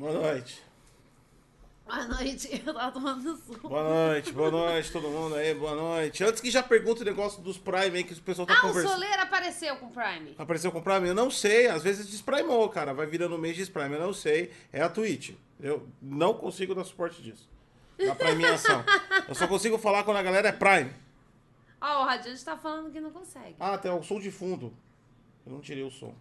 Boa noite. Boa noite, eu tava tomando suco. Boa noite, boa noite, todo mundo aí, boa noite. Antes que já pergunte o negócio dos Prime aí que o pessoal tá Ah, o conversando. Soleiro apareceu com o Prime. Apareceu com Prime? Eu não sei, às vezes desprimou, cara. Vai virando mês de Prime, eu não sei. É a Twitch. Eu não consigo dar suporte disso. Da premiação. eu só consigo falar quando a galera é Prime. Ó, o Radiante tá falando que não consegue. Ah, tem o som de fundo. Eu não tirei o som.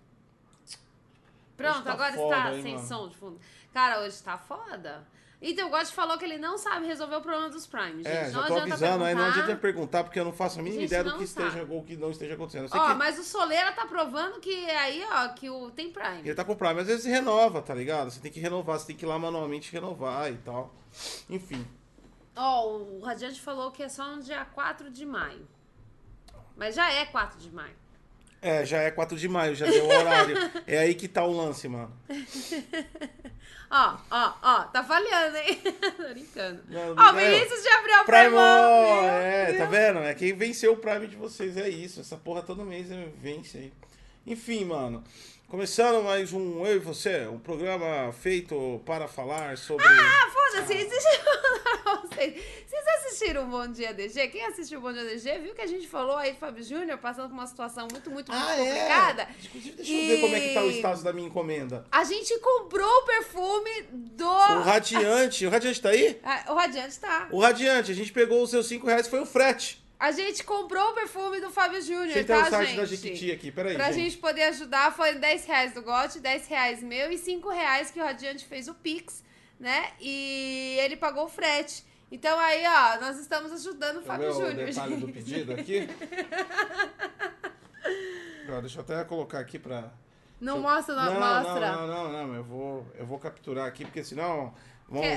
Pronto, tá agora foda, está hein, sem mano? som de fundo. Cara, hoje tá foda. Então, o Gotti falou que ele não sabe resolver o problema dos Prime, gente. É, não já tô adianta avisando aí, não adianta perguntar, porque eu não faço a mínima ideia do não que esteja ou que não esteja acontecendo. Ó, que mas o Soleira tá provando que aí, ó, que o tem Prime. ele tá com Prime, às vezes renova, tá ligado? Você tem que renovar, você tem que ir lá manualmente renovar e tal. Enfim. Ó, o Radiante falou que é só no dia 4 de maio. Mas já é 4 de maio. É, já é 4 de maio, já deu o horário. é aí que tá o lance, mano. Ó, ó, ó, tá falhando, hein? Tô brincando. Não, Ó, é. Vinícius de Prime! Primão, viu? É, tá vendo? É quem venceu o Prime de vocês, é isso. Essa porra todo mês é, vence aí. Enfim, mano. Começando mais um Eu e Você, um programa feito para falar sobre. Ah, foda-se, deixa eu falar pra vocês. Vocês assistiram o Bom Dia DG? Quem assistiu o Bom Dia DG viu que a gente falou aí do Fábio Júnior passando por uma situação muito, muito, muito Ah, complicada. é? Inclusive, deixa eu ver como é que tá o E- status da minha encomenda. A gente comprou o perfume do. O Radiante, o Radiante tá aí? Ah, o Radiante tá. O Radiante, a gente pegou os seus 5 reais, foi o frete. A gente comprou o perfume do Fábio Júnior, eu tá, entrar no site gente? da Jequiti aqui, peraí. Pra gente. gente poder ajudar, foi 10 reais do Gotti, 10 reais meu e 5 reais que o Radiante fez o Pix, né? E ele pagou o frete. Então aí, ó, nós estamos ajudando o Fábio ver o Júnior. detalhe do gente. pedido aqui? Ó, deixa eu até colocar aqui pra... Não mostra, não, mostra. Não, não, não, não, eu vou, eu vou capturar aqui, porque senão... Vão, Porque,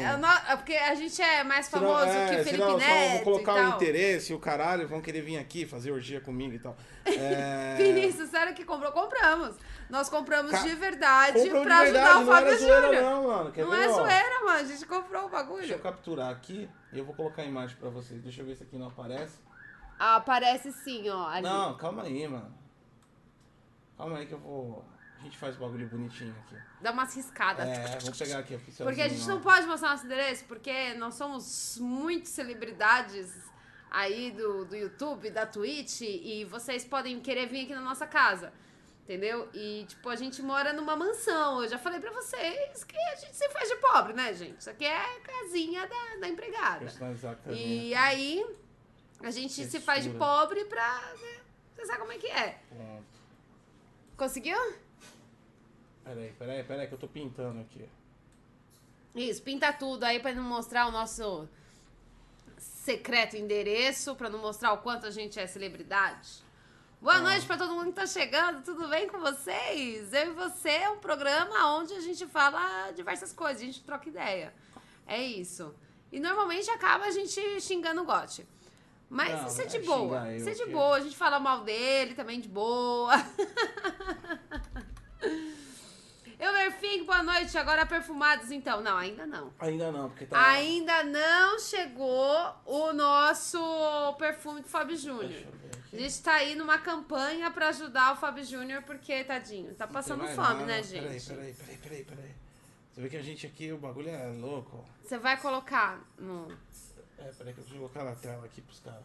é porque a gente é mais senão- famoso é, que o Felipe senão Neto vou colocar o interesse, o caralho, vão querer vir aqui fazer orgia comigo e tal. É... Vinícius, sério que comprou? Compramos. Nós compramos Ca- de verdade Comprou de pra verdade, ajudar o não era Fábio Júnior. não, mano. Quer Não ver, é ó? zoeira, mano. A gente comprou o Deixa eu bagulho. capturar aqui e eu vou colocar a imagem pra vocês. Deixa eu ver se aqui não aparece. Ah, aparece sim, ó. Ali. Não, calma aí, mano. Calma aí que eu vou... A gente faz o bagulho bonitinho aqui. Dá umas riscadas. É, vamos pegar aqui oficialzinho. Porque a gente não pode mostrar nosso endereço, porque nós somos muito celebridades aí do, do YouTube, da Twitch, e vocês podem querer vir aqui na nossa casa. Entendeu? E, tipo, a gente mora numa mansão. Eu já falei pra vocês que a gente se faz de pobre, né, gente? Isso aqui é a casinha da, da empregada. A. E aí, a gente se faz de Textura. pobre pra. Né, você sabe como é que é. Pronto. Conseguiu? Peraí, peraí, peraí, que eu tô pintando aqui. Isso, pinta tudo aí pra não mostrar o nosso secreto endereço, pra não mostrar o quanto a gente é celebridade. Boa noite pra todo mundo que tá chegando, tudo bem com vocês? Eu e você é um programa onde a gente fala diversas coisas, a gente troca ideia. É isso. E normalmente acaba a gente xingando o Gotti. Mas Não, isso é de boa. Isso é de que- boa. A gente fala mal dele também de boa. Eu Fink, boa noite. Agora perfumados, então. Não, ainda não. Ainda não, porque tá. Ainda não chegou o nosso perfume do Fábio Júnior. eu A gente tá aí numa campanha pra ajudar o Fábio Júnior, porque, tadinho, tá passando fome, nada. né, Peraí, gente? peraí, peraí, peraí, peraí. Você vê que a gente aqui, o bagulho é louco. Você vai colocar no. É, peraí que eu preciso colocar na tela aqui pros caras.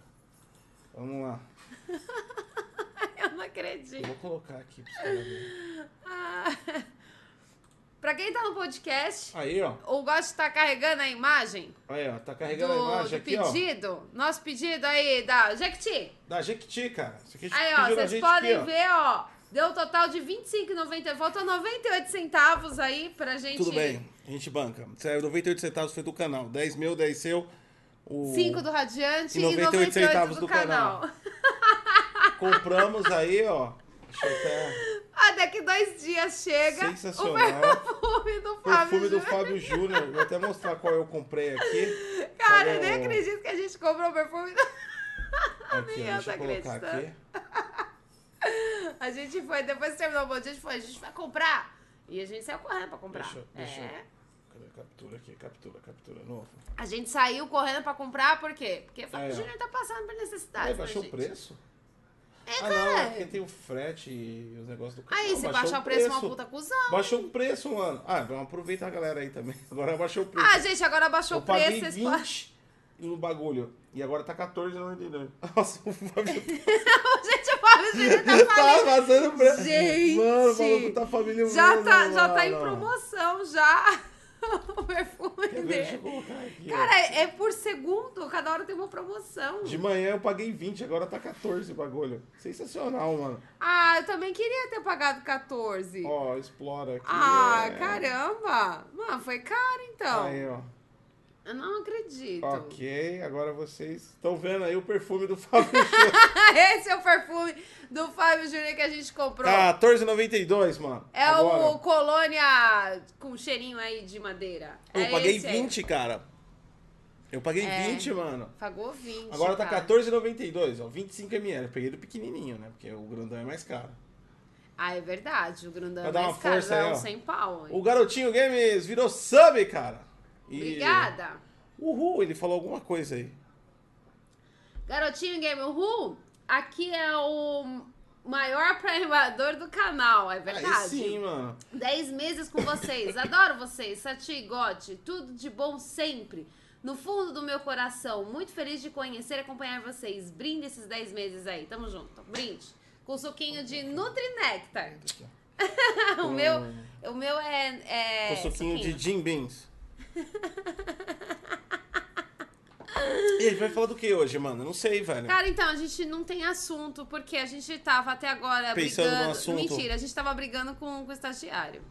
Vamos lá. Eu não Eu acredito. vou colocar aqui pros caras verem. Ah. Pra quem tá no podcast, Aí, ó. o Gosto tá carregando a imagem Aí, ó. Tá do, carregando a imagem do aqui, ó. pedido. Nosso pedido aí da Jequiti. Da Jequiti, cara. Aí, ó, vocês podem aqui, ó. ver, ó. Deu um total de 25,90. Faltou 98 centavos aí pra gente. Tudo bem, a gente banca. Saiu 98 centavos foi do canal. 10 meu, 10 seu. O... 5 do Radiante E e 98 98 centavos do, do canal. Compramos aí, ó. Deixa eu até... Ah, daqui dois dias chega Sensacional. o perfume do Fábio Perfume do Júnior. Fábio Júnior. Vou até mostrar qual eu comprei aqui. Cara, eu Cadê nem o- acredito que a gente comprou o perfume do... Aqui, Nem eu eu tô acreditando. A gente foi, depois que terminou o bom dia, a gente foi, a gente vai comprar. E a gente saiu correndo pra comprar. Deixa, deixa é. Cadê a captura aqui? Captura, captura, novo. A gente saiu correndo pra comprar, por quê? Porque o Fábio ó. Júnior tá passando por necessidade. Aí, baixou o preço? É, ah, não, é porque tem o frete e os negócios do carro. Aí Não, você baixou baixa o preço, uma puta cuzão. Baixou o preço, mano. Ah, vamos aproveitar a galera aí também. Agora baixou o preço. Ah, gente, agora baixou eu o preço. paguei Vocês 20 no bagulho. E agora tá 14,99. Nossa, o Fábio Gente, o Fábio Júnior tá tá falando. vazando preço. Gente! Mano, o maluco tá família Já tá, já tá em promoção, já. o perfume Quer dele. aqui. Cara, é é por segundo, cada hora tem uma promoção. De manhã eu paguei 20, agora tá 14 o bagulho. Sensacional, mano. Ah, eu também queria ter pagado 14. Ó, explora aqui. ah, é. caramba! Mano, foi caro então. Aí, ó. Eu não acredito. Ok, agora vocês estão vendo aí o perfume do Fábio Júnior. Esse é o perfume do Fábio Júnior que a gente comprou. 14,92, mano. é agora. o Colônia com cheirinho aí de madeira. Eu É paguei esse aí. 20, cara. Eu paguei É. 20, mano. Pagou 20. Agora tá cara. 14,92, ó. 25ml. Eu peguei do pequenininho, né? Porque o grandão é mais caro. Ah, é verdade. O grandão Vai é dar mais uma caro. força aí, ó. sem pau. hein? O Garotinho Games virou sub, cara. E- Obrigada. Uhul, ele falou alguma coisa aí. Garotinho Game Uhul, aqui é o maior primador do canal, é verdade. Aí sim, mano. 10 meses com vocês. Adoro vocês. Sati, Gotti, tudo de bom sempre. No fundo do meu coração, muito feliz de conhecer e acompanhar vocês. Brinde esses 10 meses aí. Tamo junto. Brinde. Com suquinho de Nutri-Nectar. O, meu, o meu é. é Com suquinho de Jim Beans. E ele vai falar do que hoje, mano? Eu Não sei, velho. Cara, então, a gente não tem assunto, porque a gente tava até agora Pensando no brigando. assunto. Mentira, a gente tava brigando com, com o estagiário.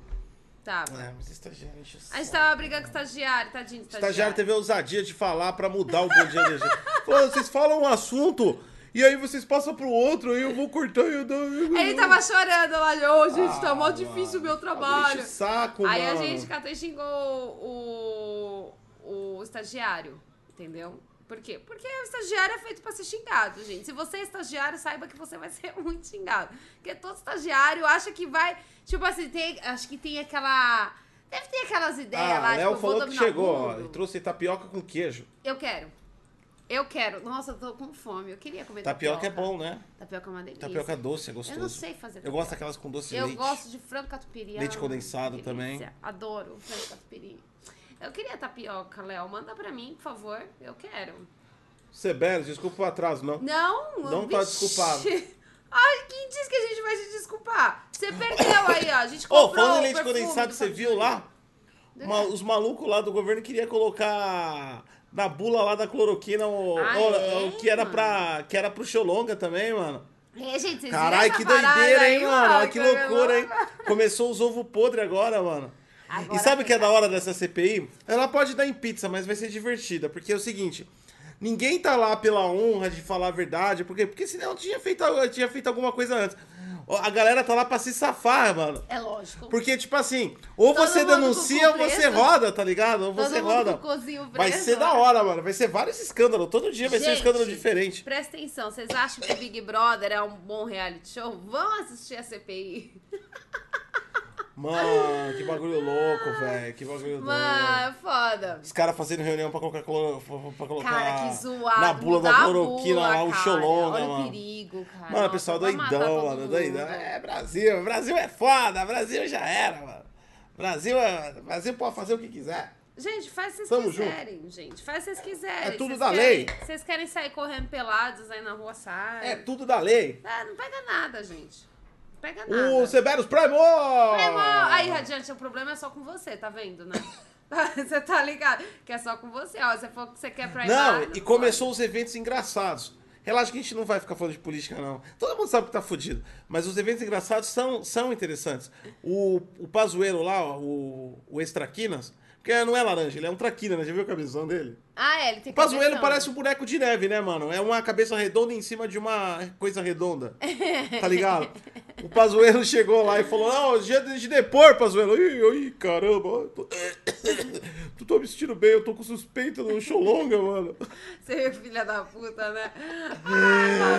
Tava. É, mas estagiário enche o A saco. gente tava brigando com o estagiário, tadinho do estagiário. estagiário teve a ousadia de falar pra mudar o bom dia gente. Falou, vocês falam um assunto e aí vocês passam pro outro e eu vou cortar e eu dou... Ele tava chorando lá, ô, gente, tá Ah, difícil o meu mano. trabalho. Saco, Aí mano. a gente catou e xingou o, o estagiário, entendeu? Por quê? Porque o estagiário é feito pra ser xingado, gente. Se você é estagiário, saiba que você vai ser muito xingado. Porque todo estagiário acha que vai. Tipo assim, tem, acho que tem aquela. Deve ter aquelas ideias Ah, lá, Léo tipo, falou que chegou, ó. trouxe tapioca com queijo. Eu quero. Eu quero. Nossa, eu tô com fome. Eu queria comer Tapioca, tapioca. é bom, né? Tapioca é uma delícia. Tapioca doce, é gostoso. Eu não sei fazer Eu gosto daquelas com doce de Eu leite. gosto de frango catupiry. Leite ah, condensado delícia. também. Adoro frango catupiry. Eu queria tapioca, Léo. Manda pra mim, por favor. Eu quero. Sebelo, desculpa o atraso, não. Não, Não tá vixe. desculpado. Ai, quem disse que a gente vai se desculpar? Você perdeu aí, ó. A gente Ô, comprou falando em o leite condensado, do você viu lá? Uma- os malucos lá do governo queriam colocar na bula lá da cloroquina o, Ah, o- é, o que era mano? pra que era pro Xolonga também, mano. É, gente, Caralho, que doideira, hein, mano? Olha que loucura, hein? Começou os ovos podres agora, mano. Agora e sabe o que é da hora dessa CPI? Ela pode dar em pizza, mas vai ser divertida. Porque é o seguinte: ninguém tá lá pela honra de falar a verdade. Por quê? Porque senão tinha feito, tinha feito alguma coisa antes. A galera tá lá pra se safar, mano. É lógico. Porque, tipo assim, ou Todo você denuncia ou você roda, tá ligado? Ou Todo você roda. o cozinho Vai preso, ser da hora, mano. Vai ser vários escândalos. Todo dia vai ser um Gente, escândalo diferente. Presta atenção, vocês acham que Big Brother é um bom reality show? Vão assistir a CPI. Mano, que bagulho louco, velho. Que bagulho doido. Mano, é foda. Os caras fazendo reunião pra colocar, cloro, pra- colocar Cara, que zoado. na bula da cloroquina lá, o xolonga, Olha mano. o perigo, cara. Mano, o pessoal doidão, mano, mundo. doidão. É, Brasil, Brasil é foda, Brasil já era, mano. Brasil, é, Brasil pode fazer o que quiser. Gente, faz se vocês quiserem, gente. Faz se vocês quiserem. É tudo da querem- lei. Vocês querem sair correndo pelados aí na rua, sai. É tudo da lei. Ah, não pega nada, gente. Não pega nada. O Severus Primo! Primo! Aí, Radiante, o problema é só com você, tá vendo, né? Você tá ligado? Que é só com você, ó. Você falou que você quer pra lá, Não, e começou os eventos engraçados. Relaxa que a gente não vai ficar falando de política, não. Todo mundo sabe que tá fudido. Mas os eventos engraçados são, são interessantes. O, o Pazuelo lá, ó, o, o Extraquinas, porque não é laranja, ele é um traquina, né? Já viu a cabeção dele? Ah, é, ele tem O Pazuelo cabeção. parece um boneco de neve, né, mano? É uma cabeça redonda em cima de uma coisa redonda. Tá ligado? O Pazuello chegou lá e falou: Não, dia de depor, Pazuello. Ih, ih, caramba, tô... tu tô me sentindo bem, eu tô com suspeita no show longa, mano. Você é filha da puta, né?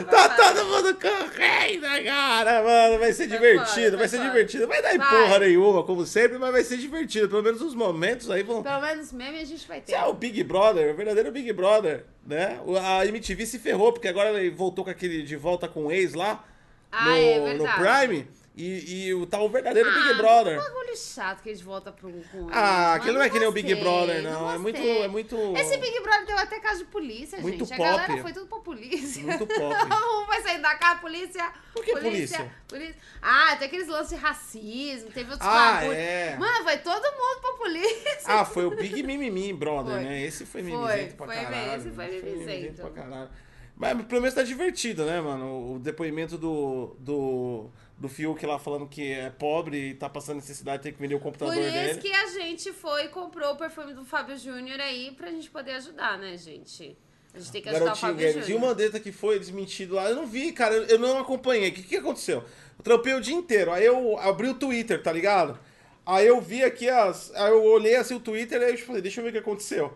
tá todo mundo correndo, cara, mano. Vai ser divertido, vai ser divertido. Vai dar em porra nenhuma, como sempre, mas vai ser divertido. Pelo menos os momentos aí vão. Pelo menos meme a gente vai ter. Você é o Big Brother, o verdadeiro Big Brother, né? A MTV se ferrou, porque agora ele voltou com aquele de volta com o ex lá. Ah, no, é no. Prime. E, e tá o verdadeiro Big Ah, Brother. Que bagulho chato que eles voltam pro com Ah, aquele não é que nem o Big Brother, não. É muito, é muito. Esse Big Brother deu até caso de polícia, Muito gente. pop. A galera foi tudo pra polícia. Muito pop. um vai sair da casa, polícia. Por que polícia? polícia. Ah, tem aqueles lances de racismo, teve outros Ah, bagulho. é. Mano, vai todo mundo pra polícia. Ah, foi o Big Mimimi Brother, Foi. né? Esse foi Foi, mimizento pra foi caralho. esse foi mimizento. pra caralho. Mas pelo menos tá divertido, né, mano? O depoimento do, do, do Fiuk lá falando que é pobre e tá passando necessidade de ter que vender o computador Por isso dele. que a gente foi e comprou o perfume do Fábio Júnior aí pra gente poder ajudar, né, gente? A gente tem que ajudar o Garotinho Fábio Games. E o Júnior. Mandetta que foi desmentido lá. Eu não vi, cara. Eu, não acompanhei. O que, que aconteceu? Eu trampei o dia inteiro. Aí eu abri o Twitter, tá ligado? Aí eu vi aqui as. Aí eu olhei assim o Twitter e eu falei, deixa eu ver o que aconteceu.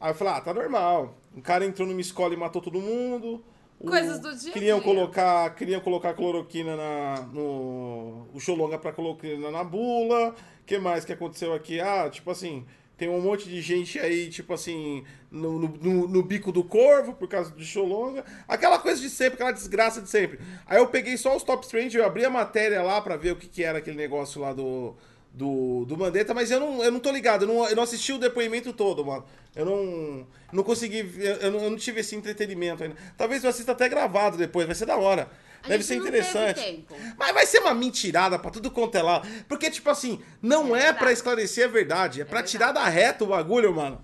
Aí eu falei, ah, tá normal. Um cara entrou numa escola e matou todo mundo. Coisas do dia queriam dia. colocar Queriam colocar cloroquina na, no. O Xolonga pra cloroquina na bula. O que mais que aconteceu aqui? Ah, tipo assim. Tem um monte de gente aí, tipo assim, no, no, no- bico do corvo, por causa do Xolonga. Aquela coisa de sempre, aquela desgraça de sempre. Aí eu peguei só os top trend, eu abri a matéria lá pra ver o que, que era aquele negócio lá do, do, do Mandetta, mas eu não, eu não tô ligado, eu não, eu não assisti o depoimento todo, mano. Eu não, não consegui, eu não, eu não tive esse entretenimento ainda. Talvez eu assista até gravado depois, vai ser da hora. A Deve ser interessante. Mas vai ser uma mentirada pra tudo quanto é lá. Porque, tipo assim, não é, É pra esclarecer a verdade. É, pra verdade. tirar da reta o bagulho, mano.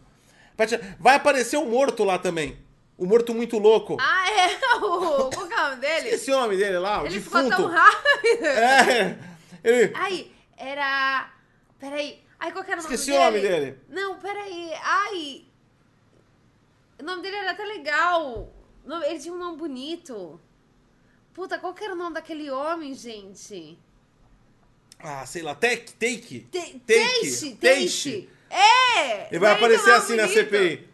Vai aparecer o morto lá também. O morto muito louco. Ah, é? O, qual é o nome dele? Esqueci o nome dele lá, o Ele ficou defunto. tão rápido. É. Ele. Ai, era. Peraí. Ai, qual era o nome Esqueci dele? o nome dele. Não, peraí. Ai. O nome dele era até legal. Nome- Ele tinha um nome bonito. Puta, qual que era o nome daquele homem, gente? Ah, sei lá, take, take. Te- Take, Teixe. É! Ele vai aparecer assim nome na bonito. CPI.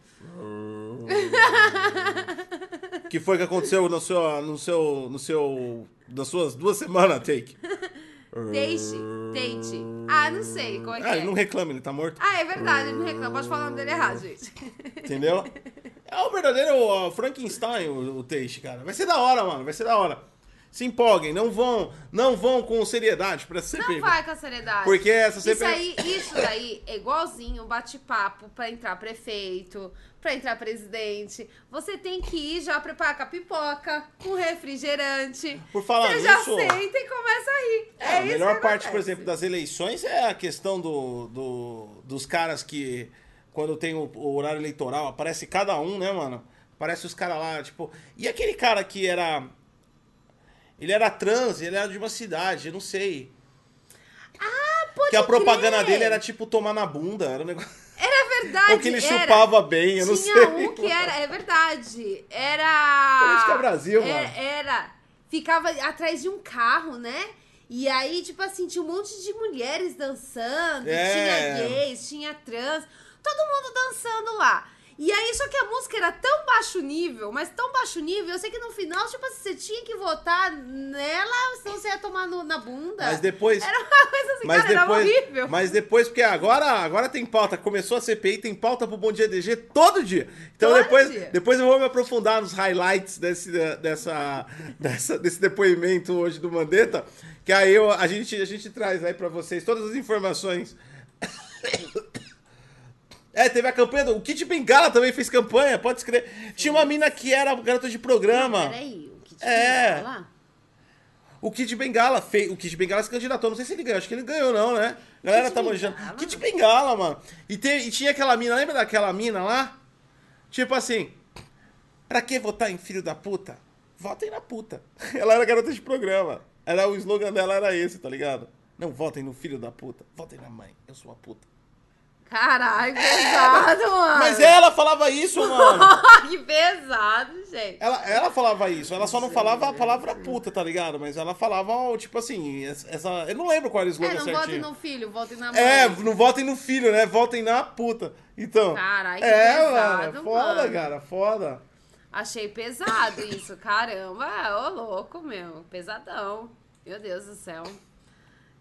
que foi que aconteceu no seu, no seu, no seu, nas suas duas semanas, take. Teixe, Teite. Ah, não sei qual é que Ah, é. ele não reclama, ele tá morto. Ah, é verdade, ele não reclama. Pode falar o nome dele errado, gente. Entendeu? É o verdadeiro Frankenstein, o, o Teixe, cara. Vai ser da hora, mano. Vai ser da hora. Se empolguem, não vão, não vão com seriedade pra CPI. Não vai com a seriedade. Porque essa Isso CPI... aí, isso daí é igualzinho bate-papo pra entrar prefeito, pra entrar presidente. Você tem que ir já preparar com a pipoca, com refrigerante. Por falar Você já nisso- senta e começa a rir. É, É, a melhor parte, por exemplo, das eleições é a questão do, do- dos caras que, quando tem o, o horário eleitoral, aparece cada um, né, mano? Aparece os caras lá, tipo. E aquele cara que era. Ele era trans, ele era de uma cidade, eu não sei. Ah, pode que a propaganda crer. dele era tipo tomar na bunda, era um negócio. Era verdade. Ou que ele era. chupava bem, eu não Tinha sei. um que era, é verdade. Era. Política Brasil, era, mano. Era. Ficava atrás de um carro, né? E aí, tipo assim, tinha um monte de mulheres dançando, É. tinha gays, tinha trans, todo mundo dançando lá. E aí, só que a música era tão baixo nível, mas tão baixo nível, eu sei que no final, tipo assim, você tinha que votar nela, senão você ia tomar no- na bunda. Mas depois. Era uma coisa assim, Mas cara, era depois, horrível. mas depois, porque agora, agora tem pauta. Começou a CPI, tem pauta pro Bom Dia DG todo dia. Então Todo depois, dia. depois eu vou me aprofundar nos highlights desse, dessa, dessa, desse depoimento hoje do Mandetta. Que aí eu- a, gente, a gente traz aí pra vocês todas as informações. É, teve a campanha do. O Kit Bengala também fez campanha, pode escrever. Tinha uma mina que era garota de programa. Peraí, o que É. lá? O Kid Bengala fez. O Kid Bengala se candidatou. Não sei se ele ganhou. Acho que ele ganhou, não, né? A galera Kid tá manjando. Bengala? Kid Bengala, mano. E, tem, e tinha aquela mina, lembra daquela mina lá? Tipo assim. Pra que votar em filho da puta? Votem na puta. Ela era garota de programa. Era, o slogan dela era esse, tá ligado? Não votem no filho da puta. Votem na mãe. Eu sou a puta. Caralho, pesado, mano. Mas ela falava isso, mano. que pesado, gente. Ela, ela falava isso, ela só não falava a palavra puta, tá ligado? Mas ela falava, tipo assim, essa. Eu não lembro qual era o É, slogan não votem certinho. no filho, votem na mãe. É, não votem no filho, né? Votem na puta. Então. Caralho, que é, pesado, mano. Foda, mano. cara, foda. Achei pesado isso, caramba. Ô, louco, meu. Pesadão. Meu Deus do céu.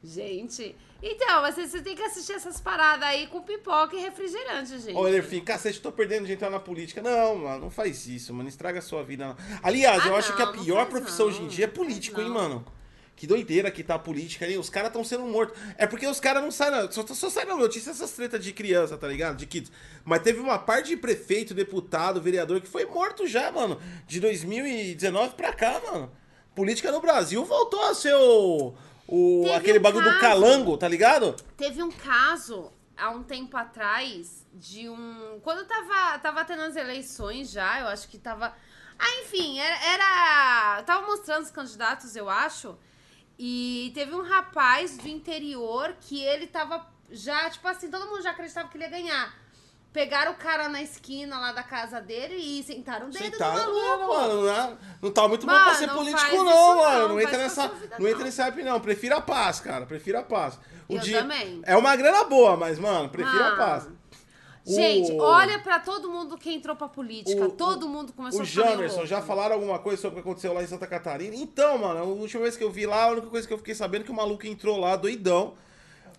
Gente. Então, mas você, tem que assistir essas paradas aí com pipoca e refrigerante, gente. Ô, Elefim, cacete, tô perdendo de entrar na política. Não, mano, não faz isso, mano. Estraga a sua vida. Não. Aliás, Ah, eu acho que a não, não pior profissão não. hoje em dia é Não político, hein, não. mano? Que doideira que tá a política aí. Os caras estão sendo mortos. É porque os caras não saem. na- Só, só saem na notícia essas tretas de criança, tá ligado? De kids. Mas teve uma parte de prefeito, deputado, vereador que foi morto já, mano. De 2019 pra cá, mano. Política no Brasil voltou a ser o. o Teve aquele um bagulho do caso- calango, tá ligado? Teve um caso há um tempo atrás de um. Quando tava, tava tendo as eleições já, eu acho que tava. Ah, enfim, era. era tava mostrando os candidatos, eu acho. E teve um rapaz do interior que ele tava já, tipo assim, todo mundo já acreditava que ele ia ganhar. Pegaram o cara na esquina lá da casa dele e sentaram o dedo Sentaram, no maluco. não, mano, não, não tá muito bom Mano, pra ser não político, não, não, mano. Não, faz entra nessa, vida, não entra não. nesse hype, não. Prefiro a paz, cara. Prefiro a paz. O Eu também. É uma grana boa, mas, mano, prefiro a paz. O- Gente, olha pra todo mundo que entrou pra política. O- todo mundo começou O a ficar meio Jamerson, já falaram alguma coisa sobre o que aconteceu lá em Santa Catarina? Então, mano, a última vez que eu vi lá, a única coisa que eu fiquei sabendo é que o maluco entrou lá, doidão.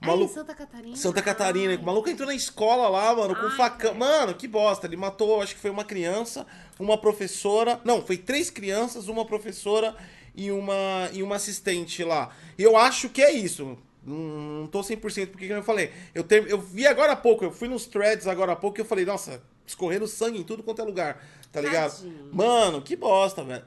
É, em Maluco, Santa Catarina? Santa Catarina. Ai. O maluco entrou na escola lá, mano, com Ai, facão. Mano, que bosta. Ele matou, acho que foi uma criança, uma professora. Não, foi três crianças, uma professora e uma, e uma assistente lá. Eu acho que é isso. Não, tô 100% porque eu falei. Eu, ter, eu vi agora há pouco, eu fui nos threads agora há pouco e eu falei, nossa, escorrendo sangue em tudo quanto é lugar. Tá ligado? Tadinho. Mano, que bosta, velho.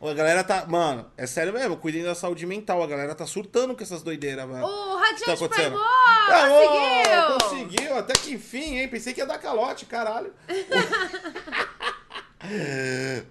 A galera tá. Mano, é sério mesmo, cuidem da saúde mental. A galera tá surtando com essas doideiras, velho. O que Radiante tá pegou! Ah, conseguiu! Conseguiu, até que enfim, hein? Pensei que ia dar calote, caralho.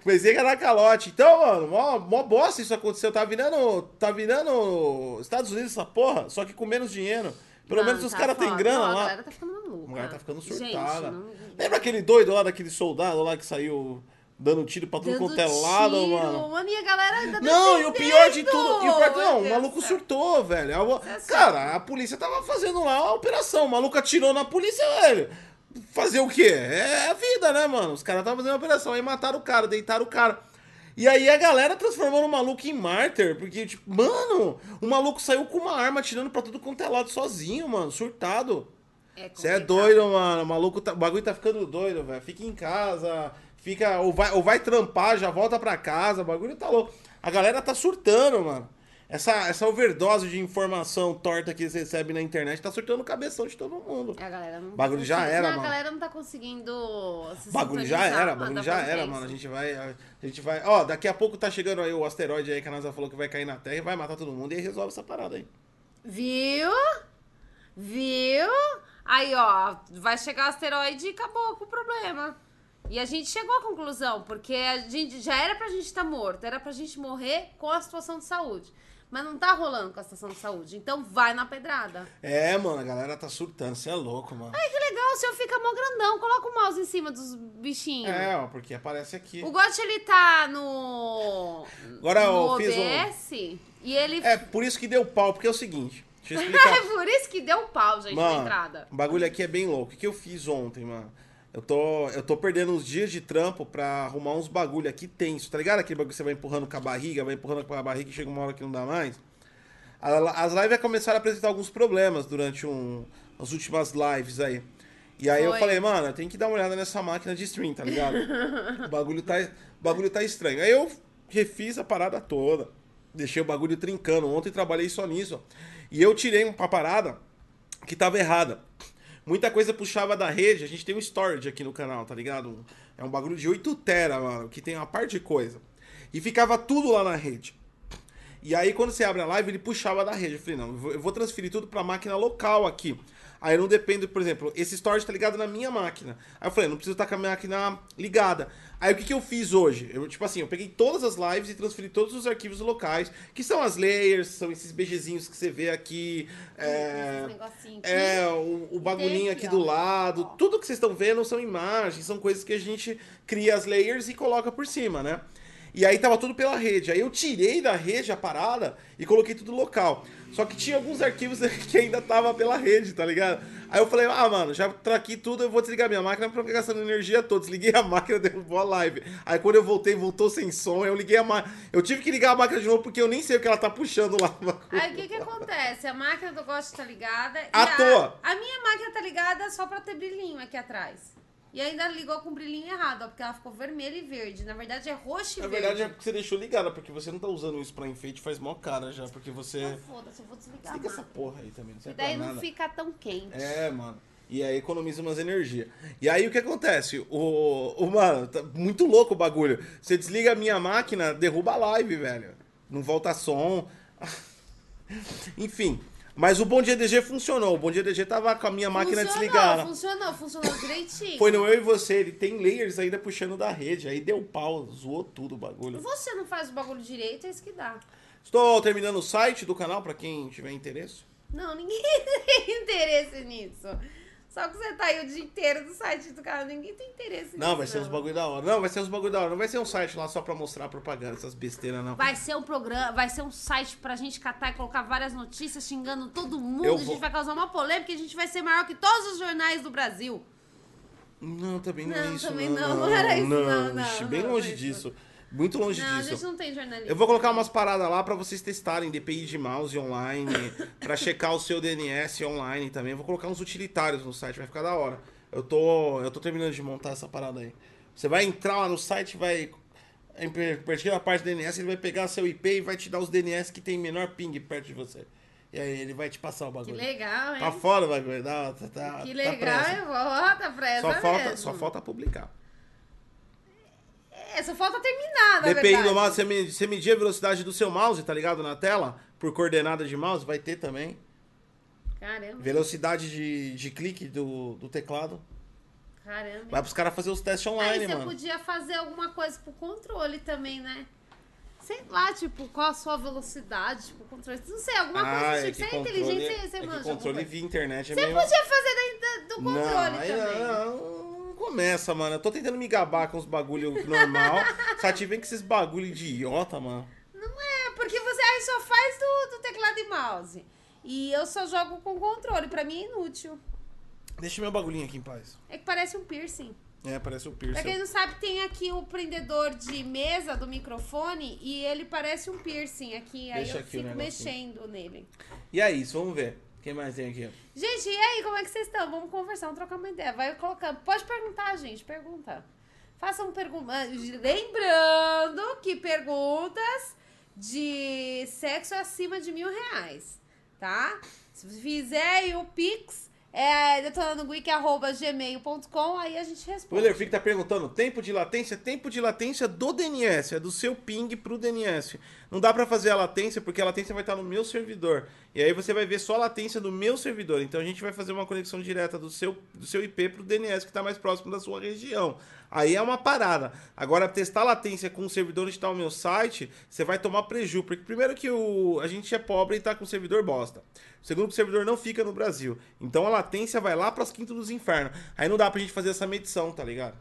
Pensei que ia dar calote. Então, mano, mó, mó bosta isso aconteceu. Tá virando. Tá virando Estados Unidos essa porra, só que com menos dinheiro. Pelo Mano, menos os tá caras têm grana Não, A lá. galera tá ficando maluca. A galera tá ficando Gente, surtada. não- Lembra aquele doido lá, daquele soldado lá que saiu dando tiro pra tudo quanto é lado, tiro, mano? E a galera ainda Não, e o pior de tudo. E o pior, não, o maluco céu. surtou, velho. A- é Cara, a polícia tava fazendo lá a operação. O maluco atirou na polícia, velho. Fazer o quê? É a vida, né, mano? Os caras estavam fazendo a operação. Aí mataram o cara, deitaram o cara. E aí a galera transformou o maluco em mártir. Porque, tipo, mano, o maluco saiu com uma arma atirando pra tudo quanto é lado sozinho, mano. Surtado. É Você é complicado. doido, mano. O maluco tá, o bagulho tá ficando doido, velho. Fica em casa, fica ou vai, ou vai trampar, já volta pra casa. O bagulho tá louco. A galera tá surtando, mano. Essa, essa overdose de informação torta que você recebe na internet tá surtando o cabeção de todo mundo. A galera não Bagulho tá já era, não, mano. A galera não tá conseguindo se Bagulho já era, bagulho já era, mano. A gente vai. A gente vai. Ó, daqui a pouco tá chegando aí o asteroide aí que a NASA falou que vai cair na Terra e vai matar todo mundo e aí resolve essa parada aí. Viu? Viu? Aí, ó, vai chegar o asteroide e acabou com o problema. E a gente chegou à conclusão, porque a gente já era pra gente estar morto, era pra gente morrer com a situação de saúde. Mas não tá rolando com a situação de saúde. Então vai na pedrada. É, mano, a galera tá surtando. Você é louco, mano. Ai, que legal, o senhor fica mó grandão. Coloca o mouse em cima dos bichinhos. É, ó, porque aparece aqui. O Gotti, ele tá no. Agora no eu fiz um- OBS. E ele. É, por isso que deu pau, porque é o seguinte. Deixa eu É explicar. por isso que deu pau, gente, na Mano, entrada. o bagulho aqui é bem louco. O que eu fiz ontem, mano? Eu tô, eu tô perdendo uns dias de trampo pra arrumar uns bagulho aqui tenso, tá ligado? Aquele bagulho que você vai empurrando com a barriga, vai empurrando com a barriga e chega uma hora que não dá mais. As lives começaram a apresentar alguns problemas durante um, as últimas lives aí. E aí eu Foi. falei, mano, eu tenho que dar uma olhada nessa máquina de stream, tá ligado? o bagulho tá, o bagulho tá estranho. Aí eu refiz a parada toda. Deixei o bagulho trincando. Ontem trabalhei só nisso. E eu tirei uma parada que tava errada. Muita coisa puxava da rede. A gente tem um storage aqui no canal, tá ligado? É um bagulho de 8 tera, mano, que tem uma parte de coisa. E ficava tudo lá na rede. E aí, quando você abre a live, ele puxava da rede. Eu falei, não, eu vou transferir tudo pra máquina local aqui. Aí eu não dependo, por exemplo, esse storage tá ligado na minha máquina. Aí eu falei, não preciso estar com a minha máquina ligada. Aí o que, que eu fiz hoje? Eu, tipo assim, eu peguei todas as lives e transferi todos os arquivos locais, que são as layers, são esses BGzinhos que você vê aqui. É, é o, o bagulhinho aqui, do lado. Tudo que vocês estão vendo são imagens, são coisas que a gente cria as layers e coloca por cima, né? E aí tava tudo pela rede. Aí eu tirei da rede a parada e coloquei tudo local. Só que tinha alguns arquivos que ainda tava pela rede, tá ligado? Aí eu falei, ah, mano, já traquei tudo, eu vou desligar minha máquina pra não ficar gastando energia toda. Desliguei a máquina, derrubou a live. Aí quando eu voltei, voltou sem som, eu liguei a máquina. Eu tive que ligar a máquina de novo porque eu nem sei o que ela tá puxando lá. Aí o que que acontece? A máquina do Ghost tá ligada. À a, toa. A minha máquina tá ligada só pra ter brilhinho aqui atrás. E ainda ligou com o brilhinho errado, ó, porque ela ficou vermelha e verde. Na verdade é roxo e Na verde. verdade é porque você deixou ligada, porque você não tá usando isso pra enfeite faz mó cara já, porque você. Ah, Foda-se, eu vou desligar. Desliga essa porra aí também, não E serve daí pra não nada. fica tão quente. É, mano. E aí economiza umas energias. E aí o que acontece? O, o mano, tá muito louco o bagulho. Você desliga a minha máquina, derruba a live, velho. Não volta som. Enfim. Mas o Bom Dia DG funcionou. O Bom Dia DG tava com a minha máquina funcionou, desligada. Funcionou, funcionou direitinho. Foi no eu e você. Ele tem layers ainda puxando da rede. Aí deu pau, zoou tudo o bagulho. Você não faz o bagulho direito, é isso que dá. Estou terminando o site do canal pra quem tiver interesse. Não, ninguém tem interesse nisso. Só que você tá aí o dia inteiro no site do cara, ninguém tem interesse nisso. Não, vai ser uns bagulho da hora. Não, vai ser uns bagulho da hora. Não vai ser um site lá só pra mostrar propaganda, essas besteiras, não. Vai ser um programa, vai ser um site pra gente catar e colocar várias notícias xingando todo mundo. Eu A gente vou- vai causar uma polêmica e a gente vai ser maior que todos os jornais do Brasil. Não, também não, é Não, isso. também não, não, não era isso, não, não, ixi, não, bem não longe foi isso. disso. Muito longe não, a disso. gente não tem jornalista. Eu vou colocar umas paradas lá pra vocês testarem DPI de mouse online, pra checar o seu DNS online também. Eu vou colocar uns utilitários no site, vai ficar da hora. Eu tô, eu tô terminando de montar essa parada aí. Você vai entrar lá no site, vai em da parte do DNS, ele vai pegar seu IP e vai te dar os DNS que tem menor ping perto de você. E aí ele vai te passar o Que bagulho. legal, hein? Tá fora o bagulho, tá, tá, tá, que tá legal, hein? Volta pra essa Só falta, só falta publicar. É, só falta terminar, na DPI verdade. do mouse, você, me- você medir a velocidade do seu mouse, tá ligado? Na tela, por coordenada de mouse, vai ter também. Caramba, Velocidade de, de clique do, do teclado. caramba. Vai pros caras fazer os testes Aí online, você mano. podia fazer alguma coisa pro controle também, né? Sei lá, tipo, qual a sua velocidade, tipo, controle. Não sei, alguma coisa Ah, tipo, é que você é controle, inteligente, você, você é manja. controle coisa. via internet é Você meio... podia fazer da- da- do controle não, aí também. não começa, mano. Eu tô tentando me gabar com os bagulho normal. Só te vem com esses bagulho idiota, mano. Não é, porque você aí só faz do, do teclado e mouse. E eu só jogo com controle, pra mim é inútil. Deixa meu bagulhinho aqui em paz. É que parece um piercing. É, parece Pra piercing. quem não sabe, tem aqui o prendedor de mesa do microfone e ele parece um piercing aqui. Aí Deixa eu aqui fico mexendo nele. E é isso, vamos ver. Quem mais tem aqui? Gente, e aí, como é que vocês estão? Vamos conversar, vamos trocar uma ideia. Vai colocando. Pode perguntar, gente, pergunta. Façam perguntas. Lembrando que perguntas de sexo é acima de mil reais, tá? Se fizer o Pix, é detonandogeek.gmail.com, aí a gente O responde. Willerfic tá perguntando, tempo de latência? Tempo de latência do DNS, é do seu ping pro DNS. Não dá pra fazer a latência porque a latência vai estar no meu servidor. E aí você vai ver só a latência do meu servidor. Então a gente vai fazer uma conexão direta do seu, do seu IP pro DNS que tá mais próximo da sua região. Aí é uma parada. Agora, testar latência com o servidor onde está o meu site, você vai tomar preju. Porque primeiro que o, a gente é pobre e tá com o servidor bosta. Segundo o servidor não fica no Brasil. Então a latência vai lá pras quintas dos infernos. Aí não dá pra gente fazer essa medição, tá ligado?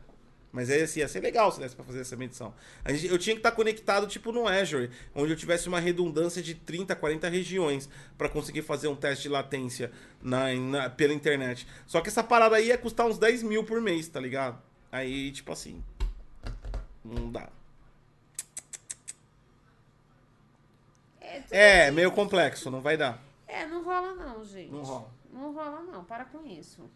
Mas aí assim, ia ser legal se desse pra fazer essa medição. Gente- eu tinha que estar conectado tipo no Azure, onde eu tivesse uma redundância de 30, 40 regiões pra conseguir fazer um teste de latência na, na- pela internet. Só que essa parada aí ia custar uns 10 mil por mês, tá ligado? Aí, tipo assim. Não dá. É, É, meio complexo, não vai dar. É, não rola não, gente. Não rola. Não rola não, para com isso.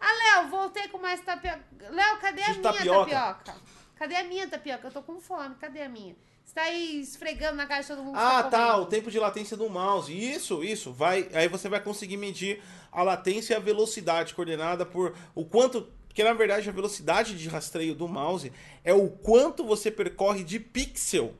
Ah, Léo, voltei com mais tapioca. Léo, cadê a minha tapioca. tapioca? Cadê a minha tapioca? Eu tô com fome, cadê a minha? Você tá aí esfregando na cara de todo mundo que Ah, tá, comendo. o tempo de latência do mouse. Isso, isso. Vai, aí você vai conseguir medir a latência e a velocidade coordenada por o quanto, porque na verdade a velocidade de rastreio do mouse é o quanto você percorre de pixel.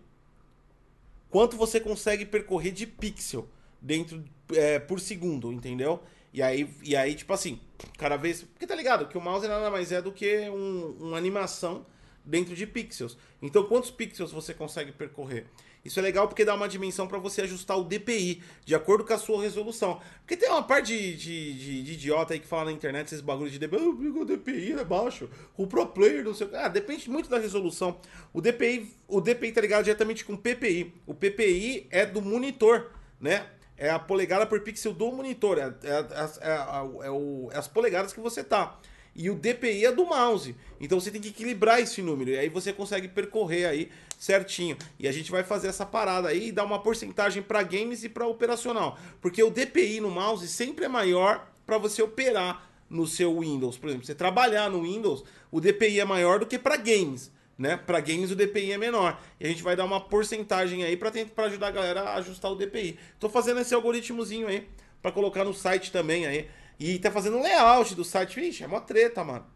Quanto você consegue percorrer de pixel dentro é, por segundo, entendeu? E aí, e aí, tipo assim, cada vez. Porque tá ligado? Que o mouse nada mais é do que um, uma animação dentro de pixels. Então, quantos pixels você consegue percorrer? Isso é legal porque dá uma dimensão para você ajustar o DPI de acordo com a sua resolução. Porque tem uma parte de, de, de, de idiota aí que fala na internet esses bagulhos de DPI, oh, o DPI é baixo, o Pro Player não sei o que. Ah, depende muito da resolução. O DPI, o DPI tá ligado diretamente com o PPI. O PPI é do monitor, né? É a polegada por pixel do monitor, é, é, é, é, o, é as polegadas que você tá e o DPI é do mouse. Então você tem que equilibrar esse número e aí você consegue percorrer aí certinho. E a gente vai fazer essa parada aí e dar uma porcentagem para games e para operacional, porque o DPI no mouse sempre é maior para você operar no seu Windows. Por exemplo, você trabalhar no Windows, o DPI é maior do que para games. Né? Para games o DPI é menor. E a gente vai dar uma porcentagem aí para ajudar a galera a ajustar o DPI. Tô fazendo esse algoritmozinho aí para colocar no site também aí. E tá fazendo layout do site. Vixe, é uma treta, mano.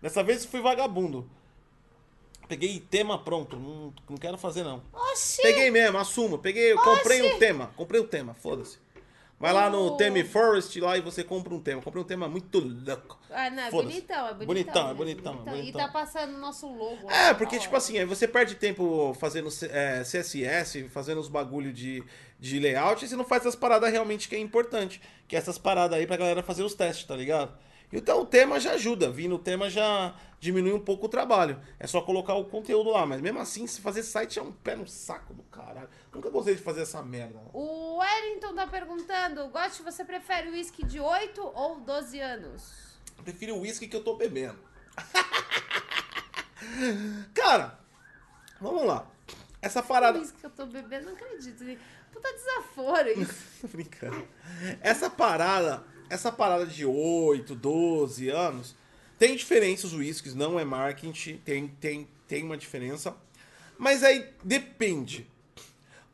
Dessa vez eu fui vagabundo. Peguei tema pronto. Não, não quero fazer, não. Oxi! Peguei mesmo, assumo. Peguei, comprei um tema. Comprei o um tema, foda-se. Vai lá no Theme Forest lá e você compra um tema. Comprei um tema muito louco. Ah, não, é bonitão, é bonitão. Bonitão, é bonitão, bonitão. E tá passando o nosso logo. É, porque, ó. tipo assim, aí você perde tempo fazendo é, CSS, fazendo os bagulho de, de layout, e você não faz as paradas realmente que é importante. Que é essas paradas aí pra galera fazer os testes, tá ligado? Então o tema já ajuda, vindo o tema já diminui um pouco o trabalho. É só colocar o conteúdo lá, mas mesmo assim, se fazer site é um pé no saco do caralho. Nunca gostei de fazer essa merda. O Wellington tá perguntando: Goste, você prefere uísque de 8 ou 12 anos? Eu prefiro o uísque que eu tô bebendo. Cara, vamos lá. Essa parada. O uísque que eu tô bebendo, não acredito. Puta desaforo isso. Tô brincando. Essa parada, essa parada de 8, 12 anos, tem diferença os uísques, não é marketing, tem, tem, tem uma diferença. Mas aí depende.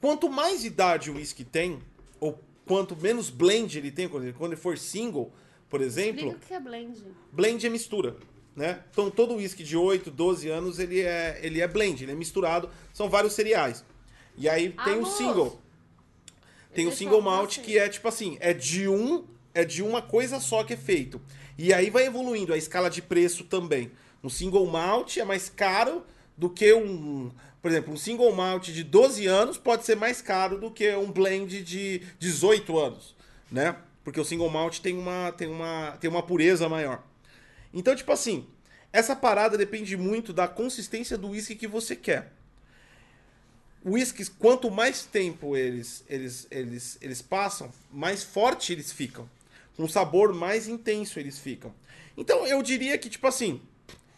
Quanto mais idade o uísque tem, ou quanto menos blend ele tem, quando ele, quando ele for single, por exemplo. Explica o que é blend. Blend é mistura. Né? Então todo uísque de 8, 12 anos ele é, ele é blend, ele é misturado, são vários cereais. E aí tem o Amor, single. Tem o single malt que é tipo assim, é de um, é de uma coisa só que é feito. E aí vai evoluindo a escala de preço também. Um single malt é mais caro do que um, por exemplo, um single malt de 12 anos pode ser mais caro do que um blend de 18 anos, né? Porque o single malt tem uma tem uma tem uma pureza maior. Então, tipo assim, essa parada depende muito da consistência do whisky que você quer. Whiskies, quanto mais tempo eles, eles, eles, eles passam, mais forte eles ficam. Com um sabor mais intenso eles ficam. Então eu diria que, tipo assim,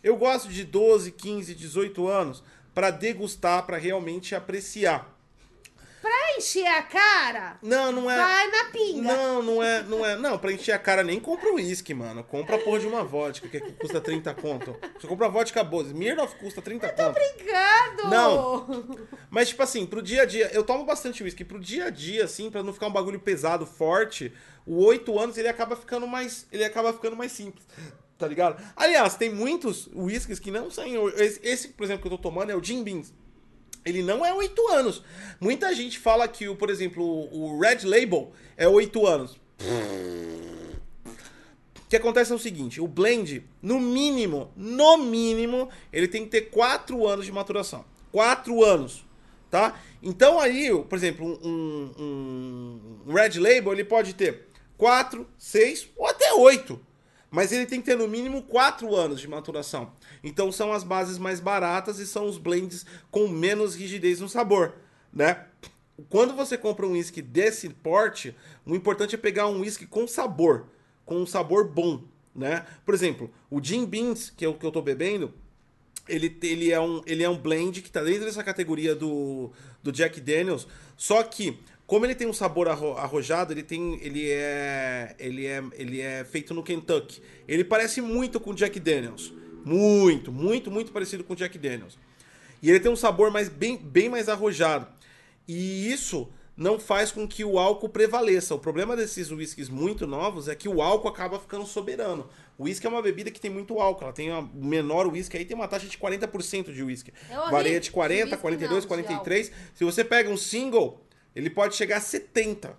eu gosto de 12, 15, 18 anos para degustar, para realmente apreciar. Pra encher a cara, Não, não é. vai na pinga. Não, não é, não é. Não, pra encher a cara nem compra o uísque, mano. Compra a porra de uma vodka, que custa 30 conto. Você compra a vodka boa. Smirnoff custa 30 conto. Obrigado! Não. Mas, tipo assim, pro dia a dia, eu tomo bastante uísque. Pro dia a dia, assim, pra não ficar um bagulho pesado, forte, o 8 anos ele acaba ficando mais. Ele acaba ficando mais simples. Tá ligado? Aliás, tem muitos uísques que não são. Esse, esse, por exemplo, que eu tô tomando é o Jim Beans. Ele não é 8 anos. Muita gente fala que, o, por exemplo, o Red Label é 8 anos. O que acontece é o seguinte, o blend, no mínimo, no mínimo, ele tem que ter 4 anos de maturação. 4 anos, tá? Então aí, por exemplo, um, um- um Red Label, ele pode ter 4, 6 ou até 8. Mas ele tem que ter no mínimo 4 anos de maturação. Então são as bases mais baratas e são os blends com menos rigidez no sabor, né? Quando você compra um whisky desse porte, o importante é pegar um whisky com sabor, com um sabor bom, né? Por exemplo, o Jim Beans, que é o que eu tô bebendo, ele, ele, é um, ele é um blend que tá dentro dessa categoria do, do Jack Daniels, só que como ele tem um sabor arro- arrojado, ele tem ele é ele é ele é feito no Kentucky. Ele parece muito com Jack Daniels. Muito, muito, muito parecido com Jack Daniels. E ele tem um sabor mais bem, bem mais arrojado. E isso não faz com que o álcool prevaleça. O problema desses whiskies muito novos é que o álcool acaba ficando soberano. O whisky é uma bebida que tem muito álcool. Ela tem uma o menor whisky aí tem uma taxa de 40% de whisky. É horrível. Varia de 40, Whisky 42, não, de 43. Se você pega um single, ele pode chegar a 70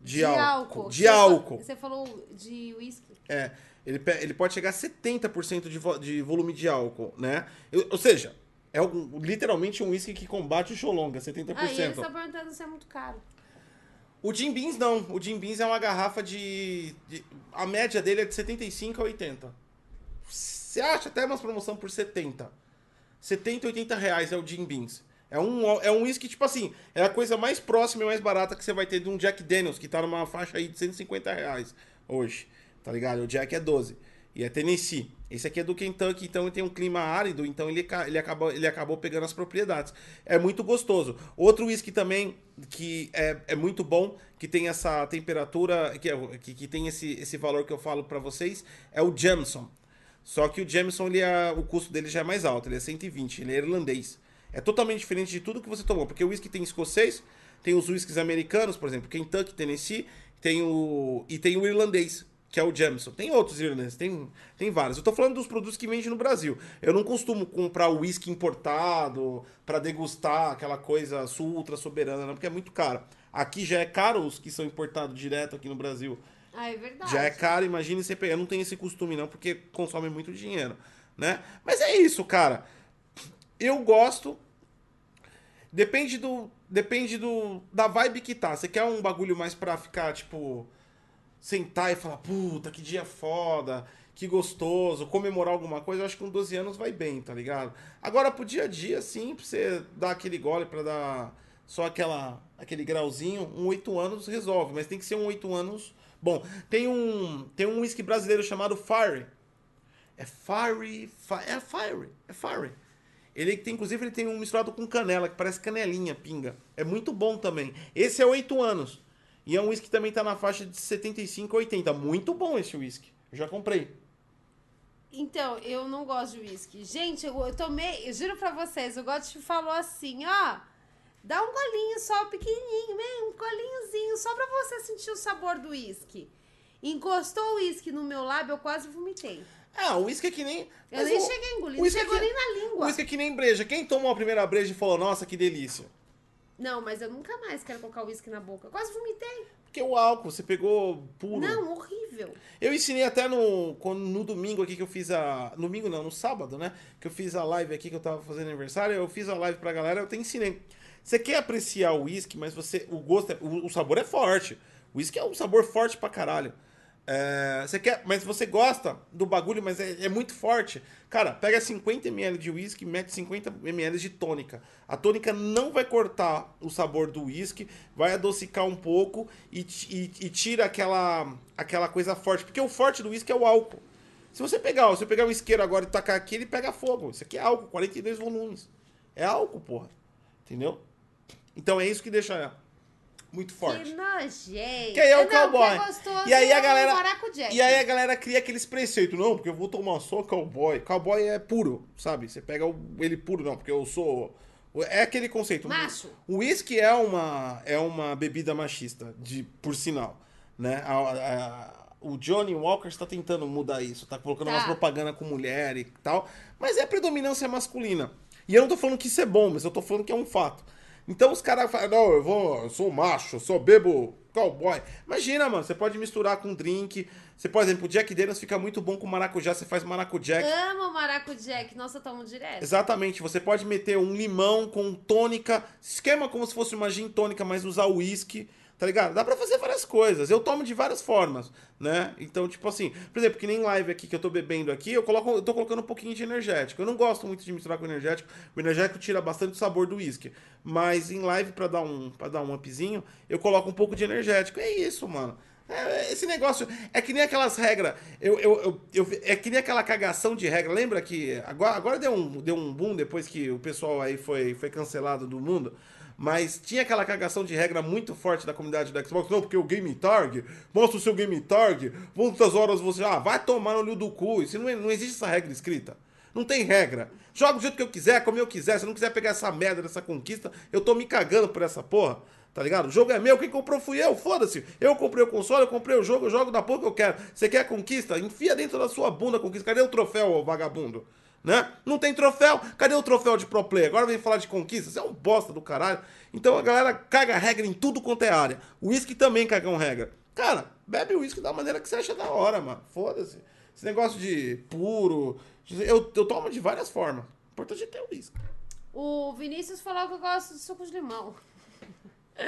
de, álcool. De Você álcool. Você falou de uísque. É, ele, ele pode chegar a 70% de, vo- de volume de álcool, né? Eu- ou seja, é um- literalmente um whisky que combate o Xolonga, 70%. Aí ele está perguntando se é muito caro. O Jim Beans não. O Jim Beans é uma garrafa de, de- A média dele é de 75 a 80. Você acha até umas promoção por 70. 70, 80 reais é o Jim Beans. É um, é um whisky, tipo assim, é a coisa mais próxima e mais barata que você vai ter de um Jack Daniels, que tá numa faixa aí de 150 reais hoje. Tá ligado? O Jack é 12. E é Tennessee. Esse aqui é do Kentucky, então ele tem um clima árido, então ele, ele, acabou, ele acabou pegando as propriedades. É muito gostoso. Outro whisky também que é, é muito bom, que tem essa temperatura, que, é- que, que tem esse, esse valor que eu falo pra vocês, é o Jameson. Só que o Jameson, ele é, o custo dele já é mais alto, ele é 120, ele é irlandês. É totalmente diferente de tudo que você tomou, porque o whisky tem escocês, tem os whiskies americanos, por exemplo, Kentucky, Tennessee, tem o e tem o irlandês, que é o Jameson. Tem outros irlandeses, tem, tem vários. Eu tô falando dos produtos que vende no Brasil. Eu não costumo comprar whisky importado pra degustar aquela coisa ultra soberana, não, porque é muito caro. Aqui já é caro os que são importados direto aqui no Brasil. Ah, é verdade. Já é caro, imagine você pegar. Eu não tenho esse costume, não, porque consome muito dinheiro, né? Mas é isso, cara. Eu gosto. Depende do. Depende do. Da vibe que tá. Você quer um bagulho mais pra ficar, tipo. Sentar e falar, puta, que dia foda, que gostoso, comemorar alguma coisa, eu acho que com 12 anos vai bem, tá ligado? Agora pro dia a dia, sim, pra você dar aquele gole pra dar só aquela, aquele grauzinho, um 8 anos resolve, mas tem que ser um 8 anos bom. Tem um, tem um whisky brasileiro chamado Fire. É Fire, Fi- é Fire, é Fire. Ele tem, inclusive, ele tem um misturado com canela, que parece canelinha, pinga. É muito bom também. Esse é 8 anos. E é um whisky que também tá na faixa de 75 a 80. Muito bom esse whisky. Eu já comprei. Então, eu não gosto de uísque. Gente, eu, eu tomei, eu juro pra vocês, o Gotti falou assim, ó, dá um golinho só, pequenininho, né? Um golinhozinho, só pra você sentir o sabor do uísque. Encostou o uísque no meu lábio, eu quase vomitei. Ah, o whisky é que nem. Eu nem o- cheguei a engolir, o não é chegou que- nem na O língua. whisky é que nem breja. Quem tomou a primeira breja e falou, nossa, que delícia? Não, mas eu nunca mais quero colocar uísque na boca. Quase vomitei. Porque o álcool, você pegou puro. Não, horrível. Eu ensinei até no, quando- no domingo aqui que eu fiz a. No domingo não, no sábado, né? Que eu fiz a live aqui que eu tava fazendo aniversário. Eu fiz a live pra galera, eu até ensinei. Você quer apreciar o uísque, mas você. O gosto. é- o, o sabor é forte. O uísque é um sabor forte pra caralho. É, você quer, mas você gosta do bagulho, mas é, é muito forte. Cara, pega 50 ml de uísque e mete 50 ml de tônica. A tônica não vai cortar o sabor do uísque, vai adocicar um pouco e, e- e tira aquela, aquela coisa forte. Porque o forte do uísque é o álcool. Se você pegar, se você pegar um isqueiro agora e tacar aqui, ele pega fogo. Isso aqui é álcool, 42 volumes. É álcool, porra. Entendeu? Então é isso que deixa muito forte. Que nojento. Que aí é o Não, que cowboy. é E aí a é galera. E aí a galera cria aqueles preceitos, não, porque eu vou tomar só cowboy. Cowboy é puro, sabe? Você pega ele puro, não, porque eu sou. É aquele conceito. Macho. O uísque é uma, é uma bebida machista, de, por sinal. Né? A- a- o Johnny Walker está tentando mudar isso, tá colocando Tá. umas propaganda com mulher e tal. Mas é predominância masculina. E eu não tô falando que isso é bom, mas eu tô falando que é um fato. Então os caras falam, não, eu vou, eu sou macho, eu sou bebo cowboy. Imagina, mano, você pode misturar com drink. Você, por exemplo, o Jack Daniels fica muito bom com maracujá, você faz maracujá. Amo maracujá, nossa, eu tomo direto. Exatamente, você pode meter um limão com tônica, esquema como se fosse uma gin tônica, mas usar uísque, tá ligado? Dá pra fazer várias coisas. Eu tomo de várias formas, né? Então, tipo assim, por exemplo, que nem live aqui que eu tô bebendo aqui, eu coloco, eu tô colocando um pouquinho de energético. Eu não gosto muito de misturar com energético. O energético tira bastante o sabor do uísque, mas em live pra dar um para dar um upzinho, eu coloco um pouco de energético. É isso, mano. É, esse negócio é que nem aquelas regras. Eu, eu, eu, eu- é que nem aquela cagação de regra. Lembra que agora, agora deu, um, deu um boom depois que o pessoal aí foi, foi cancelado do mundo. Mas tinha aquela cagação de regra muito forte da comunidade do Xbox. Não, porque o Game Tag, mostra o seu Game Tag, quantas horas você. Ah, vai tomar no olho do cu. Isso não, é- não existe essa regra escrita. Não tem regra. Joga do jeito que eu quiser, como eu quiser. Se eu não quiser pegar essa merda dessa conquista, eu tô me cagando por essa porra. Tá ligado? O jogo é meu, quem comprou fui eu, foda-se. Eu comprei o console, eu comprei o jogo, eu jogo da porra que eu quero. Você quer conquista? Enfia dentro da sua bunda a conquista. Cadê o troféu, vagabundo? Né? Não tem troféu? Cadê o troféu de pro play? Agora vem falar de conquista? Você é um bosta do caralho. Então a galera caga regra em tudo quanto é área. O uísque também cagam regra. Cara, bebe o uísque da maneira que você acha da hora, mano. Foda-se. Esse negócio de puro. Eu, eu tomo de várias formas. O importante é ter o uísque. O Vinícius falou que eu gosto de suco de limão.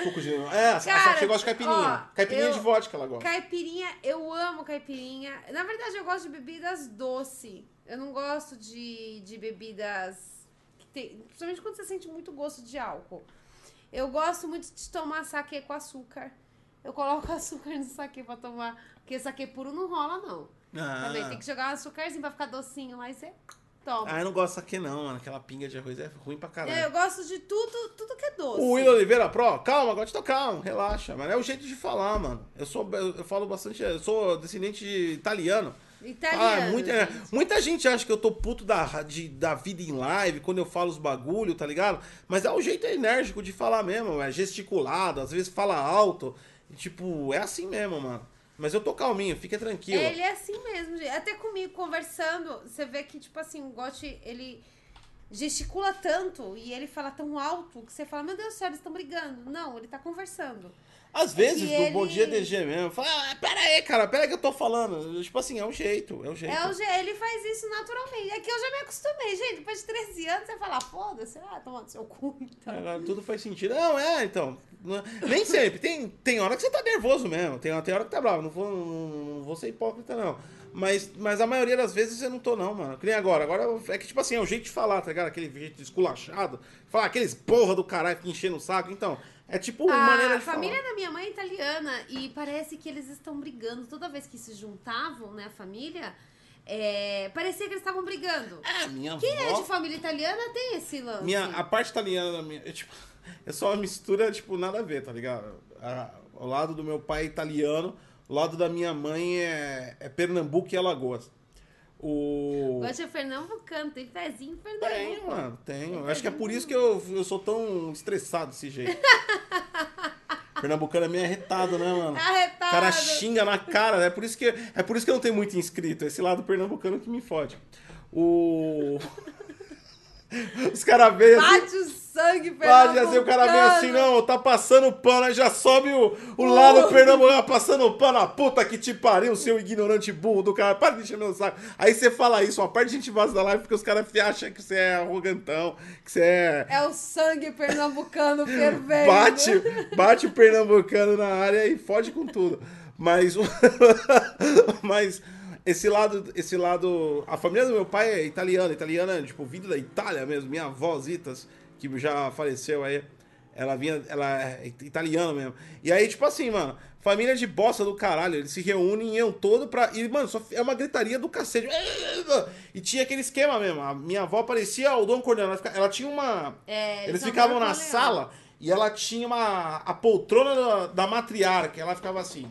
Suco de limão. É, Cara, você gosta de caipirinha. ó, caipirinha eu- de vodka ela gosta. Caipirinha, eu amo caipirinha. Na verdade, eu gosto de bebidas doce. Eu não gosto de, de bebidas. Que tem, principalmente quando você sente muito gosto de álcool. Eu gosto muito de tomar saquê com açúcar. Eu coloco açúcar no saquê pra tomar. Porque saquê puro não rola, não. Ah. Também tem que jogar um açúcarzinho pra ficar docinho, mas você toma. Ah, eu não gosto aqui não, mano. Aquela pinga de arroz é ruim pra caralho. É, eu gosto de tudo, tudo que é doce. O Will Oliveira Pro, calma, agora tô calmo, relaxa, mano. É o jeito de falar, mano. Eu sou, eu, eu falo bastante, eu sou descendente de italiano. Italiano. Ah, muita, gente. muita gente acha que eu tô puto da, de, da vida em live, quando eu falo os bagulho, tá ligado? Mas é o jeito enérgico de falar mesmo, é gesticulado, às vezes fala alto. e, tipo, é assim mesmo, mano. Mas eu tô calminho, fica tranquilo. Ele é assim mesmo, gente. Até comigo, conversando, você vê que, tipo assim, o Gotti, ele gesticula tanto e ele fala tão alto que você fala, meu Deus do céu, eles estão brigando. Não, ele tá conversando. Às vezes, que do ele- Bom Dia DG mesmo, fala, ah, pera aí, cara, pera aí que eu tô falando. Tipo assim, é o jeito, é o jeito. É o, je- ele faz isso naturalmente. Aqui eu já me acostumei, gente. Depois de 13 anos, você fala, foda-se, ah, toma no seu cu, então. Agora tudo faz sentido. Não, é, então. não- Nem sempre. Tem, tem hora que você tá nervoso mesmo. Tem, tem hora que tá bravo. Não vou, não, não vou ser hipócrita, não. Mas, mas a maioria das vezes eu não tô, não, mano. Que nem agora. Agora é que, tipo assim, é o jeito de falar, tá ligado? Aquele jeito esculachado. Falar aqueles porra do caralho que enchendo o saco. Então, é tipo uma maneira A de família falar. da minha mãe é italiana e parece que eles estão brigando. Toda vez que se juntavam, né, a família, é, parecia que eles estavam brigando. É, minha Quem é avó... de família italiana tem esse lance. Minha, a parte italiana da minha. É, tipo, é só uma mistura, tipo, nada a ver, tá ligado? A- o lado do meu pai é italiano, o lado da minha mãe é, é Pernambuco e Alagoas. O. Gosta de Pernambucano, tem pezinho em Tenho, Pernambuco. mano, tenho. Acho que é por isso que eu, eu sou tão estressado desse jeito. Pernambucano é meio arretado, né, mano? O Arretado. cara xinga na cara, né? É por isso que, é por isso que eu não tenho muito inscrito. Esse lado pernambucano que me fode. O. Os caras veem assim. Sangue Pode assim, o cara vem assim, não, tá passando pano, aí já sobe o, o lado pernambucano passando pano, a puta que te pariu, seu ignorante burro do cara, para de encher meu saco. Aí você fala isso, ó, parte de gente vaza da live porque os caras acham que você é arrogantão, que você é... É o sangue pernambucano fervendo. Bate, bate o pernambucano na área e fode com tudo. Mas, mas esse lado, esse lado, a família do meu pai é italiana, italiana, tipo, vindo da Itália mesmo. Minha avó Zitas, que já faleceu aí, ela vinha, ela é italiana mesmo. E aí, tipo assim, mano, família de bosta do caralho, eles se reúnem iam todo pra. E, mano, só é uma gritaria do cacete. E tinha aquele esquema mesmo. A minha avó parecia o Dom Corleone. Ela, ela tinha uma. É, Eles ficavam na sala e ela tinha uma a poltrona da, da matriarca, ela ficava assim.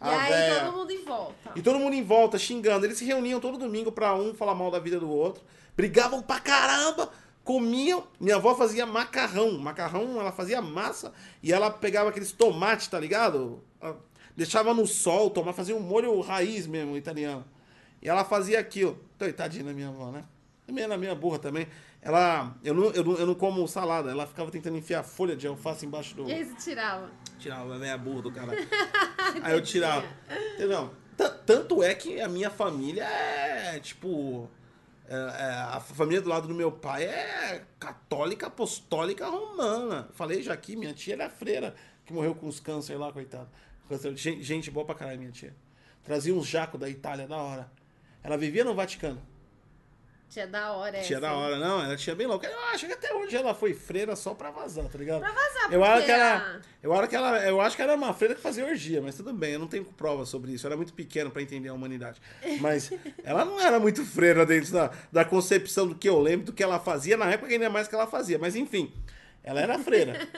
E a aí véia. todo mundo em volta. E todo mundo em volta xingando. Eles se reuniam todo domingo pra um falar mal da vida do outro. Brigavam pra caramba, comiam. Minha avó fazia macarrão. Macarrão, ela fazia massa e ela pegava aqueles tomates, tá ligado? Ela Deixava no sol, tomava, fazia um molho raiz mesmo, italiano. E ela fazia aquilo. Coitadinha da minha avó, né? Também era minha burra também. Ela. Eu não, eu, não, eu não como salada. Ela ficava tentando enfiar folha de alface embaixo do. E aí você tirava. Tirava, a velha burra do cara. Aí eu tirava. Entendeu? Tanto é que a minha família é, tipo. É- é, a família do lado do meu pai é católica, apostólica, romana. Falei já aqui, minha tia era freira, que morreu com os câncer lá. Câncer- Gente, gente boa pra caralho, minha tia. Trazia uns jacos da Itália, da hora. Ela vivia no Vaticano. Tia da hora Tia da hora, não, ela tinha bem louca. Eu acho que até hoje ela foi freira só pra vazar, tá ligado? Pra vazar, eu acho porque que ela, eu acho que ela, eu acho que ela era uma freira que fazia orgia, mas tudo bem, eu não tenho prova sobre isso. Eu era muito pequeno pra entender a humanidade. Mas ela não era muito freira dentro da, da concepção do que eu lembro, do que ela fazia na época, ainda mais que ela fazia. Mas enfim, Ela era freira.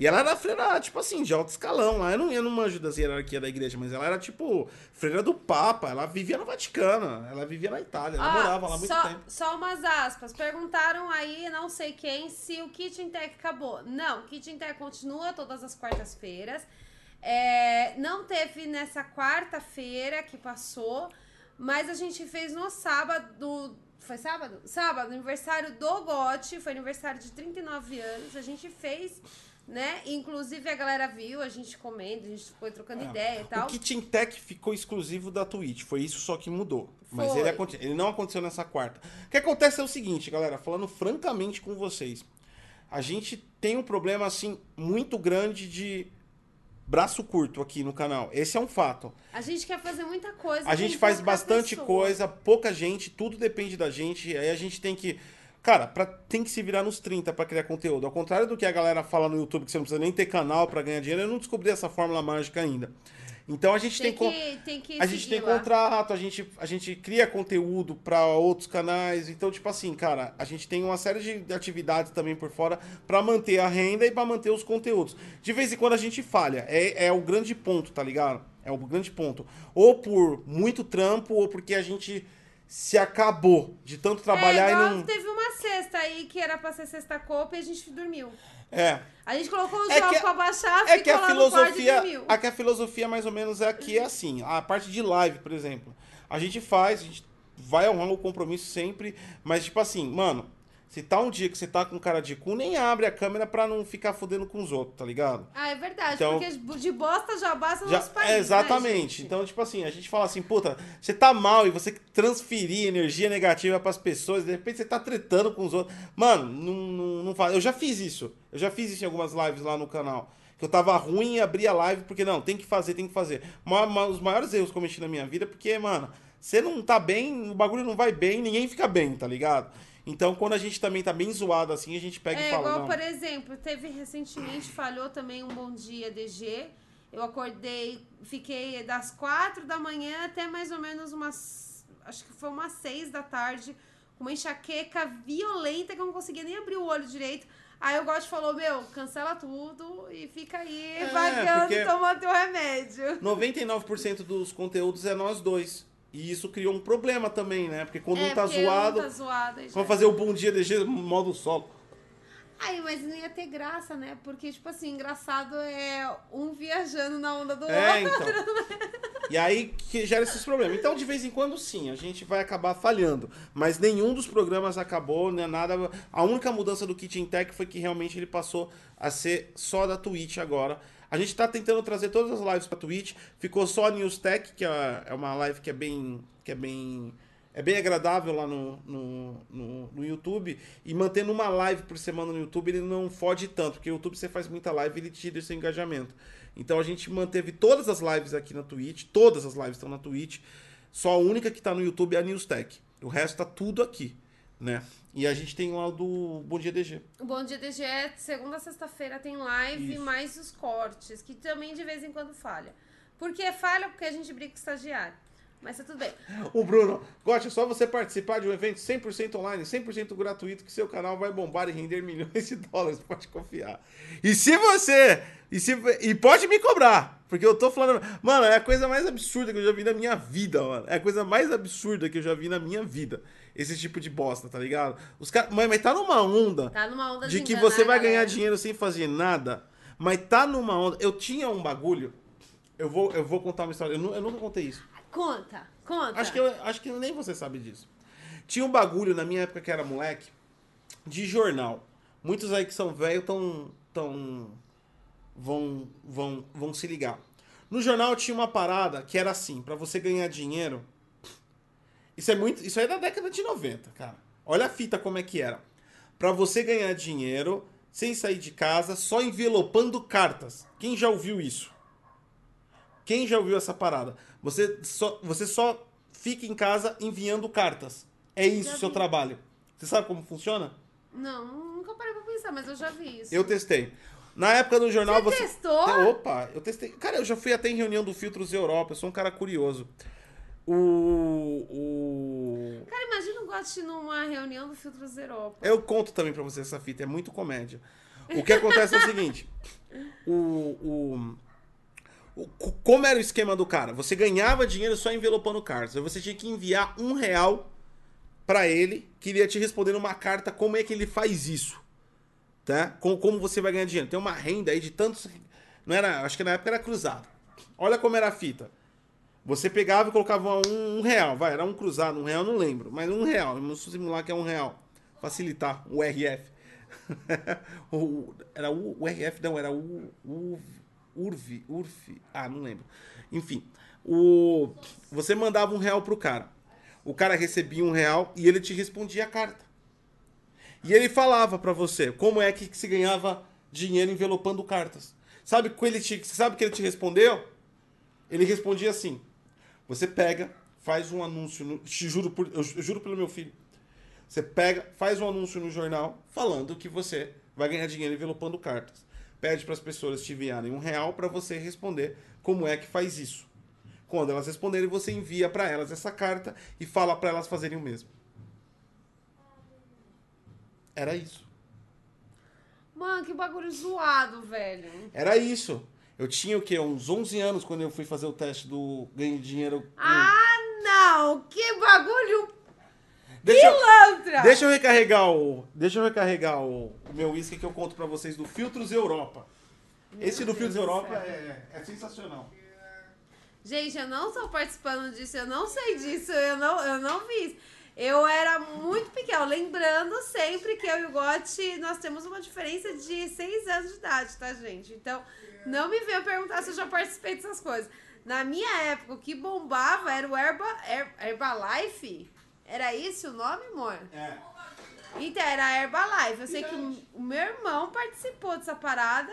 e ela era freira, tipo assim, de alto escalão. Lá. Eu não, eu não manjo das hierarquia da igreja, mas ela era, tipo, freira do Papa. Ela vivia no Vaticano. Ela vivia na Itália. Ela Ó, morava lá muito só, tempo. Só umas aspas. Perguntaram aí, não sei quem, se o Kitchen Tech acabou. Não, o Kitchen Tech continua todas as quartas-feiras. É, não teve nessa quarta-feira que passou, mas a gente fez no sábado. Foi sábado? Sábado, aniversário do Gotti. Foi aniversário de 39 anos. A gente fez, né? Inclusive a galera viu, a gente comendo, a gente foi trocando ideia e tal. É. O Kitchen Tech ficou exclusivo da Twitch. Foi isso só que mudou. Mas Foi. ele, aconte- ele não aconteceu nessa quarta. O que acontece é o seguinte, galera, falando francamente com vocês. A gente tem um problema, assim, muito grande de braço curto aqui no canal. Esse é um fato. A gente quer fazer muita coisa. A gente faz bastante pessoa. coisa, pouca gente, tudo depende da gente. Aí a gente tem que. Cara, pra, tem que se virar nos 30 pra criar conteúdo. Ao contrário do que a galera fala no YouTube, que você não precisa nem ter canal pra ganhar dinheiro, eu não descobri essa fórmula mágica ainda. Então a gente tem, Tem que, tem que a gente tem lá. contrato, a gente, a gente cria conteúdo pra outros canais. Então, tipo assim, cara, a gente tem uma série de- de atividades também por fora pra manter a renda e pra manter os conteúdos. De vez em quando a gente falha. É, é o grande ponto, tá ligado? É o grande ponto. Ou por muito trampo, ou porque a gente se acabou de tanto trabalhar é, e não. teve uma sexta aí que era pra ser sexta copa e a gente dormiu. É. A gente colocou os É jogos que- pra baixar, É ficou que a lá no quarto filosofia, a que a filosofia mais ou menos é aqui é assim, a parte de live, por exemplo. A gente faz, a gente vai honrando o compromisso sempre, mas tipo assim, mano, se tá um dia que você tá com cara de cu, nem abre a câmera pra não ficar fudendo com os outros, tá ligado? Ah, é verdade, Então- porque de bosta já basta Já- nosso país, é, né, exatamente. gente? então, tipo assim, a gente fala assim, puta, você tá mal e você transferir energia negativa pras pessoas, de repente você tá tretando com os outros. Mano, não, não, não faz. Eu já fiz isso. Eu já fiz isso em algumas lives lá no canal. Que eu tava ruim e abri a live porque, não, tem que fazer, tem que fazer. Os maiores erros que eu cometi na minha vida, porque, mano, você não tá bem, o bagulho não vai bem, ninguém fica bem, tá ligado? Então, quando a gente também tá bem zoado assim, a gente pega É e fala, igual, não. por exemplo, teve recentemente, falhou também um Bom Dia DG. Eu acordei, fiquei das quatro da manhã até mais ou menos umas. Acho que foi umas seis da tarde, com uma enxaqueca violenta que eu não conseguia nem abrir o olho direito. Aí o Gotti falou: Meu, cancela tudo e fica aí É, vagando tomando teu remédio. 99% dos conteúdos é nós dois. E isso criou um problema também, né? Porque quando é, um tá zoado, Um tá zoado aí vamos fazer o bom dia DG modo solo. Aí, mas não ia ter graça, né? Porque, tipo assim, engraçado é um viajando na onda do É, outro. então. E aí que gera esses problemas. Então, de vez em quando, sim, a gente vai acabar falhando. Mas nenhum dos programas acabou, né? Nada. A única mudança do Kitchen Tech foi que realmente ele passou a ser só da Twitch agora. A gente tá tentando trazer todas as lives pra Twitch. Ficou só a News Tech, que é é uma live que é bem. que é bem. É bem agradável lá no, no, no, no YouTube. E mantendo uma live por semana no YouTube, ele não fode tanto. Porque o YouTube você faz muita live ele tira esse engajamento. Então a gente manteve todas as lives aqui na Twitch. Todas as lives estão na Twitch. Só a única que tá no YouTube é a News Tech. O resto tá tudo aqui, né? E a gente tem lá o do Bom Dia DG. O Bom Dia DG é segunda a sexta-feira tem live, Isso. mais os cortes, que também de vez em quando falha. Por que falha? Porque a gente briga com o estagiário. Mas tá tudo bem. O Bruno, Gosta, é só você participar de um evento 100% online, 100% gratuito, que seu canal vai bombar e render milhões de dólares, pode confiar. E se você. E, se, e pode me cobrar, porque eu tô falando. Mano, é a coisa mais absurda que eu já vi na minha vida, mano. É a coisa mais absurda que eu já vi na minha vida. Esse tipo de bosta, tá ligado? Os caras. Mas, mas tá numa onda Tá numa onda de de que enganar você vai ganhar dinheiro sem fazer nada, mas tá numa onda. Eu tinha um bagulho. Eu vou, eu vou contar uma história. Eu, eu nunca contei isso. Conta, conta. Acho que, eu, acho que nem você sabe disso. Tinha um bagulho na minha época que era moleque de jornal. Muitos aí que são velhos tão, tão vão, vão, vão se ligar. No jornal tinha uma parada que era assim, pra você ganhar dinheiro. Isso é muito, isso é da década de 90, cara. Olha a fita como é que era. Pra você ganhar dinheiro sem sair de casa, só envelopando cartas. Quem já ouviu isso? Quem já ouviu essa parada? Você só, você só fica em casa enviando cartas. É isso o seu trabalho. Você sabe como funciona? Não, nunca parei pra pensar, mas eu já vi isso. Eu testei. Na época do jornal Você você. testou? Opa, eu testei. Cara, eu já fui até em reunião do Filtros Europa, eu sou um cara curioso. O. O. Cara, imagina o Gotti numa reunião do Filtros Europa. Eu conto também pra você essa fita, é muito comédia. O que acontece é o seguinte. O, o, o- co- como era o esquema do cara? Você ganhava dinheiro só envelopando cartas. Você tinha que enviar um real pra ele, que ele ia te responder numa carta como é que ele faz isso. Tá? Como, como você vai ganhar dinheiro. Tem uma renda aí de tantos. Não era, acho que na época era cruzado. Olha como era a fita. Você pegava e colocava um, um real, vai, era um cruzado, um real, não lembro, mas um real, vamos simular que é um real. Facilitar, o RF. era o, o RF, não, era o, o URV, URF, ah, não lembro. Enfim, o, você mandava um real pro cara. O cara recebia um real e ele te respondia a carta. E ele falava pra você como é que se ganhava dinheiro envelopando cartas. Sabe que ele te, sabe que ele te respondeu? Ele respondia assim: Você pega, faz um anúncio, no, te juro por, eu ju- eu juro pelo meu filho. Você pega, faz um anúncio no jornal falando que você vai ganhar dinheiro envelopando cartas. Pede para as pessoas te enviarem um real para você responder como é que faz isso. Quando elas responderem, você envia para elas essa carta e fala para elas fazerem o mesmo. Era isso. Mano, que bagulho zoado, velho. Era isso. Eu tinha o quê? Uns 11 anos quando eu fui fazer o teste do ganho de dinheiro. Ah, não! Que bagulho Deixa eu- pilantra! Deixa eu recarregar o. Deixa eu recarregar o, o meu uísque que eu conto pra vocês do Filtros Europa. Esse do Deus Filtros do Europa é, é sensacional. Gente, eu não estou participando disso, eu não sei disso, eu não, eu não vi. Eu era muito pequena, lembrando sempre que eu e o Gotti, nós temos uma diferença de seis anos de idade, tá, gente? Então, não me venha perguntar se eu já participei dessas coisas. Na minha época, o que bombava era o Herba, Her- Herbalife. Era isso o nome, amor? É. Então, era a Herbalife. Eu sei que o o meu irmão participou dessa parada,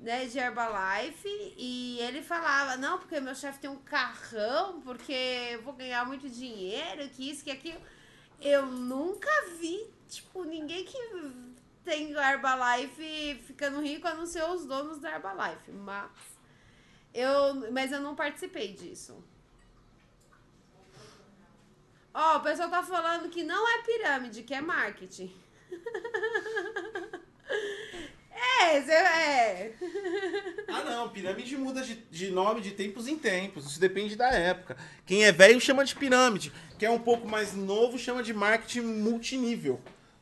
né, de Herbalife, e ele falava, não, porque meu chefe tem um carrão, porque eu vou ganhar muito dinheiro, que isso, que aquilo. Eu nunca vi, tipo, ninguém que tem Herbalife ficando rico, a não ser os donos da Herbalife. Mas eu, mas eu não participei disso. Ó, o pessoal tá falando que não é pirâmide, que é marketing. é, cê- é. Ah, não. Pirâmide muda de, de nome de tempos em tempos. Isso depende da época. Quem é velho chama de pirâmide. Quem é um pouco mais novo chama de marketing multinível.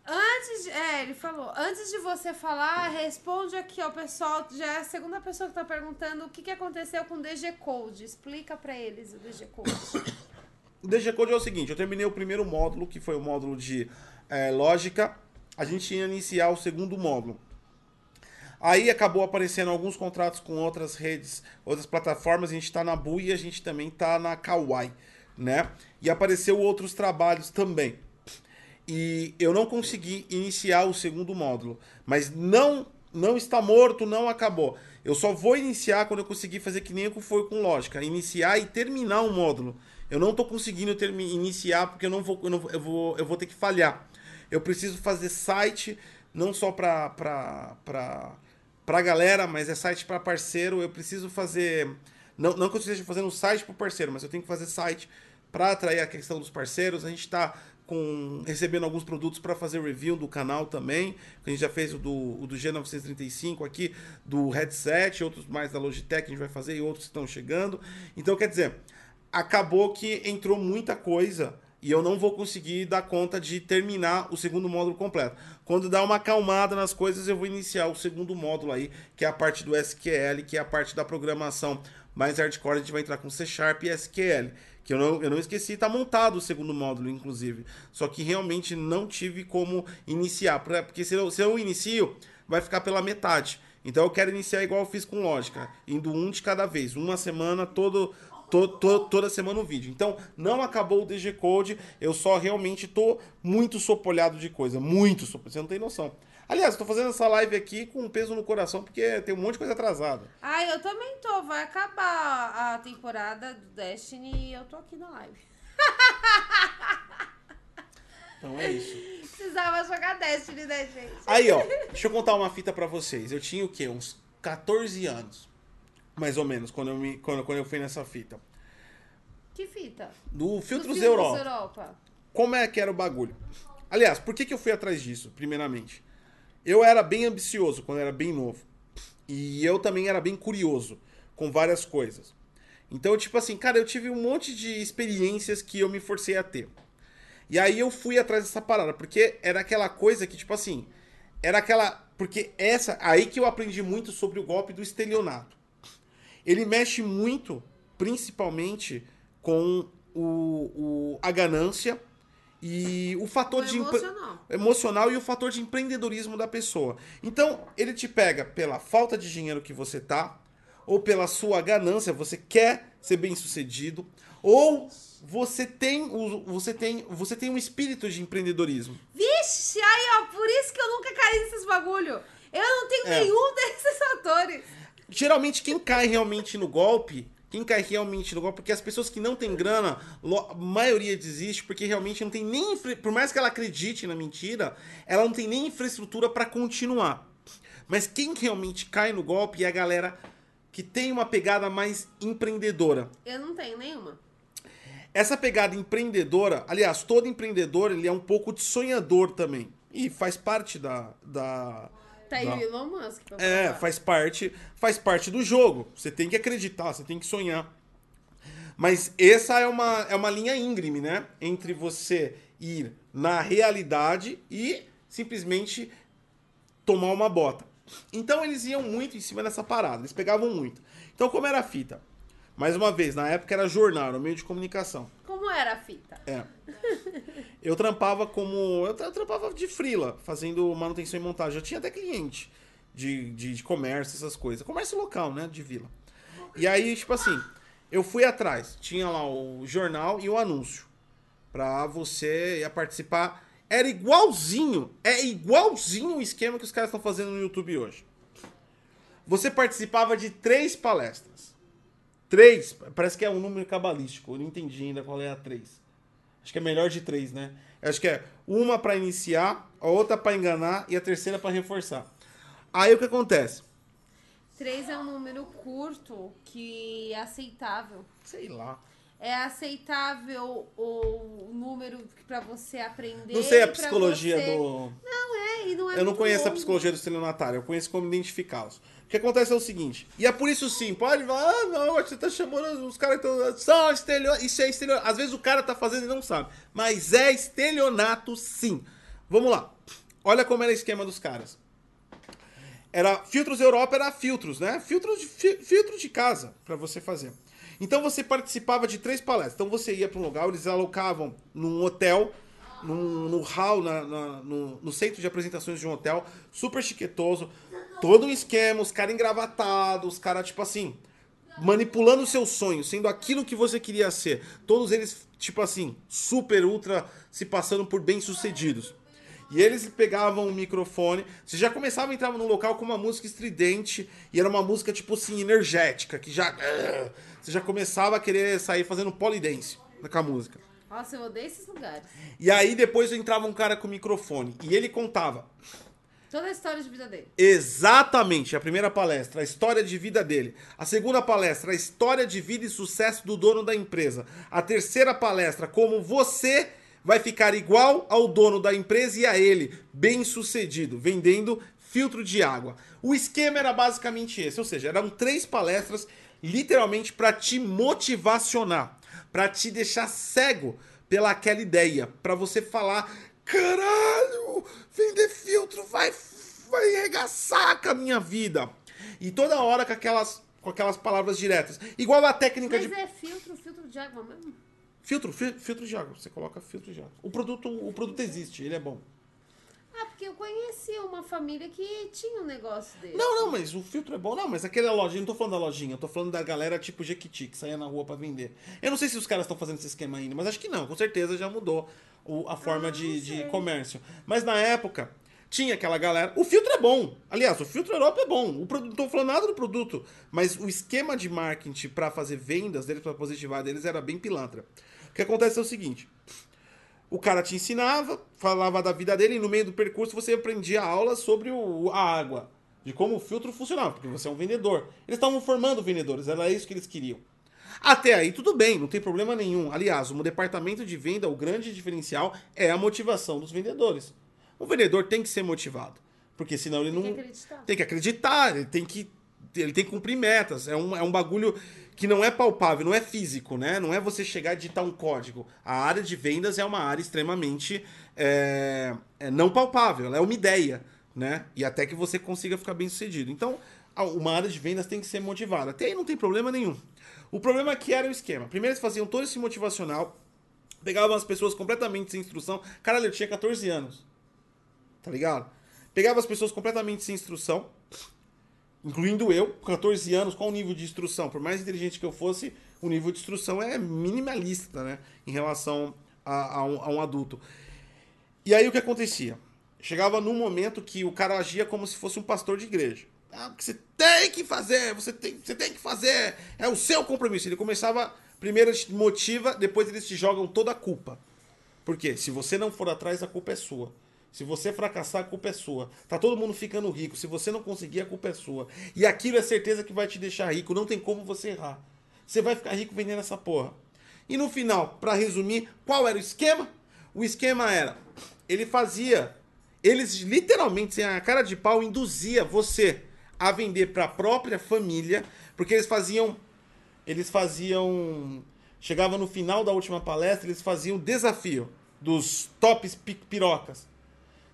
Antes de, é, ele falou, antes de você falar, responde aqui, ó, pessoal, já é a segunda pessoa que tá perguntando o que, que aconteceu com o DG Code. Explica pra eles o DG Code. O DG Code é o seguinte, eu terminei o primeiro módulo, que foi o módulo de eh, lógica. A gente ia iniciar o segundo módulo. Aí acabou aparecendo alguns contratos com outras redes, outras plataformas. A gente está na Bu e a gente também está na Kawaii, né? E apareceu outros trabalhos também. E eu não consegui iniciar o segundo módulo, mas não não está morto, não acabou. Eu só vou iniciar quando eu conseguir fazer que nem foi com lógica, iniciar e terminar o módulo. Eu não estou conseguindo termi- iniciar porque eu não vou eu, não, eu vou eu vou ter que falhar. Eu preciso fazer site não só para para galera, mas é site para parceiro. Eu preciso fazer não, não que eu esteja fazendo site para parceiro, mas eu tenho que fazer site para atrair a questão dos parceiros. A gente está com recebendo alguns produtos para fazer review do canal também. A gente já fez o do, o do G935 aqui, do headset, outros mais da Logitech a gente vai fazer e outros estão chegando. Então, quer dizer, acabou que entrou muita coisa e eu não vou conseguir dar conta de terminar o segundo módulo completo. Quando dá uma acalmada nas coisas, eu vou iniciar o segundo módulo aí, que é a parte do SQL, que é a parte da programação mais hardcore. A gente vai entrar com C Sharp e SQL. Que eu não, eu não esqueci, tá montado o segundo módulo, inclusive. Só que realmente não tive como iniciar. Porque se eu, se eu inicio, vai ficar pela metade. Então eu quero iniciar igual eu fiz com lógica, indo um de cada vez, uma semana, todo, to- to- toda semana um vídeo. Então não acabou o DG Code, eu só realmente tô muito sopolhado de coisa, muito sopolhado, você não tem noção. Aliás, tô fazendo essa live aqui com um peso no coração porque tem um monte de coisa atrasada. Ai, eu também tô. Vai acabar a temporada do Destiny e eu tô aqui na live. Então é isso. Precisava jogar Destiny, né, gente? Aí, ó, deixa eu contar uma fita pra vocês. Eu tinha o quê? Uns 14 anos, mais ou menos, quando eu, me, quando, quando eu fui nessa fita. Que fita? Do Do Filtros Filtros Europa. Europa. Como é que era o bagulho? Aliás, por que, que eu fui atrás disso, primeiramente? eu era bem ambicioso quando era bem novo. E eu também era bem curioso com várias coisas. Então, tipo assim, cara, eu tive um monte de experiências que eu me forcei a ter. E aí eu fui atrás dessa parada, porque era aquela coisa que, tipo assim, era aquela. Porque essa. Aí que eu aprendi muito sobre o golpe do estelionato. Ele mexe muito, principalmente, com o, o a ganância e o fator O de emocional. emocional e o fator de empreendedorismo da pessoa. Então, ele te pega pela falta de dinheiro que você tá, ou pela sua ganância, você quer ser bem-sucedido, ou você tem, o- você tem, você tem um espírito de empreendedorismo. Vixe, aí, ó, por isso que eu nunca caí nesses bagulho. Eu não tenho É. nenhum desses fatores. Geralmente quem cai realmente no golpe, quem cai realmente no golpe, porque as pessoas que não têm grana, a maioria desiste porque realmente não tem nem, por mais que ela acredite na mentira, ela não tem nem infraestrutura para continuar. Mas quem realmente cai no golpe é a galera que tem uma pegada mais empreendedora. Eu não tenho nenhuma. Essa pegada empreendedora, aliás, todo empreendedor, ele é um pouco de sonhador também. E faz parte da, da, Tá aí o Elon Musk pra é, faz parte, faz parte do jogo. Você tem que acreditar, você tem que sonhar. Mas essa é uma, é uma linha íngreme, né? Entre você ir na realidade e simplesmente tomar uma bota. Então eles iam muito em cima dessa parada, eles pegavam muito. Então como era a fita? Mais uma vez, na época era jornal, era um meio de comunicação. Como era a fita? É. Eu trampava como. Eu tra- trampava de frila, fazendo manutenção e montagem. Eu tinha até cliente de, de, de comércio, essas coisas. Comércio local, né? De vila. E aí, tipo assim, eu fui atrás. Tinha lá o jornal e o anúncio. Pra você ir participar. Era igualzinho. É igualzinho o esquema que os caras estão fazendo no YouTube hoje. Você participava de três palestras. Três. Parece que é um número cabalístico. Eu não entendi ainda qual é a três. Acho que é melhor de três, né? Acho que é uma pra iniciar, a outra pra enganar e a terceira pra reforçar. Aí o que acontece? Três é um número curto que é aceitável. Sei lá. É aceitável o número pra você aprender. Não sei a psicologia você- do. Não é, e não é Eu não conheço a longo. psicologia do estelionatário, eu conheço como identificá-los. O que acontece é o seguinte, e é por isso sim, pode falar, ah, não, você tá chamando os caras que são estelionato, isso é estelionato. Às vezes o cara tá fazendo e não sabe, mas é estelionato sim. Vamos lá, olha como era o esquema dos caras. Era Filtros Europa era filtros, né? Filtros de, fi- filtro de casa pra você fazer. Então você participava de três palestras. Então você ia para um lugar, eles alocavam num hotel, num, no hall, na- na- no, no centro de apresentações de um hotel, super chiquetoso, todo um esquema, os caras engravatados, os caras, tipo assim, manipulando o seu sonho, sendo aquilo que você queria ser. Todos eles, tipo assim, super, ultra, se passando por bem-sucedidos. E eles pegavam o microfone, você já começava a entrar no local com uma música estridente, e era uma música, tipo assim, energética, que já. Você já começava a querer sair fazendo polidense com a música. Nossa, eu odeio esses lugares. E aí depois entrava um cara com o microfone, e ele contava Toda a história de vida dele. Exatamente, a primeira palestra, a história de vida dele. A segunda palestra, a história de vida e sucesso do dono da empresa. A terceira palestra, como você vai ficar igual ao dono da empresa e a ele, bem sucedido, vendendo filtro de água. O esquema era basicamente esse, ou seja, eram três palestras literalmente para te motivacionar, para te deixar cego pela aquela ideia, para você falar, caralho, vender filtro vai vai arregaçar com a minha vida. E toda hora com aquelas com aquelas palavras diretas. Igual a técnica Mas de é filtro, filtro de água mesmo? Filtro, fi- filtro de água, você coloca filtro de água. O produto, o produto existe, ele é bom. Ah, porque eu conheci uma família que tinha um negócio desse. Não, não, mas o filtro é bom. Não, mas aquela lojinha, não tô falando da lojinha, eu tô falando da galera tipo Jequiti, que saía na rua pra vender. Eu não sei se os caras estão fazendo esse esquema ainda, mas acho que não, com certeza já mudou o- a forma Ah, de, de comércio. Mas na época, tinha aquela galera. O filtro é bom. Aliás, o filtro Europa é bom. O produto, não tô falando nada do produto, mas o esquema de marketing pra fazer vendas deles, pra positivar deles, era bem pilantra. O que acontece é o seguinte. O cara te ensinava, falava da vida dele, e no meio do percurso você aprendia aulas sobre o- a água, de como o filtro funcionava, porque você é um vendedor. Eles estavam formando vendedores, era isso que eles queriam. Até aí tudo bem, não tem problema nenhum. Aliás, no departamento de venda, o grande diferencial é a motivação dos vendedores. O vendedor tem que ser motivado. Porque senão ele Tem não. que acreditar. Tem que acreditar, ele tem que, ele tem que cumprir metas. É um, é um bagulho que não é palpável, não é físico, né? Não é você chegar e digitar um código. A área de vendas é uma área extremamente é, é não palpável, ela é uma ideia, né? E até que você consiga ficar bem sucedido. Então, uma área de vendas tem que ser motivada. Até aí não tem problema nenhum. O problema aqui era o esquema. Primeiro eles faziam todo esse motivacional, pegavam as pessoas completamente sem instrução. Caralho, eu tinha 14 anos. Tá ligado? Pegava as pessoas completamente sem instrução, incluindo eu, com 14 anos, qual o nível de instrução? Por mais inteligente que eu fosse, o nível de instrução é minimalista, né? Em relação a, a um, a um adulto. E aí o que acontecia? Chegava num momento que o cara agia como se fosse um pastor de igreja. Ah, que você tem que fazer, você tem, você tem que fazer, é o seu compromisso. Ele começava, primeiro ele te motiva, depois eles te jogam toda a culpa. Por quê? Se você não for atrás, a culpa é sua. Se você fracassar, a culpa é sua. Tá todo mundo ficando rico. Se você não conseguir, a culpa é sua. E aquilo é certeza que vai te deixar rico. Não tem como você errar. Você vai ficar rico vendendo essa porra. E no final, pra resumir, qual era o esquema? O esquema era: ele fazia, eles literalmente, sem a cara de pau, induzia você a vender pra própria família, porque eles faziam eles faziam. Chegava no final da última palestra, eles faziam o desafio dos tops pi- pirocas.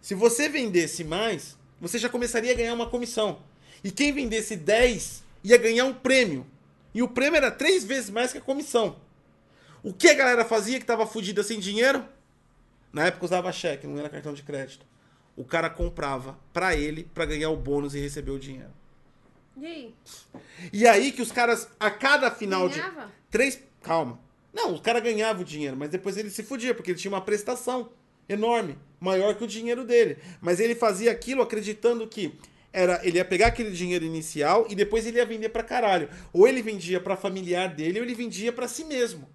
Se você vendesse mais, você já começaria a ganhar uma comissão. E quem vendesse 10 ia ganhar um prêmio. E o prêmio era três vezes mais que a comissão. O que a galera fazia que tava fudida sem dinheiro? Na época usava cheque, não era cartão de crédito. O cara comprava pra ele pra ganhar o bônus e receber o dinheiro. E aí? E aí que os caras, a cada final de. Ganhava? Três. Calma. Não, o cara ganhava o dinheiro, mas depois ele se fudia, porque ele tinha uma prestação enorme, maior que o dinheiro dele. Mas ele fazia aquilo acreditando que era ele ia pegar aquele dinheiro inicial e depois ele ia vender pra caralho. Ou ele vendia pra familiar dele, ou ele vendia pra si mesmo.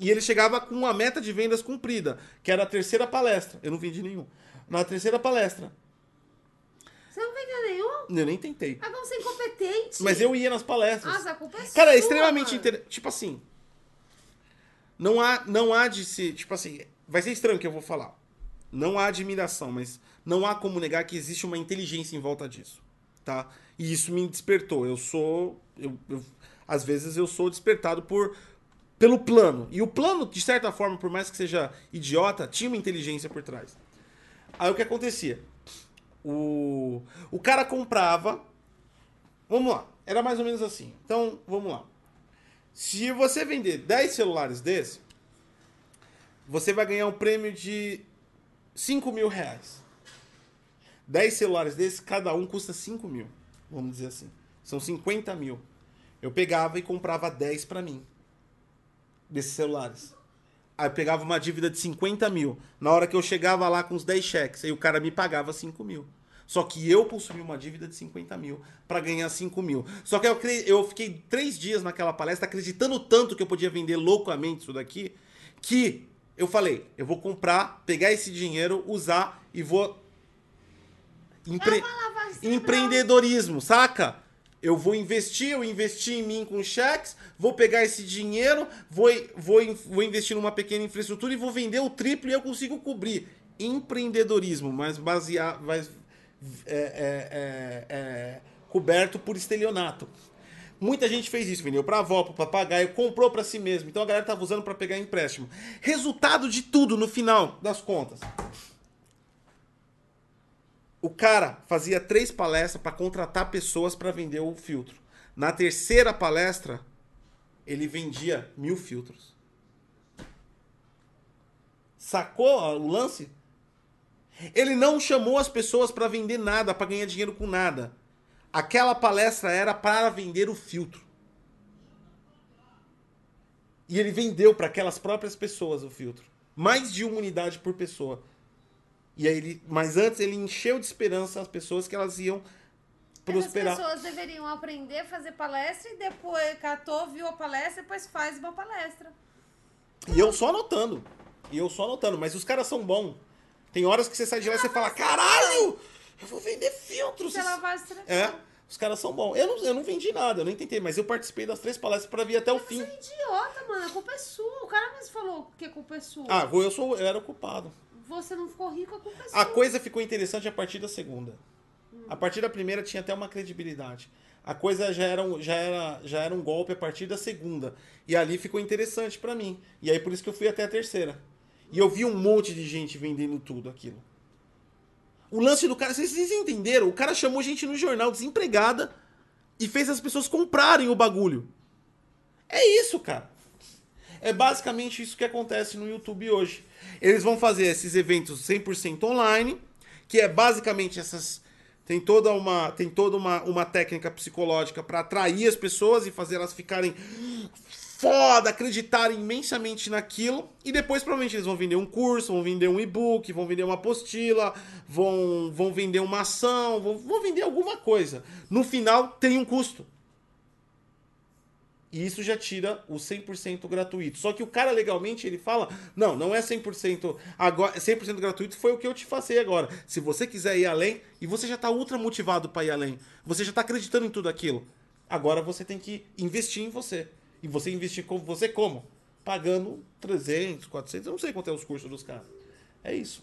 E ele chegava com uma meta de vendas cumprida, que era a terceira palestra. Eu não vendi nenhum. Na terceira palestra. Você não vendeu nenhum? Eu nem tentei. Ah, não, você é incompetente. Mas eu ia nas palestras. Nossa, a culpa é Cara, é sua, extremamente mano. interessante. Tipo assim. Não há, não há de se. Tipo assim. Vai ser estranho o que eu vou falar. Não há admiração, mas não há como negar que existe uma inteligência em volta disso. Tá? E isso me despertou. Eu sou. Eu, eu- às vezes eu sou despertado por. Pelo plano. E o plano, de certa forma, por mais que seja idiota, tinha uma inteligência por trás. Aí o que acontecia? O, o cara comprava. Vamos lá. Era mais ou menos assim. Então, vamos lá. Se você vender 10 celulares desse, você vai ganhar um prêmio de 5 mil reais. 10 celulares desses, cada um custa 5 mil. Vamos dizer assim. São 50 mil. Eu pegava e comprava 10 pra mim. Desses celulares. Aí eu pegava uma dívida de 50 mil. Na hora que eu chegava lá com os 10 cheques, aí o cara me pagava 5 mil. Só que eu consumi uma dívida de 50 mil pra ganhar 5 mil. Só que eu, eu fiquei três dias naquela palestra acreditando tanto que eu podia vender loucamente isso daqui, que eu falei, eu vou comprar, pegar esse dinheiro, usar e vou. empre- empreendedorismo, saca? Eu vou investir, eu investi em mim com cheques, vou pegar esse dinheiro, vou, vou, vou investir numa pequena infraestrutura e vou vender o triplo e eu consigo cobrir. Empreendedorismo, mas baseado. Mas, é, é, é, é, coberto por estelionato. Muita gente fez isso, vendeu pra avó, pro papagaio, comprou pra si mesmo. Então a galera tava usando pra pegar empréstimo. Resultado de tudo no final das contas. O cara fazia três palestras para contratar pessoas para vender o filtro. Na terceira palestra, ele vendia mil filtros. Sacou o lance? Ele não chamou as pessoas para vender nada, para ganhar dinheiro com nada. Aquela palestra era para vender o filtro. E ele vendeu para aquelas próprias pessoas o filtro. Mais de uma unidade por pessoa. E aí ele, mas antes ele encheu de esperança as pessoas que elas iam prosperar. Essas pessoas deveriam aprender a fazer palestra e depois catou, viu a palestra, depois faz uma palestra. E eu só anotando. E eu só anotando. Mas os caras são bons. Tem horas que você sai de lá e você fala: caralho! Eu vou vender filtros. É lavagem cerebral. É, os caras são bons. Eu não, eu não vendi nada, eu nem tentei, mas eu participei das três palestras pra vir até o Você fim. é idiota, mano. A culpa é sua. O cara mesmo falou que a culpa é sua. Ah, eu, sou, eu era o culpado. você não ficou rico, a culpa é A sua. coisa ficou interessante a partir da segunda. A partir da primeira tinha até uma credibilidade. A coisa já era, um, já, era, já era um golpe a partir da segunda. E ali ficou interessante pra mim. E aí por isso que eu fui até a terceira. E eu vi um monte de gente vendendo tudo aquilo. O lance do cara, vocês, entenderam? O cara chamou gente no jornal desempregada e fez as pessoas comprarem o bagulho. É isso, cara. É basicamente isso que acontece no YouTube hoje. Eles vão fazer esses eventos 100% online, que é basicamente essas tem toda uma tem toda uma, uma técnica psicológica para atrair as pessoas e fazer elas ficarem foda, acreditarem imensamente naquilo e depois provavelmente eles vão vender um curso, vão vender um e-book, vão vender uma apostila, vão vão vender uma ação, vão, vão vender alguma coisa. No final tem um custo. E isso já tira o 100% gratuito. Só que o cara legalmente ele fala: "Não, não é 100% agora, 100% gratuito foi o que eu te passei agora. Se você quiser ir além e você já tá ultra motivado para ir além, você já tá acreditando em tudo aquilo. Agora você tem que investir em você. E você investir com você como? Pagando 300, 400, eu não sei quanto é os cursos dos caras. É isso.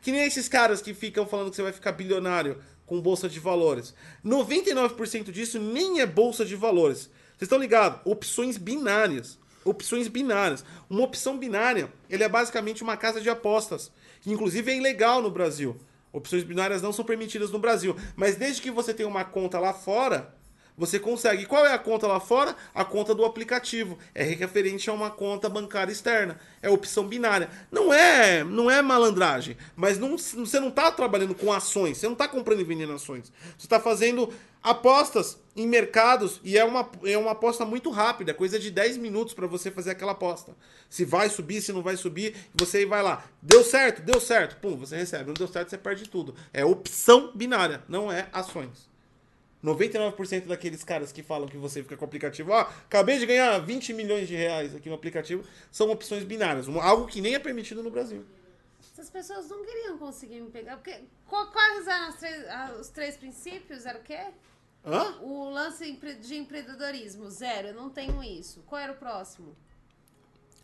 Que nem esses caras que ficam falando que você vai ficar bilionário com bolsa de valores. 99% disso nem é bolsa de valores. Vocês estão ligados? Opções binárias. Opções binárias. Uma opção binária, ele é basicamente uma casa de apostas. Que inclusive é ilegal no Brasil. Opções binárias não são permitidas no Brasil. Mas desde que você tenha uma conta lá fora, você consegue. Qual é a conta lá fora? A conta do aplicativo. É referente a uma conta bancária externa. É opção binária. Não é, não é malandragem, mas não, você não está trabalhando com ações, você não está comprando e vendendo ações. Você está fazendo apostas em mercados e é uma, é uma aposta muito rápida, coisa de 10 minutos para você fazer aquela aposta. Se vai subir, se não vai subir, você vai lá. Deu certo? Deu certo. Pum, você recebe. Não deu certo, você perde tudo. É opção binária, não é ações. 99% daqueles caras que falam que você fica com o aplicativo, ó, acabei de ganhar 20 milhões de reais aqui no aplicativo, são opções binárias, algo que nem é permitido no Brasil. Essas pessoas não queriam conseguir me pegar. Porque quais eram três- ah, os três princípios? Era o quê? Hã? O lance de empreendedorismo, zero, eu não tenho isso. Qual era o próximo?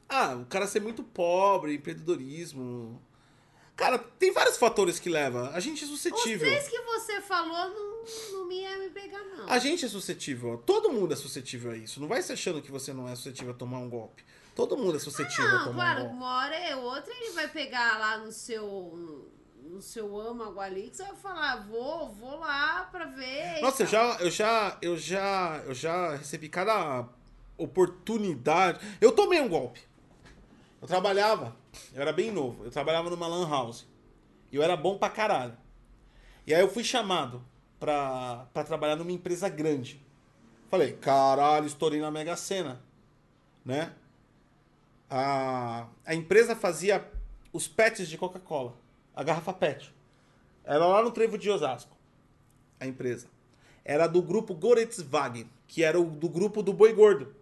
Ah, o cara ser muito pobre, empreendedorismo. Cara, tem vários fatores que levam. A gente é Os suscetível. três que você falou não, não me ia me pegar, não. A gente é suscetível. Todo mundo é suscetível a isso. Não vai se achando que você não é suscetível a tomar um golpe. Todo mundo é suscetível a Não, tomar um claro, golpe. uma hora é outra, ele vai pegar lá no seu. no- No seu âmago ali, que você vai falar, vou, vou lá pra ver. Nossa, eu já, eu já, eu já, eu já recebi cada oportunidade. Eu tomei um golpe. Eu trabalhava, eu era bem novo, eu trabalhava numa lan house. E eu era bom pra caralho. E aí eu fui chamado pra, pra trabalhar numa empresa grande. Falei, caralho, estourei na Mega Sena. Né? A, a empresa fazia os pets de Coca-Cola. A garrafa pet. Era lá no Trevo de Osasco a empresa. Era do grupo Goretzwagen, que era o do grupo do Boi Gordo.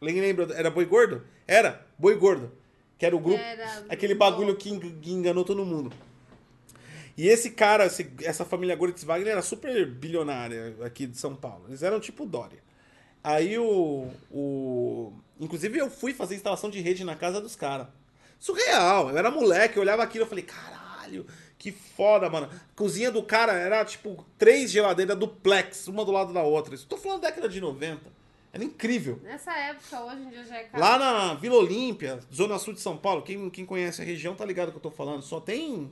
Lembra? Era Boi Gordo? Era, Boi Gordo. Que era o grupo. Era aquele bagulho que enganou todo mundo. E esse cara, esse- essa família Goretzwagen era super bilionária aqui de São Paulo. Eles eram tipo Dória. Aí o, o. Inclusive eu fui fazer instalação de rede na casa dos caras. Surreal. Eu era moleque, eu olhava aquilo e falei, caralho, que foda, mano. A cozinha do cara era tipo três geladeiras duplex, uma do lado da outra. Isso tô falando da década de 90. Era incrível. Nessa época, hoje em dia já é caro. Lá na Vila Olímpia, Zona Sul de São Paulo, quem, quem conhece a região tá ligado que eu tô falando. Só tem.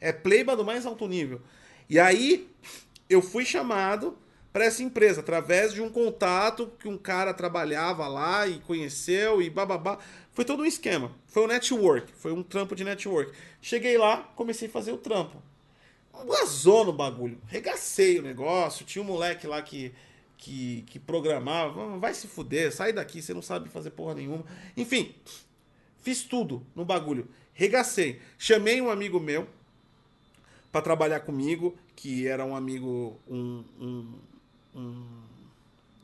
É pleiba do mais alto nível. E aí, eu fui chamado para essa empresa, através de um contato que um cara trabalhava lá e conheceu e bababá. Foi todo um esquema. Foi um network, foi um trampo de network. Cheguei lá, comecei a fazer o trampo. Vazou no bagulho. Regacei o negócio. Tinha um moleque lá que, que, que programava. Vai se fuder, sai daqui, você não sabe fazer porra nenhuma. Enfim, fiz tudo no bagulho. Regacei. Chamei um amigo meu para trabalhar comigo, que era um amigo. Um, um, um-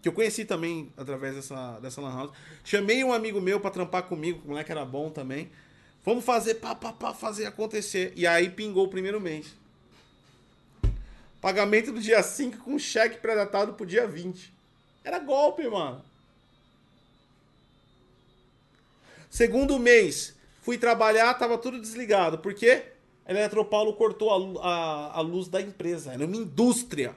que eu conheci também através dessa, dessa Lan House. Chamei um amigo meu para trampar comigo, o moleque era bom também. Vamos fazer, pá, pá, pá, fazer acontecer. E aí pingou o primeiro mês. Pagamento do dia 5 com cheque pré-datado pro dia 20. Era golpe, mano. Segundo mês, Fui trabalhar, tava tudo desligado. Por quê? A Eletropaulo cortou a, a, a luz da empresa. Era uma indústria.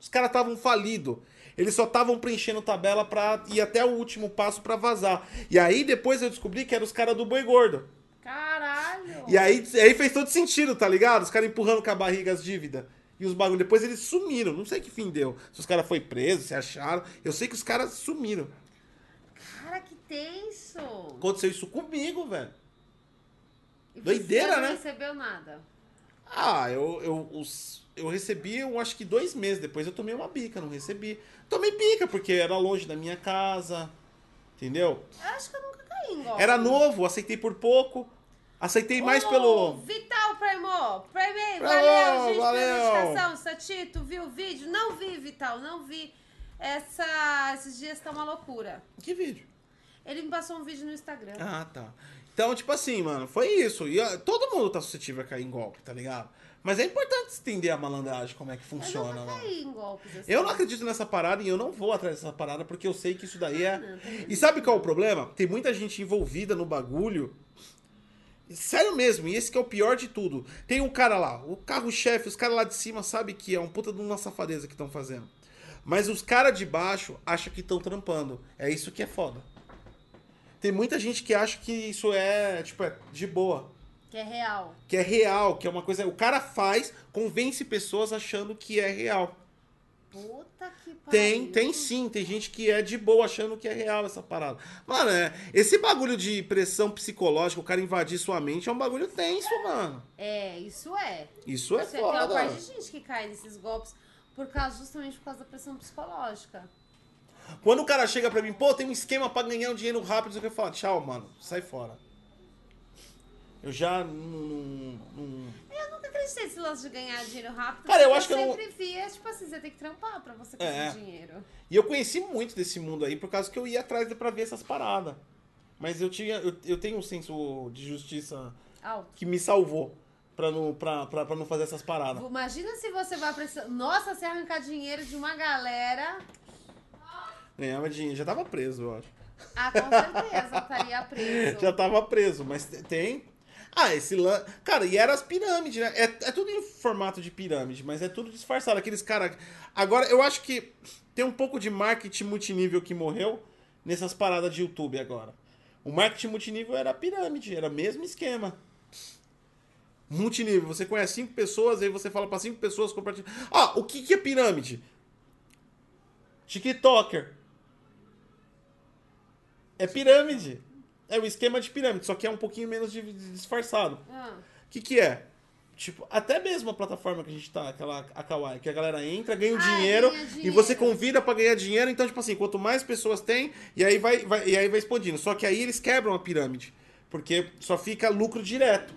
Os caras estavam falidos. Eles só estavam preenchendo tabela pra ir até o último passo pra vazar. E aí depois eu descobri que eram os caras do boi gordo. Caralho! E aí, aí fez todo sentido, tá ligado? Os caras empurrando com a barriga as dívidas. E os bagulho. Depois eles sumiram. Não sei que fim deu. Se os caras foram presos, se acharam. Eu sei que os caras sumiram. Cara, que tenso! Aconteceu isso comigo, velho. E Doideira, você não né? recebeu nada. Ah, eu, eu, os- eu recebi, eu acho que dois meses depois eu tomei uma bica, não recebi. Tomei bica, porque era longe da minha casa. Entendeu? Eu acho que eu nunca caí em golpe. Era novo, aceitei por pouco. Aceitei mais Ô, pelo. Vital Primo! Primo, Valeu, gente, valeu. pela dedicação. Satito, viu o vídeo? Não vi, Vital, não vi. Essa, esses dias tá uma loucura. Que vídeo? Ele me passou um vídeo no Instagram. Ah, tá. Então, tipo assim, mano, foi isso. E ó, todo mundo tá suscetível a cair em golpe, tá ligado? Mas é importante entender a malandragem, como é que eu funciona, nunca mano. caí em golpes assim. Eu não acredito nessa parada e eu não vou atrás dessa parada porque eu sei que isso daí é. não, tem E sabe qual é o problema? Tem muita gente envolvida no bagulho. Sério mesmo, e esse que é o pior de tudo. Tem um cara lá, o carro-chefe, os caras lá de cima sabem que é um puta de uma safadeza que estão fazendo. Mas os caras de baixo acham que estão trampando. É isso que é foda. Tem muita gente que acha que isso é, tipo, é de boa. Que é real. Que é real, que é uma coisa. O cara faz, convence pessoas achando que é real. Puta que pariu. Tem, tem sim. Tem gente que é de boa achando que é real essa parada. Mano, é, esse bagulho de pressão psicológica, o cara invadir sua mente, é um bagulho tenso, mano. É, isso é. Isso é Isso é, tem uma foda. parte de gente que cai nesses golpes por causa, justamente por causa da pressão psicológica. Quando o cara chega pra mim, pô, tem um esquema pra ganhar um dinheiro rápido, eu falo, tchau, mano, sai fora. Eu já não. não- não- Eu nunca acreditei nesse lance de ganhar dinheiro rápido. Cara, eu acho que eu não- sempre via, tipo assim, você tem que trampar pra você É. conseguir dinheiro. E eu conheci muito desse mundo aí por causa que eu ia atrás pra ver essas paradas. Mas eu tinha. Eu, eu tenho um senso de justiça Alto. que me salvou pra não, pra, pra, pra não fazer essas paradas. Imagina se você vai precisar. Nossa, se arrancar dinheiro de uma galera. Ganhava dinheiro. Já tava preso, eu acho. Ah, com certeza estaria preso. Já tava preso, mas te- tem. Ah, esse lance. Cara, e era as pirâmides, né? É, é tudo em formato de pirâmide, mas é tudo disfarçado. Aqueles caras. Agora, eu acho que tem um pouco de marketing multinível que morreu nessas paradas de YouTube agora. O marketing multinível era pirâmide, era o mesmo esquema. Multinível, você conhece cinco pessoas, aí você fala pra cinco pessoas compartilhar. Ah, o que, que é pirâmide? TikToker. É pirâmide. É o esquema de pirâmide, só que é um pouquinho menos de- de disfarçado. Ah, O que, que é? Tipo, até mesmo a plataforma que a gente tá, aquela a Kawaii, que a galera entra, ganha um Ah, dinheiro, ganha e dinheiro. você convida pra ganhar dinheiro, então, tipo assim, quanto mais pessoas tem, e aí vai, vai, e aí vai expandindo. Só que aí eles quebram a pirâmide, porque só fica lucro direto.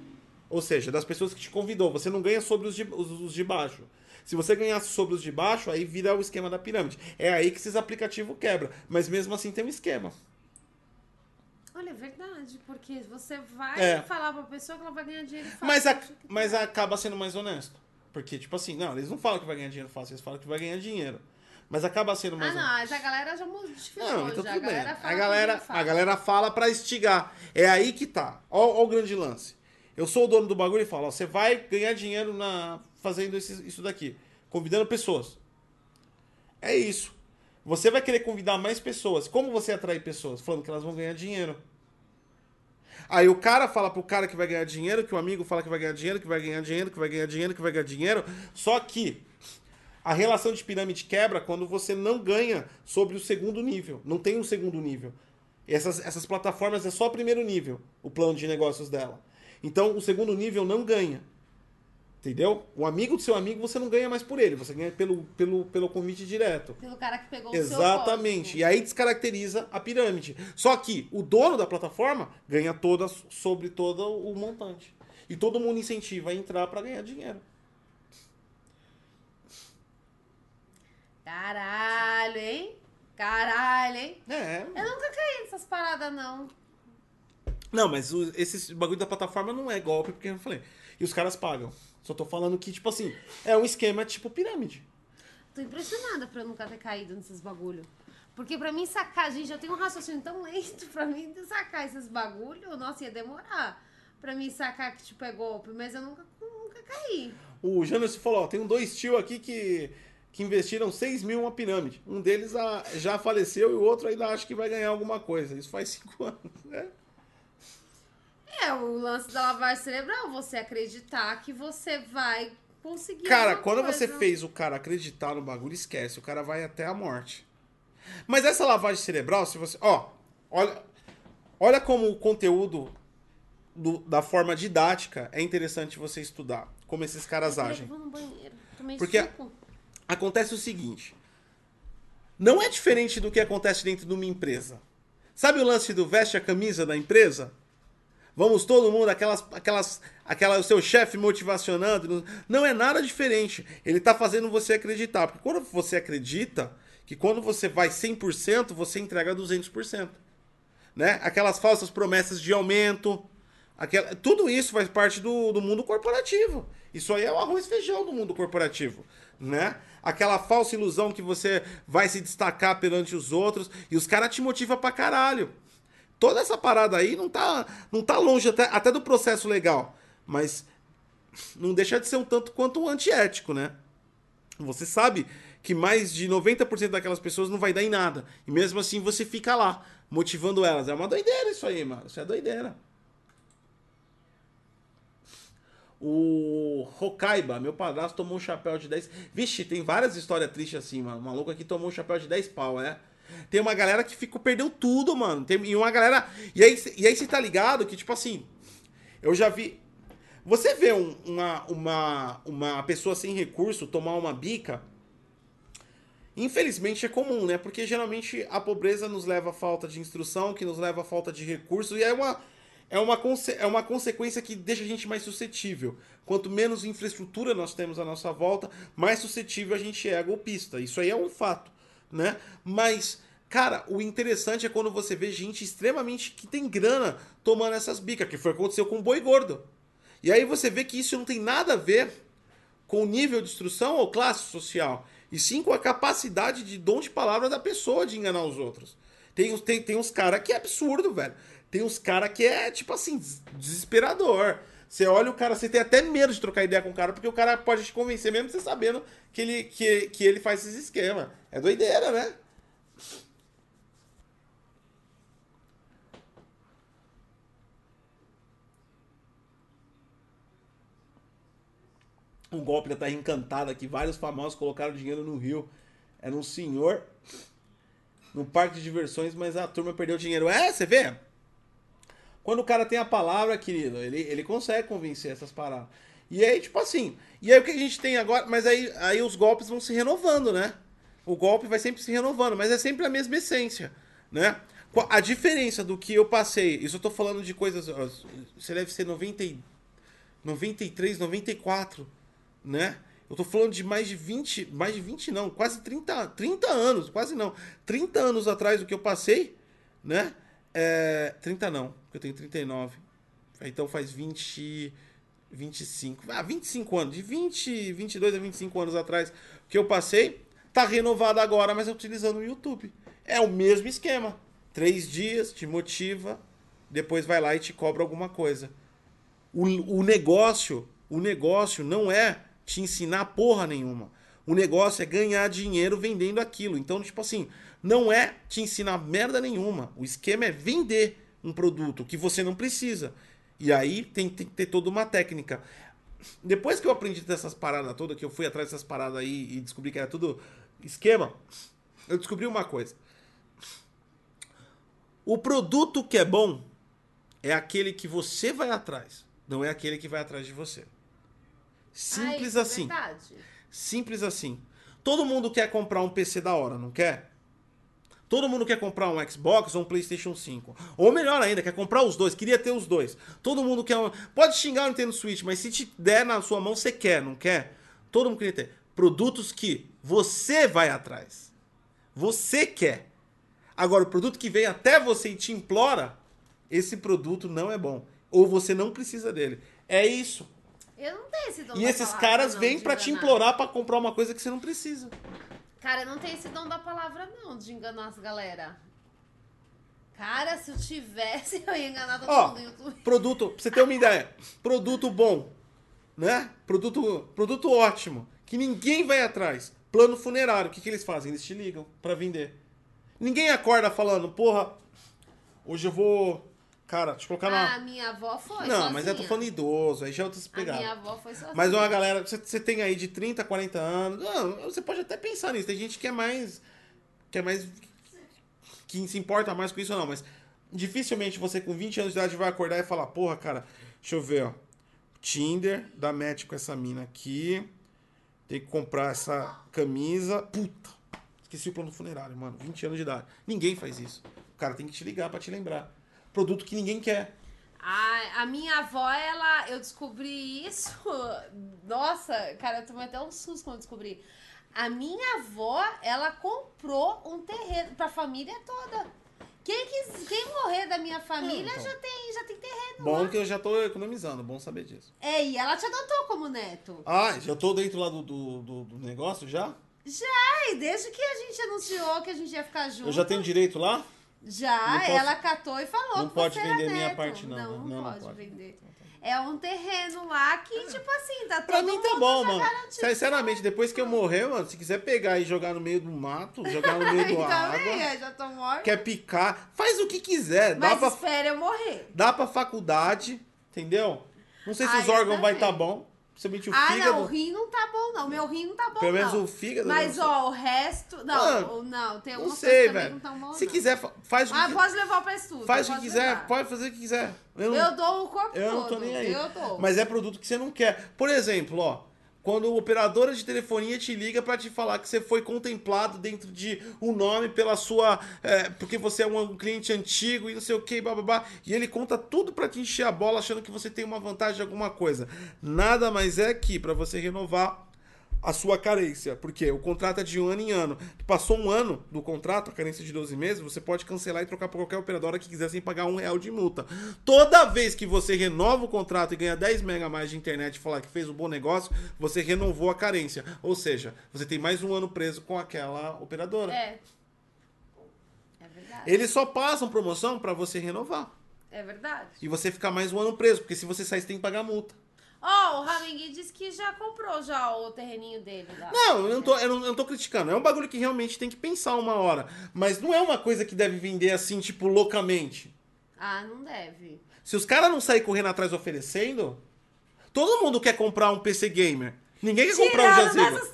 Ou seja, das pessoas que te convidou, você não ganha sobre os de, os, os de baixo. Se você ganhasse sobre os de baixo, aí vira o esquema da pirâmide. É aí que esses aplicativos quebram. Mas mesmo assim tem um esquema. Olha, é verdade, porque você vai É. falar pra pessoa que ela vai ganhar dinheiro fácil. Mas, a- mas acaba sendo mais honesto. Porque, tipo assim, não, eles não falam que vai ganhar dinheiro fácil, eles falam que vai ganhar dinheiro. Mas acaba sendo mais Ah, não, mas a galera já modificou. Não, então já. tudo a bem. galera fala A galera, a galera fala pra instigar. É aí que tá. Ó, ó o grande lance. Eu sou o dono do bagulho e falo, ó, você vai ganhar dinheiro na fazendo esse- isso daqui, convidando pessoas. É isso. Você vai querer convidar mais pessoas. Como você atrai pessoas? Falando que elas vão ganhar dinheiro. Aí o cara fala pro cara que vai ganhar dinheiro, que o amigo fala que vai ganhar dinheiro, que vai ganhar dinheiro, que vai ganhar dinheiro, que vai ganhar dinheiro. Só que a relação de pirâmide quebra quando você não ganha sobre o segundo nível. Não tem um segundo nível. Essas, essas plataformas é só o primeiro nível, o plano de negócios dela. Então o segundo nível não ganha. Entendeu? O amigo do seu amigo você não ganha mais por ele, você ganha pelo, pelo, pelo convite direto. Pelo cara que pegou o Exatamente. seu E aí descaracteriza a pirâmide. Só que o dono da plataforma ganha toda sobre todo o montante. E todo mundo incentiva a entrar para ganhar dinheiro. Caralho, hein? Caralho, hein? É. Eu nunca caí nessas paradas, não. Não, mas o, esse bagulho da plataforma não é golpe, porque eu falei. E os caras pagam. Só tô falando que, tipo assim, é um esquema tipo pirâmide. Tô impressionada por eu nunca ter caído nesses bagulho. Porque pra mim sacar, gente, eu tenho um raciocínio tão lento pra mim sacar esses bagulho, nossa, ia demorar. Pra mim sacar que, tipo, é golpe, mas eu nunca, nunca caí. O Janus falou, ó, tem dois tio aqui que, que investiram 6 mil em uma pirâmide. Um deles a- já faleceu e o outro ainda acha que vai ganhar alguma coisa. Isso faz 5 anos, né? É, o lance da lavagem cerebral, você acreditar que você vai conseguir. Cara, quando você coisa. fez o cara acreditar no bagulho, esquece. O cara vai até a morte. Mas essa lavagem cerebral, se você. Ó, olha, olha como o conteúdo do- da forma didática é interessante você estudar. Como esses caras Peraí, agem. eu vou no banheiro. Tomei Porque- suco. Acontece o seguinte. Não é diferente do que acontece dentro de uma empresa. Sabe o lance do veste a camisa da empresa? Vamos todo mundo, aquelas, aquelas, aquela, o seu chefe motivacionando. Não é nada diferente. Ele tá fazendo você acreditar. Porque quando você acredita, que quando você vai 100%, você entrega 200%. Né? Aquelas falsas promessas de aumento. Aquela, tudo isso faz parte do, do mundo corporativo. Isso aí é o arroz e feijão do mundo corporativo. Né? Aquela falsa ilusão que você vai se destacar perante os outros e os caras te motivam pra caralho. Toda essa parada aí não tá, não tá longe até, até do processo legal. Mas não deixa de ser um tanto quanto antiético, né? Você sabe que mais de 90% daquelas pessoas não vai dar em nada. E mesmo assim você fica lá, motivando elas. É uma doideira isso aí, mano. Isso é doideira. O Hokaiba, meu padrasto, tomou um chapéu de 10. Vixe, tem várias histórias tristes assim, mano. O maluco aqui tomou um chapéu de 10 pau, é. Tem uma galera que ficou, perdeu tudo, mano. Tem, e uma galera. E aí, e aí você tá ligado que, tipo assim. Eu já vi. Você vê um- uma, uma, uma pessoa sem recurso tomar uma bica. Infelizmente é comum, né? Porque geralmente a pobreza nos leva à falta de instrução, que nos leva à falta de recursos, e é uma, é uma, é uma consequência que deixa a gente mais suscetível. Quanto menos infraestrutura nós temos à nossa volta, mais suscetível a gente é a golpista. Isso aí é um fato, né? Mas, cara, o interessante é quando você vê gente extremamente que tem grana tomando essas bicas, que foi o que aconteceu com o boi gordo. E aí você vê que isso não tem nada a ver com o nível de instrução ou classe social, e sim com a capacidade de dom de palavra da pessoa de enganar os outros. Tem, tem, tem uns caras que é absurdo, velho. Tem uns caras que é, tipo assim, des- desesperador. Você olha o cara, você tem até medo de trocar ideia com o cara, porque o cara pode te convencer, mesmo você sabendo que ele, que, que ele faz esses esquemas. É doideira, né? Um golpe da Terra Encantada, que vários famosos colocaram dinheiro no Rio. Era um senhor no parque de diversões, mas a turma perdeu dinheiro. É, você vê? Quando o cara tem a palavra, querido, ele, ele consegue convencer essas paradas. E aí, tipo assim, e aí o que a gente tem agora, mas aí, aí os golpes vão se renovando, né? O golpe vai sempre se renovando, mas é sempre a mesma essência, né? A diferença do que eu passei, isso eu tô falando de coisas, você deve ser 90, e- 93, 94, né? Eu tô falando de mais de 20, mais de 20 não, quase 30, 30 anos, quase não. 30 anos atrás do que eu passei, né? É, 30 não, porque eu tenho 39. Então faz 20, 25, ah, 25 anos, de 20, 22 a 25 anos atrás que eu passei, tá renovado agora, mas utilizando o YouTube. É o mesmo esquema. Três dias, te motiva, depois vai lá e te cobra alguma coisa. O, o negócio, o negócio não é te ensinar porra nenhuma. O negócio é ganhar dinheiro vendendo aquilo. Então, tipo assim, não é te ensinar merda nenhuma. O esquema é vender um produto que você não precisa. E aí tem, tem que ter toda uma técnica. Depois que eu aprendi dessas paradas todas, que eu fui atrás dessas paradas aí e descobri que era tudo esquema, eu descobri uma coisa. O produto que é bom é aquele que você vai atrás, não é aquele que vai atrás de você. Simples Ah, isso é assim. verdade. Simples assim. Todo mundo quer comprar um PC da hora, não quer? Todo mundo quer comprar um Xbox ou um PlayStation 5. Ou melhor ainda, quer comprar os dois. Queria ter os dois. Todo mundo quer. Um... Pode xingar o Nintendo Switch, mas se te der na sua mão, você quer, não quer? Todo mundo queria ter. Produtos que você vai atrás. Você quer. Agora, o produto que vem até você e te implora, esse produto não é bom. Ou você não precisa dele. É isso. Eu não tenho esse dom E esses caras vêm pra te implorar pra comprar uma coisa que você não precisa. Cara, não tenho esse dom da palavra, não, de enganar as galera. Cara, se eu tivesse, eu ia enganar todo Ó, mundo no YouTube. produto, pra você ter uma ideia, produto bom, né? Produto, produto ótimo, que ninguém vai atrás. Plano funerário, o que, que eles fazem? Eles te ligam pra vender. Ninguém acorda falando, porra, hoje eu vou. Cara, eu colocar Ah, a na. minha avó foi Não, mas eu tô sozinha. falando idoso, aí já é outras A minha pegadas. avó foi sozinha. Mas uma galera, você, você tem aí de 30, 40 anos. Não, você pode até pensar nisso. Tem gente que é mais. Que é mais. Que se importa mais com isso ou não, mas dificilmente você com 20 anos de idade vai acordar e falar, porra, cara, deixa eu ver, ó. Tinder, dá match com essa mina aqui. Tem que comprar essa camisa. Puta! Esqueci o plano funerário, mano. 20 anos de idade. Ninguém faz isso. O cara tem que te ligar pra te lembrar. Produto que ninguém quer. A, a minha avó, ela, eu descobri isso. Nossa, cara, eu tomei até um susto quando eu descobri. A minha avó, ela comprou um terreno pra família toda. Quem, quis, quem morrer da minha família então. já, tem, já tem terreno. Bom lá. que eu já tô economizando, bom saber disso. É, e ela te adotou como neto. Ah, já tô dentro lá do, do, do- do negócio já? Ai, desde que a gente anunciou que a gente ia ficar junto. Eu já tenho direito lá? Já, posso- ela catou e falou Não que pode vender minha parte, não, Não, né? não, Não, não pode, pode. vender. É um terreno lá que, tipo assim, tá Pra todo mim tá bom, mano. garantido. Sinceramente, depois que eu morrer, mano, se quiser pegar e jogar no meio do mato, jogar no meio do Então, água, é, já tô morta. quer picar, faz o que quiser. Dá Mas pra, espera eu morrer. dá pra faculdade, entendeu? Não sei se Ah, os eu órgãos vai estar tá bom. Principalmente o ah, fígado. não, o rim não tá bom, não. Meu rim não tá bom, Pelo menos não. o fígado. Mas, não ó, o resto... Não, Mano, o- não, tem Não algumas sei, coisas também que não tão bom, Se não. quiser, fa- faz o que Ah, pode levar pra estudo. Faz o que quiser, levar. pode fazer o que quiser. Eu não- Eu dou o corpo Eu não todo. tô nem aí. Eu dou. Mas é produto que você não quer. Por exemplo, ó, quando a operadora de telefonia te liga pra te falar que você foi contemplado dentro de um nome pela sua. é, porque você é um, cliente antigo e não sei o que, bababá. E ele conta tudo pra te encher a bola achando que você tem uma vantagem de alguma coisa. Nada mais é que pra você renovar a sua carência, porque o contrato é de um ano em ano. Passou um ano do contrato, a carência de 12 meses, você pode cancelar e trocar por qualquer operadora que quiser sem pagar um real de multa. Toda vez que você renova o contrato e ganha 10 mega a mais de internet e falar que fez um bom negócio, você renovou a carência. Ou seja, você tem mais um ano preso com aquela operadora. É. É verdade. Eles só passam promoção pra você renovar. É verdade. E você ficar mais um ano preso, porque se você sair, você tem que pagar multa. Ó, o Ramengui disse que já comprou já o terreninho dele lá. Não, eu não, tô, eu, não, eu não tô criticando. É um bagulho que realmente tem que pensar uma hora. Mas não é uma coisa que deve vender assim, tipo, loucamente. Ah, não deve. Se os caras não saírem correndo atrás oferecendo, todo mundo quer comprar um PC Gamer. Ninguém quer comprar um Tirando Jazigo.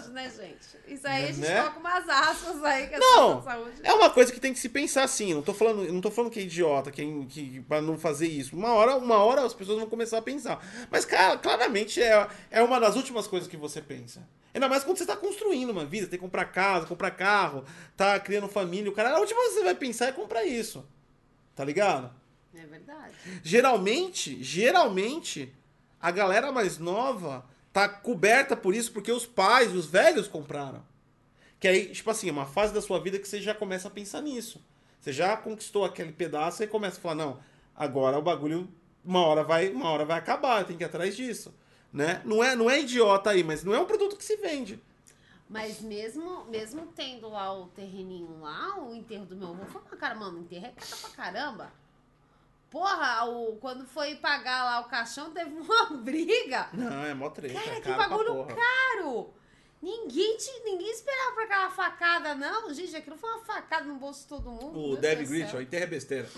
Saúde, né, gente? Isso aí a gente Né? coloca umas aspas aí que é Não, saúde. é uma coisa que tem que se pensar assim. Não tô falando, não tô falando que é idiota, que, é, que para não fazer isso. Uma hora, uma hora as pessoas vão começar a pensar. Mas cara, claramente é, é uma das últimas coisas que você pensa. Ainda mais quando você tá construindo uma vida, tem que comprar casa, comprar carro, tá criando família. O cara, a última coisa que você vai pensar é comprar isso. Tá ligado? É verdade. Geralmente, geralmente, a galera mais nova tá coberta por isso porque os pais, os velhos compraram. Que aí, tipo assim, é uma fase da sua vida que você já começa a pensar nisso. Você já conquistou aquele pedaço e começa a falar, não, agora o bagulho uma hora vai, uma hora vai acabar, tem que ir atrás disso, né? Não é, não é idiota aí, mas não é um produto que se vende. Mas mesmo, mesmo tendo lá o terreninho lá, o enterro do meu avô, foi uma cara, mano, enterro é caro pra caramba. Porra, o, quando foi pagar lá o caixão, teve uma briga. Não, é mó treta, Cara, é que bagulho caro. Ninguém, te, ninguém esperava pra aquela facada, não. Gente, aquilo foi uma facada no bolso de todo mundo. O céu. ó, enterra é besteira.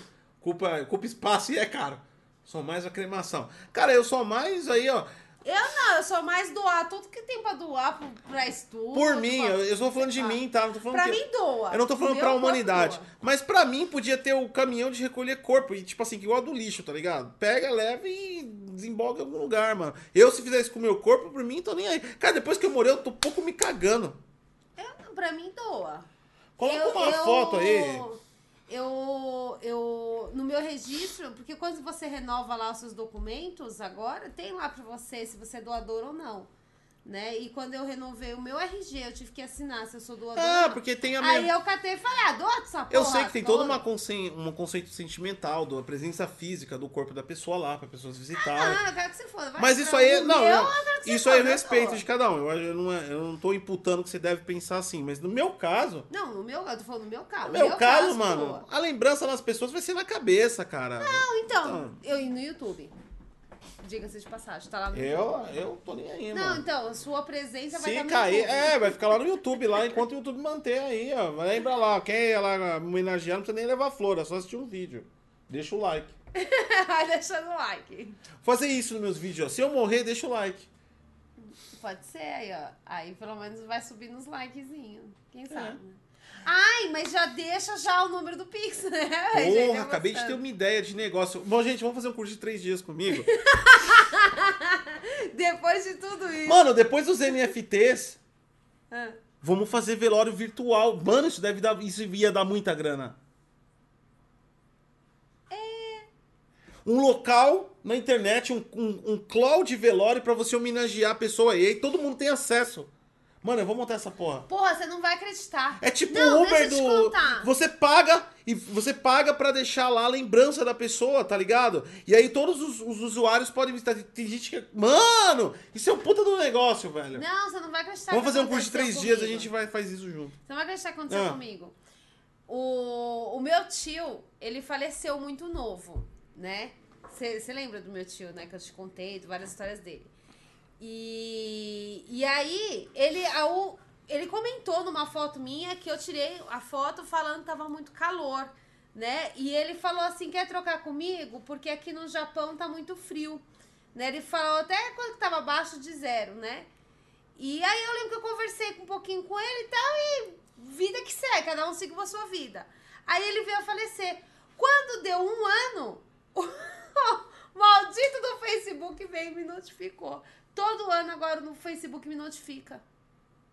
Culpa, culpa espaço e é caro. Sou mais a cremação. Cara, eu sou mais aí, ó. Eu não, eu sou mais doar tudo que tem pra doar pro, pra estudo. Por mim, pra- eu, estou falando de mim, tá? Não tô falando Pra que... mim doa. Eu não tô falando Meu pra humanidade. doa. Mas pra mim podia ter o caminhão de recolher corpo. E tipo assim, igual do lixo, tá ligado? Pega, leva e desemboga em algum lugar, mano. Eu, se fizer isso com o meu corpo, por mim, tô nem aí. Cara, depois que eu morei, eu tô um pouco me cagando. Eu, pra mim doa. Coloca Eu- uma eu- foto aí. Eu, eu, no meu registro, porque quando você renova lá os seus documentos agora, tem lá pra você se você é doador ou não. Né? E quando eu renovei o meu RG, eu tive que assinar se eu sou doadora. Ah, porque tem a Aí mesma. eu catei e falei, ah, doa essa porra Eu sei que tem todo toda. uma conce... um conceito sentimental da presença física do corpo da pessoa lá, para pessoas visitarem. Ah, eu quero que você foda. Vai Mas isso aí, o não, meu, não, eu isso aí é respeito de cada um. Eu, eu, não, é- eu não tô imputando que você deve pensar assim, mas no meu caso, Não, no meu, eu tô falando no meu caso. no meu, caso, mano, doa. a lembrança das pessoas vai ser na cabeça, cara. Não, então, Então. eu ir no YouTube. Diga-se de passagem, tá lá no Eu, YouTube. eu tô nem aí, Não, mano. então, a sua presença vai Se estar cair, é, vai ficar lá no YouTube, lá, enquanto o YouTube manter aí, ó. Lembra lá, quem é lá homenagear não precisa nem levar flor, é só assistir um vídeo. Deixa o like. Vai deixando o like. Fazer isso nos meus vídeos, ó. Se eu morrer, deixa o like. Pode ser aí, ó. Aí pelo menos vai subir nos likezinhos. Quem É. sabe, né? Ai, mas já deixa já o número do Pix, né? Gente, Porra, é acabei de ter uma ideia de negócio. Bom, gente, vamos fazer um curso de três dias comigo. Depois de tudo isso. Mano, depois dos NFTs, Ah. vamos fazer velório virtual. Mano, isso deve dar. Isso ia dar muita grana. É. Um local na internet, um, um, um cloud velório pra você homenagear a pessoa. E aí todo mundo tem acesso. Mano, eu vou montar essa porra. Porra, você não vai acreditar. É tipo o Uber do. contar. Você paga e você paga pra deixar lá a lembrança da pessoa, tá ligado? E aí todos os, os usuários podem visitar. Tem gente que. Mano! Isso é um puta do negócio, velho. Não, você não vai acreditar. Vamos fazer um curso de três dias, a comigo. gente vai faz isso junto. Você não vai acreditar que aconteceu Ah. comigo. O, o meu tio, ele faleceu muito novo, né? Você lembra do meu tio, né? Que eu te contei, várias histórias dele. E, e aí, ele, ao, ele comentou numa foto minha que eu tirei a foto falando que tava muito calor, né? E ele falou assim: quer trocar comigo? Porque aqui no Japão tá muito frio. Né? Ele falou até quando tava abaixo de zero, né? E aí eu lembro que eu conversei um pouquinho com ele e tal, e vida que segue, cada um seguiu a sua vida. Aí ele veio a falecer. Quando deu um ano, o maldito do Facebook veio e me notificou. Todo ano agora no Facebook me notifica.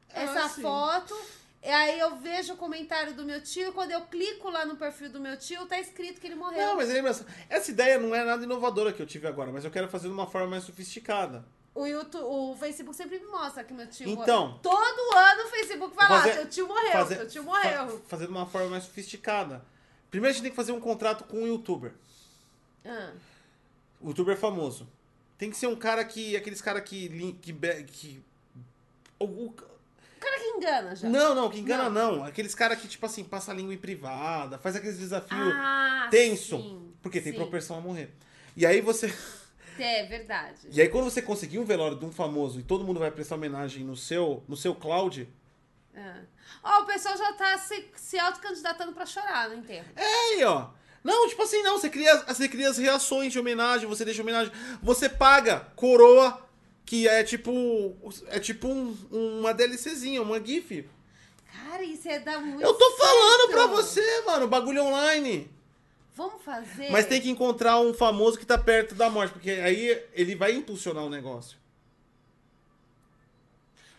Essa Ah, foto. E aí eu vejo o comentário do meu tio, e quando eu clico lá no perfil do meu tio, tá escrito que ele morreu. Não, mas lembra, essa ideia não é nada inovadora que eu tive agora, mas eu quero fazer de uma forma mais sofisticada. O, YouTube, o Facebook sempre me mostra que meu tio Então. morreu. Todo ano o Facebook vai lá, Fazer- seu tio morreu, fazer- seu tio morreu. fa- fazer de uma forma mais sofisticada. Primeiro a gente tem que fazer um contrato com um youtuber. Ah. O youtuber famoso. Tem que ser um cara que. Aqueles cara que. que, que o- o- cara que engana já. não, não, que engana não. Aqueles cara que, tipo assim, passa a língua em privada, faz aqueles desafios Ah, tenso. sim, porque tem sim. propensão a morrer. E aí você. É verdade. E aí quando você conseguir um velório de um famoso e todo mundo vai prestar homenagem no seu, no seu cloud, Ah. Ó, o pessoal já tá se, se autocandidatando pra chorar no enterro. É aí, ó. Não, tipo assim, não. Você cria, você cria as reações de homenagem, você deixa homenagem. Você paga coroa, que é tipo. É tipo um- uma DLCzinha, uma GIF. Cara, isso ia dar muito Eu tô falando certo. pra você, mano, bagulho online. Vamos fazer. Mas tem que encontrar um famoso que tá perto da morte, porque aí ele vai impulsionar o negócio.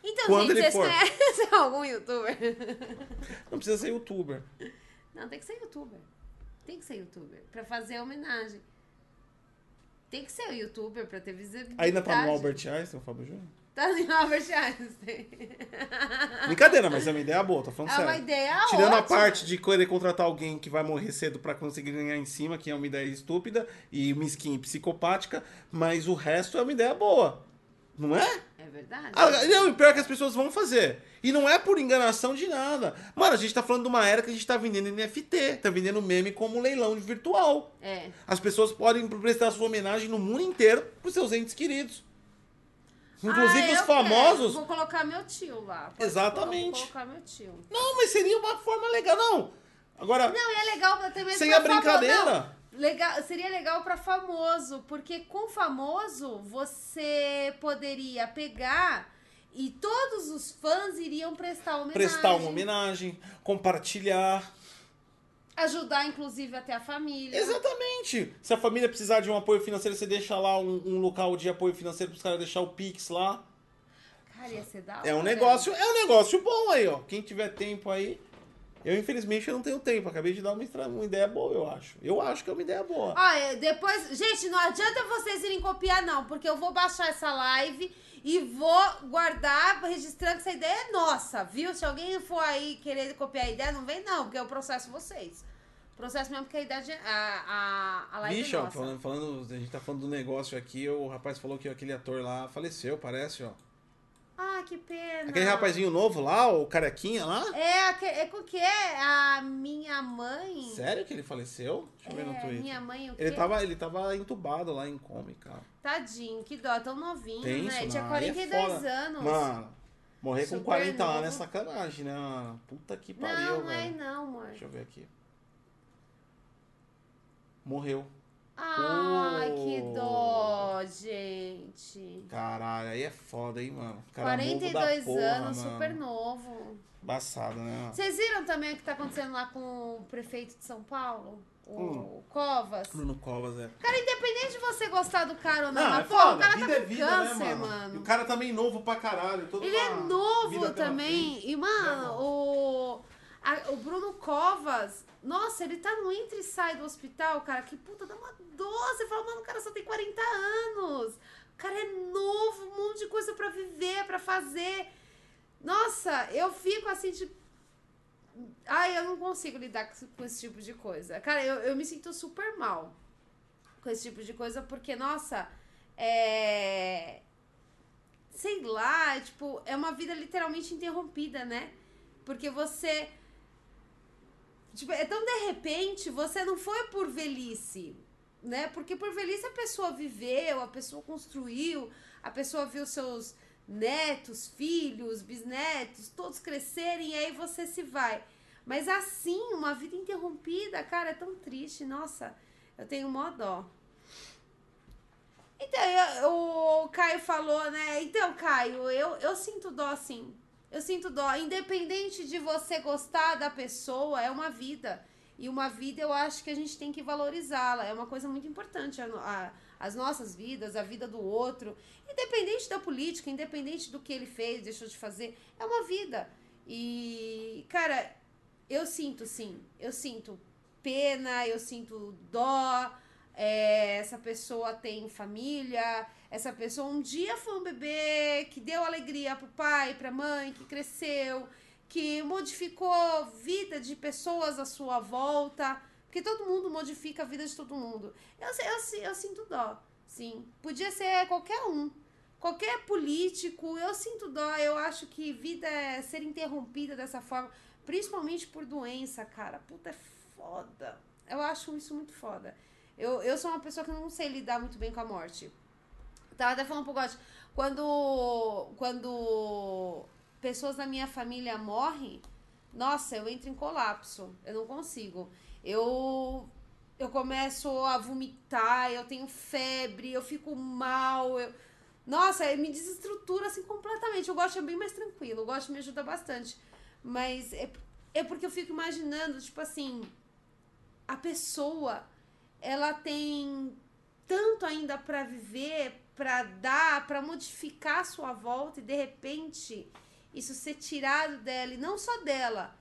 Então, Quando gente, ele for. conhecem algum youtuber? Não precisa ser youtuber. Não, tem que ser youtuber. Tem que ser youtuber. Pra fazer homenagem. Tem que ser youtuber pra ter visibilidade. Ainda tá no Albert Einstein, o Fábio Júnior? Tá no Albert Einstein. Brincadeira, mas é uma ideia boa, tô falando É sério. uma ideia Tirando a ótima. parte de querer contratar alguém que vai morrer cedo pra conseguir ganhar em cima, que é uma ideia estúpida e uma skin psicopática, mas o resto é uma ideia boa. Não é? É verdade. Ah, não, pior que as pessoas vão fazer. E não é por enganação de nada. Mano, a gente tá falando de uma era que a gente tá vendendo NFT, tá vendendo meme como leilão virtual. É. As pessoas podem prestar sua homenagem no mundo inteiro pros seus entes queridos. Inclusive Ah, os famosos. quero. Vou colocar meu tio lá. Pode- Exatamente. Vou colocar meu tio. Não, mas seria uma forma legal, não. Agora, Não, e é legal mesmo sem a brincadeira. Legal, seria legal pra famoso, porque com famoso você poderia pegar e todos os fãs iriam prestar homenagem. prestar uma homenagem, compartilhar. Ajudar, inclusive, até a família. Exatamente. Se a família precisar de um apoio financeiro, você deixa lá um, um local de apoio financeiro para os caras deixar o Pix lá. Cara, ia ser da É um hora. negócio, é um negócio bom aí, ó. Quem tiver tempo aí. Eu, infelizmente, eu não tenho tempo. Acabei de dar uma, uma ideia boa, eu acho. Eu acho que é uma ideia boa. Olha, depois. Gente, não adianta vocês irem copiar, não, porque eu vou baixar essa live e vou guardar, registrando que essa ideia é nossa, viu? Se alguém for aí querer copiar a ideia, não vem, não, porque eu processo vocês. Processo mesmo porque a idade é- a, a, a live Bicho, é ó, nossa. falando, falando, a gente tá falando do negócio aqui, o rapaz falou que aquele ator lá faleceu, parece, ó. Ah, que pena. Aquele rapazinho novo lá, o carequinha lá. É, aque- é com o que é? A minha mãe. Sério que ele faleceu? Deixa eu ver no É, Twitter. minha mãe o quê? Ele tava, ele tava entubado lá em coma, cara. Tadinho, que dó, tão novinho, Tenso, né? Ele tinha não, aí é 42 foda. anos. Mano, morrer com Super 40 novo. anos é sacanagem, né? mano? Puta que pariu, não, não é não, amor. Deixa eu ver aqui. Morreu. Ai, Pô. que dó, gente. Caralho, aí é foda, hein, mano. Cara novo da 42 porra, anos, mano. super novo. Embaçado, né? mano? Vocês viram também o que tá acontecendo lá com o prefeito de São Paulo? O Hum. Covas? Bruno Covas, é. Cara, independente de você gostar do cara ou não, Não, mas, é pô, o cara vida tá é com vida, câncer, né, mano. E o cara também novo pra caralho. Ele é novo também. E, mano, o, a- o Bruno Covas, nossa, ele tá no entra e sai do hospital, cara. Que puta, dá uma. Você fala, mano, o cara só tem 40 anos. O cara é novo, um monte de coisa pra viver, pra fazer. Nossa, eu fico assim, tipo. Ai, eu não consigo lidar com esse tipo de coisa. Cara, eu, eu me sinto super mal com esse tipo de coisa, porque, nossa, é sei lá, tipo, é uma vida literalmente interrompida, né? Porque você. Tipo, é tão de repente, você não foi por velhice, né? Porque por velhice a pessoa viveu, a pessoa construiu, a pessoa viu seus netos, filhos, bisnetos, todos crescerem e aí você se vai. Mas assim, uma vida interrompida, cara, é tão triste, nossa, eu tenho mó dó. Então, eu- o Caio falou, né? Então, Caio, eu, eu sinto dó sim. Eu sinto dó. Independente de você gostar da pessoa, é uma vida. E uma vida eu acho que a gente tem que valorizá-la. É uma coisa muito importante. A, a- as nossas vidas, a vida do outro. Independente da política, independente do que ele fez, deixou de fazer. É uma vida. E, cara, eu sinto sim. Eu sinto pena, eu sinto dó. É, essa pessoa tem família, essa pessoa um dia foi um bebê que deu alegria pro pai, pra mãe, que cresceu, que modificou a vida de pessoas à sua volta, porque todo mundo modifica a vida de todo mundo. Eu, eu, eu sinto dó, sim. Podia ser qualquer um, qualquer político, eu sinto dó, eu acho que vida é ser interrompida dessa forma, principalmente por doença, cara. Puta, é foda. Eu acho isso muito foda. Eu, eu sou uma pessoa que não sei lidar muito bem com a morte. Tava até falando pro Gotti, quando, quando pessoas da minha família morrem, nossa, eu entro em colapso. Eu não consigo. Eu, eu começo a vomitar, eu tenho febre, eu fico mal. Eu, nossa, me desestrutura assim completamente. O Gotti é bem mais tranquilo, o Gotti me ajuda bastante. Mas é, é porque eu fico imaginando, tipo assim, a pessoa ela tem tanto ainda para viver, para dar, para modificar a sua volta e de repente isso ser tirado dela e não só dela,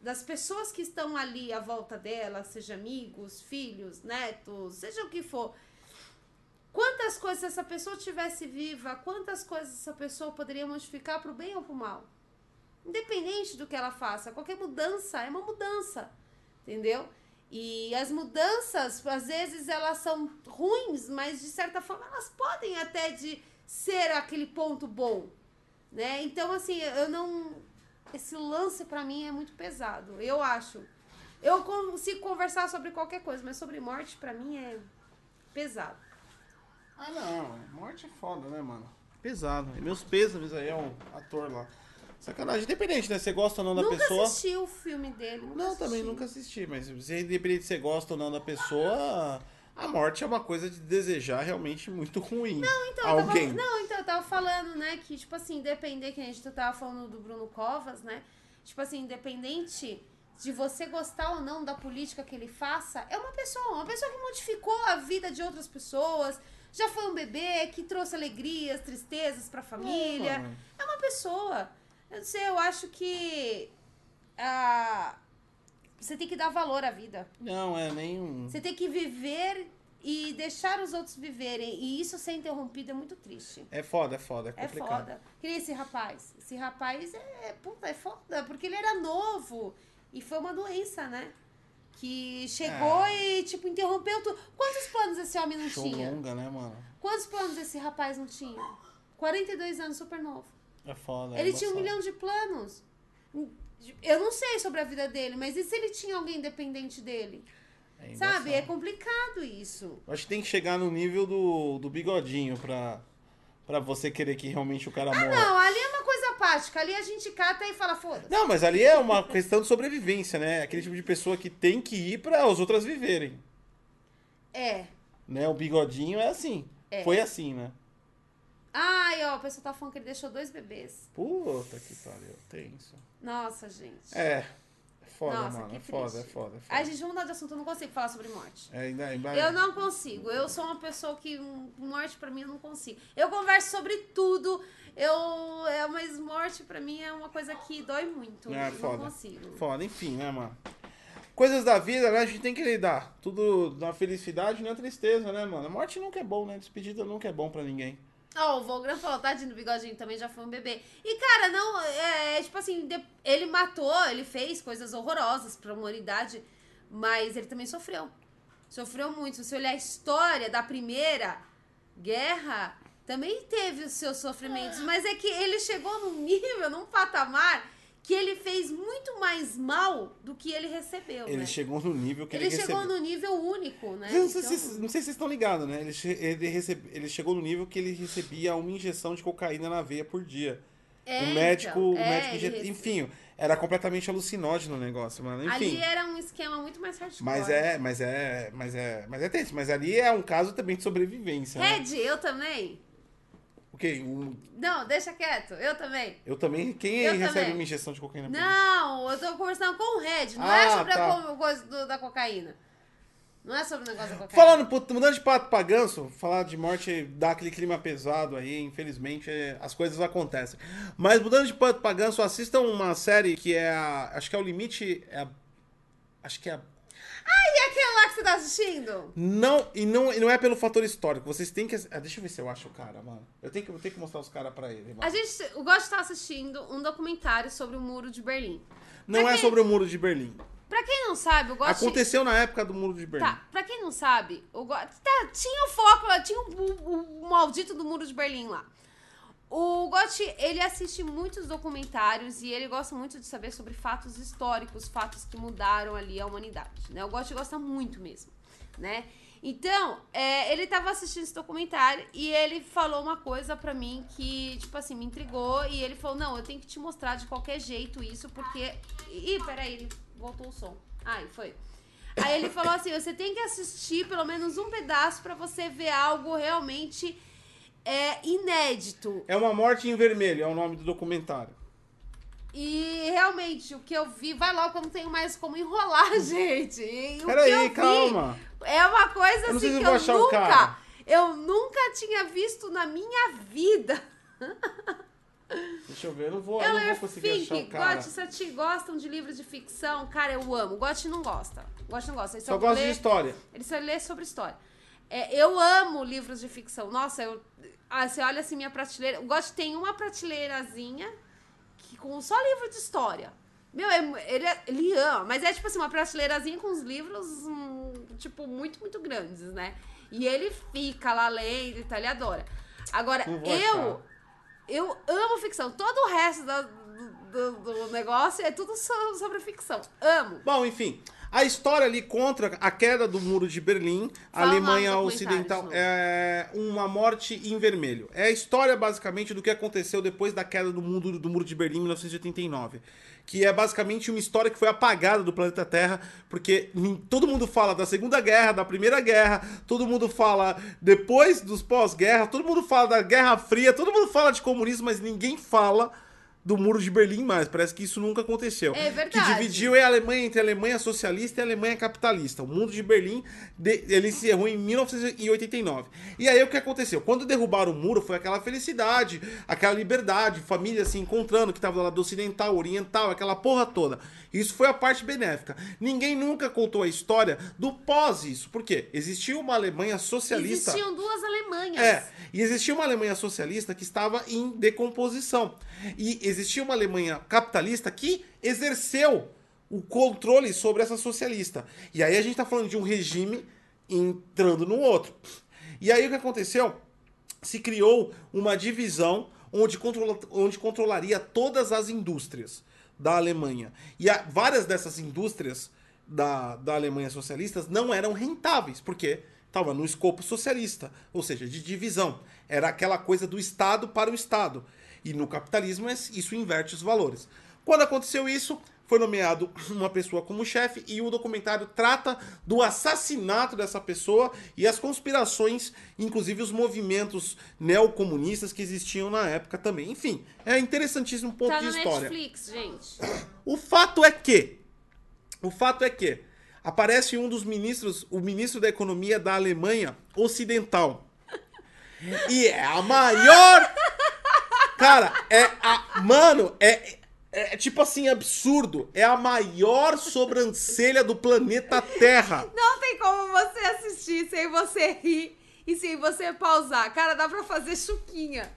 das pessoas que estão ali à volta dela, seja amigos, filhos, netos, seja o que for. Quantas coisas essa pessoa tivesse viva, quantas coisas essa pessoa poderia modificar para o bem ou para o mal? Independente do que ela faça, qualquer mudança é uma mudança, entendeu? E as mudanças, às vezes, elas são ruins, mas de certa forma elas podem até de ser aquele ponto bom, né? Então, assim, eu não... Esse lance pra mim é muito pesado, eu acho. Eu consigo conversar sobre qualquer coisa, mas sobre morte pra mim é pesado. Ah, não. Morte é foda, né, mano? Pesado. Meus pêsames aí é um ator lá. Sacanagem. Independente, né? Você gosta ou não da nunca pessoa. assisti o filme dele. Nunca Não, assisti. também nunca assisti, mas se independente se você gosta ou não da pessoa, a morte é uma coisa de desejar realmente muito ruim. Não, Então, eu tava, Alguém. não, então eu tava falando, né, que, tipo assim, independente, que a gente tava falando do Bruno Covas, né? Tipo assim, independente de você gostar ou não da política que ele faça, é uma pessoa, uma pessoa que modificou a vida de outras pessoas, já foi um bebê que trouxe alegrias, tristezas pra família. mano. É uma pessoa. Eu não sei, eu acho que a, você tem que dar valor à vida. Não, é nenhum. Você tem que viver e deixar os outros viverem. E isso ser interrompido é muito triste. É foda, é foda, é É complicado. foda. Que esse rapaz. Esse rapaz é, puta, é foda, porque ele era novo. E foi uma doença, né? Que chegou Ah. e, tipo, interrompeu tudo. Quantos planos esse homem não Show tinha? longa, né, mano? Quantos planos esse rapaz não tinha? 42 anos, super novo. É foda. é ele tinha um milhão de planos. Eu não sei sobre a vida dele, mas e se ele tinha alguém dependente dele? É Sabe? É complicado isso. Eu Acho que tem que chegar no nível do, do bigodinho pra, pra você querer que realmente o cara morra. Não, ali é uma coisa apática. Ali a gente cata e fala, foda-se. Não, mas ali é uma questão de sobrevivência, né? Aquele tipo de pessoa que tem que ir para as outras viverem. É. Né? O bigodinho é assim. É. Foi assim, né? Ai, ó, o pessoal tá falando que ele deixou dois bebês. Puta que pariu. Tenso. Nossa, gente. É. É foda, Nossa, mano. É foda, é foda, é foda. Ai, gente, vamos mudar de assunto. Eu não consigo falar sobre morte. É, ainda, ainda... Eu não consigo. Eu sou uma pessoa que morte pra mim eu não consigo. Eu converso sobre tudo. Eu, é, mas morte pra mim é uma coisa que dói muito. É, eu foda. não consigo. Foda, enfim, né, mano? Coisas da vida, né? A gente tem que lidar. Tudo na felicidade, na tristeza, né, mano? A morte nunca é bom, né? Despedida nunca é bom pra ninguém. Ó, o Volgram falou, tadinho do bigodinho também já foi um bebê. E, cara, não, é, tipo assim, de- ele matou, ele fez coisas horrorosas pra humanidade, mas ele também sofreu. Sofreu muito. Se você olhar a história da primeira guerra, também teve os seus sofrimentos, mas é que ele chegou num nível, num patamar, que ele fez muito mais mal do que ele recebeu, Ele né? chegou no nível que ele, Ele chegou recebeu. no nível único, né? Não sei, Então- se, não sei se vocês estão ligados, né? Ele, ele, recebe- ele chegou no nível que ele recebia uma injeção de cocaína na veia por dia. É, o médico, então, o é, médico ele Enfim, era completamente alucinógeno o negócio, mano. Enfim. Ali era um esquema muito mais hardcore. Mas é, mas é, mas é, mas é tenso. Mas ali é um caso também de sobrevivência, né? Red, eu também. Quê? Um- Não, deixa quieto. Eu também. eu também. Quem Eu recebe também. uma injeção de cocaína? Não, eu tô conversando com o Red. Não Ah, é sobre tá. a co- coisa do- da cocaína. Não é sobre o negócio da cocaína. Falando, mudando de pato pra ganso, falar de morte dá aquele clima pesado aí, infelizmente é, as coisas acontecem. Mas mudando de pato pra ganso, assistam uma série que é a. Acho que é o limite. É a- acho que é a. E aquele lá que você tá assistindo? Não, e não, e não é pelo fator histórico. Vocês têm que. ah, deixa eu ver se eu acho o cara, mano. Eu tenho que, eu tenho que mostrar os caras pra ele, mano. A gente, o Gosto tá assistindo um documentário sobre o Muro de Berlim. Não pra é quem- sobre o muro de Berlim. Pra quem não sabe, o Gosto... Aconteceu na época do muro de Berlim. Tá, pra quem não sabe, o Go... tá, tinha o foco lá, tinha o, o- o maldito do Muro de Berlim lá. O Gotti, ele assiste muitos documentários e ele gosta muito de saber sobre fatos históricos, fatos que mudaram ali a humanidade, né? O Gotti gosta muito mesmo, né? Então, é, ele tava assistindo esse documentário e ele falou uma coisa pra mim que, tipo assim, me intrigou e ele falou, não, eu tenho que te mostrar de qualquer jeito isso, porque... Ih, peraí, ele voltou o som. Ai, foi. Aí ele falou assim: você tem que assistir pelo menos um pedaço pra você ver algo realmente é, inédito. É uma morte em vermelho, é o nome do documentário. E realmente, o que eu vi, vai logo que eu não tenho mais como enrolar, gente. E Peraí, calma. É uma coisa Eu assim que eu eu nunca, eu nunca tinha visto na minha vida. Deixa eu ver, eu não vou, eu não é vou conseguir achar o Fink, cara. Gotti, se ti gostam de livros de ficção, cara, eu amo. Gotti não gosta. Gotti não gosta. Ele Só só gosto lê- de história. Ele só lê sobre história. É, eu amo livros de ficção. Nossa, eu, ah, você olha assim minha prateleira. O Gosto tem uma prateleirazinha que, com só livro de história. Meu, é- ele, é- ele ama, mas é tipo assim, uma prateleirazinha com os livros, hum, tipo, muito, muito grandes, né? E ele fica lá lendo e tal, ele adora. Agora, eu, eu amo ficção. Todo o resto da- do, do- negócio é tudo so- sobre ficção. Amo. Bom, enfim, a história ali contra a queda do muro de Berlim, a Alemanha Ocidental, é uma morte em vermelho. É a história basicamente do que aconteceu depois da queda do muro, do muro de Berlim em 1989. Que é basicamente uma história que foi apagada do planeta Terra, porque nin- todo mundo fala da Segunda Guerra, da Primeira Guerra, todo mundo fala depois dos pós-guerra, todo mundo fala da Guerra Fria, todo mundo fala de comunismo, mas ninguém fala do Muro de Berlim mais. Parece que isso nunca aconteceu. É verdade. Que dividiu a Alemanha entre a Alemanha socialista e a Alemanha capitalista. O Muro de Berlim, de, ele encerrou em 1989. E aí o que aconteceu? Quando derrubaram o muro, foi aquela felicidade, aquela liberdade, família se encontrando, que estava do lado ocidental, oriental, aquela porra toda. Isso foi a parte benéfica. Ninguém nunca contou a história do pós isso. Por quê? Existia uma Alemanha socialista. Existiam duas Alemanhas. É, e existia uma Alemanha socialista que estava em decomposição. E existia uma Alemanha capitalista que exerceu o controle sobre essa socialista. E aí a gente está falando de um regime entrando no outro. E aí o que aconteceu? Se criou uma divisão onde, controla, onde controlaria todas as indústrias da Alemanha. E várias dessas indústrias da, da Alemanha socialistas não eram rentáveis, porque estava no escopo socialista, ou seja, de divisão. Era aquela coisa do Estado para o Estado. E no capitalismo isso inverte os valores. Quando aconteceu isso, foi nomeado uma pessoa como chefe e o documentário trata do assassinato dessa pessoa e as conspirações, inclusive os movimentos neocomunistas que existiam na época também. Enfim, é interessantíssimo ponto Tá de história. Netflix, gente. O fato é que, o fato é que aparece um dos ministros, o ministro da economia da Alemanha Ocidental. E é a maior Cara, é a mano, é é tipo assim absurdo, é a maior sobrancelha do planeta Terra. Não tem como você assistir sem você rir e sem você pausar. Cara, dá pra fazer chuquinha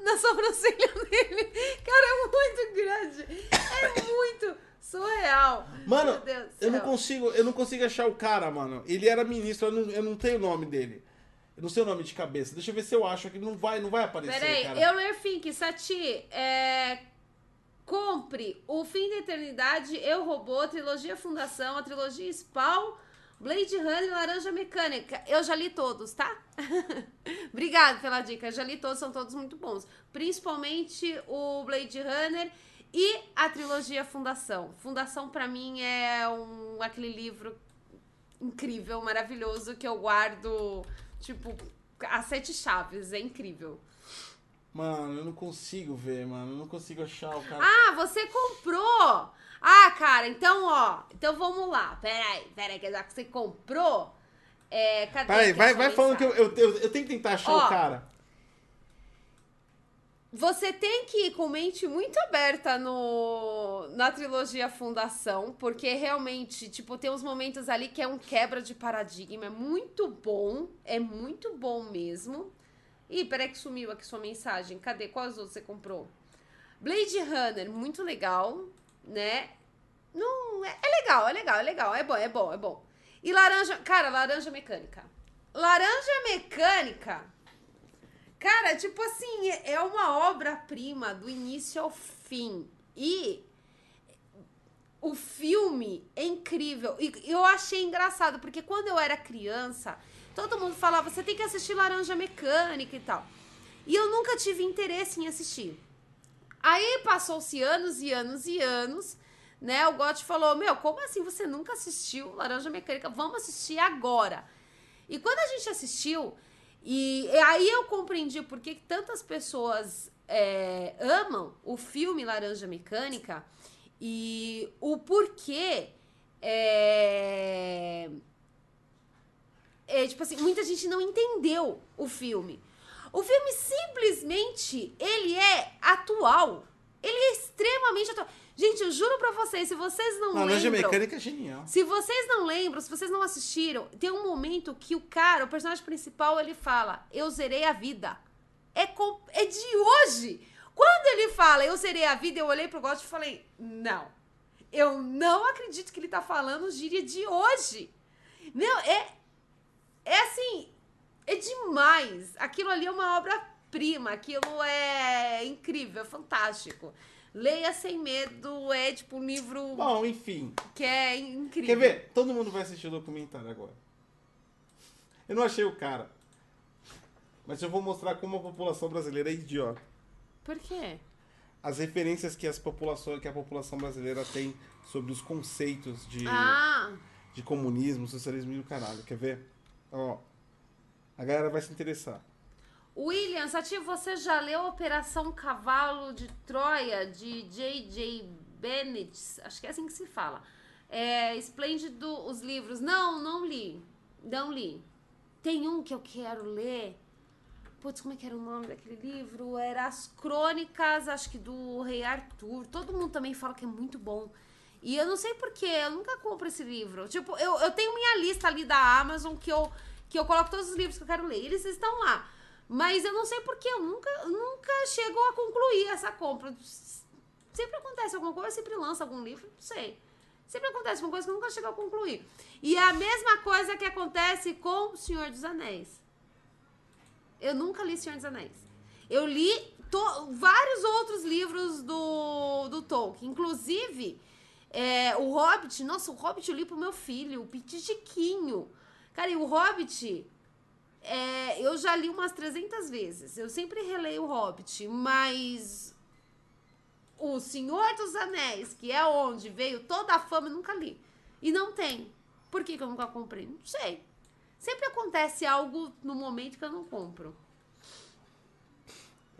na sobrancelha dele. Cara, é muito grande. É muito surreal. Mano, eu não consigo, eu não consigo achar o cara, mano. Ele era ministro, eu não, eu não tenho o nome dele. Eu não sei o nome de cabeça. Deixa eu ver se eu acho aqui. Não vai, não vai aparecer, Peraí, cara. Euler Fink, Sati, é... compre O Fim da Eternidade, Eu Robô, trilogia Fundação, a trilogia Spawn, Blade Runner e Laranja Mecânica. Eu já li todos, tá? Obrigada pela dica, eu já li todos, são todos muito bons. Principalmente o Blade Runner e a trilogia Fundação. Fundação, pra mim, é um, aquele livro incrível, maravilhoso, que eu guardo, tipo, as sete chaves. É incrível. Mano, eu não consigo ver, mano. Eu não consigo achar o cara. Ah, você comprou! Ah, cara, então, ó. Então vamos lá. Peraí, peraí, que já que você comprou. É, cadê? Peraí, vai, vai falando que eu, eu, eu tenho que tentar achar Ó. o cara. Você tem que ir com mente muito aberta no, na trilogia Fundação, porque realmente, tipo, tem uns momentos ali que é um quebra de paradigma. É muito bom, é muito bom mesmo. Ih, peraí que sumiu aqui sua mensagem. Cadê? Quais outros você comprou? Blade Runner, muito legal, né? Não, é, é legal, é legal, é legal, é bom, é bom, é bom. E laranja, cara, laranja mecânica. Laranja mecânica Cara, tipo assim, é uma obra-prima do início ao fim. E o filme é incrível. E eu achei engraçado, porque quando eu era criança, todo mundo falava, você tem que assistir Laranja Mecânica e tal. E eu nunca tive interesse em assistir. Aí passou-se anos e anos e anos, né? O Gotti falou: Meu, como assim você nunca assistiu Laranja Mecânica? Vamos assistir agora. E quando a gente assistiu, e aí eu compreendi por que tantas pessoas é, amam o filme Laranja Mecânica e o porquê. É, é, tipo assim, muita gente não entendeu o filme. O filme simplesmente ele é atual. Ele é extremamente atual. Gente, eu juro pra vocês, se vocês não Laranja lembram. Mecânica é genial. Se vocês não lembram, se vocês não assistiram, tem um momento que o cara, o personagem principal, ele fala: Eu zerei a vida. É, com- é de hoje. Quando ele fala, eu zerei a vida, eu olhei pro Gosto e falei: Não. Eu não acredito que ele tá falando gíria de hoje. Meu, é. É assim. É demais. Aquilo ali é uma obra-prima. Aquilo é incrível, é fantástico. Leia Sem Medo é tipo um livro Bom, enfim. que é incrível. Quer ver? Todo mundo vai assistir o documentário agora. Eu não achei o cara. Mas eu vou mostrar como a população brasileira é idiota. Por quê? As referências que, as populações, que a população brasileira tem sobre os conceitos de, Ah, de comunismo, socialismo e o caralho. Quer ver? Ó. A galera vai se interessar. William, Sati, você já leu Operação Cavalo de Troia, de J.J. Bennett? Acho que é assim que se fala. É, esplêndido os livros. Não, não li. Não li. Tem um que eu quero ler. Putz, como é que era o nome daquele livro? Era As Crônicas, acho que do Rei Arthur. Todo mundo também fala que é muito bom. E eu não sei porquê, eu nunca compro esse livro. Tipo, eu, eu tenho minha lista ali da Amazon que eu, que eu coloco todos os livros que eu quero ler. Eles estão lá. Mas eu não sei porquê, eu nunca, nunca chego a concluir essa compra. Sempre acontece alguma coisa, sempre lança algum livro, não sei. Sempre acontece uma coisa que eu nunca chego a concluir. E é a mesma coisa que acontece com O Senhor dos Anéis. Eu nunca li Senhor dos Anéis. Eu li to- vários outros livros do, do Tolkien. Inclusive, é, o Hobbit. Nossa, o Hobbit eu li pro meu filho, o Pititiquinho. Cara, e o Hobbit. É, eu já li umas 300 vezes. Eu sempre releio o Hobbit, mas. O Senhor dos Anéis, que é onde veio toda a fama, eu nunca li. E não tem. Por que, que eu nunca comprei? Não sei. Sempre acontece algo no momento que eu não compro.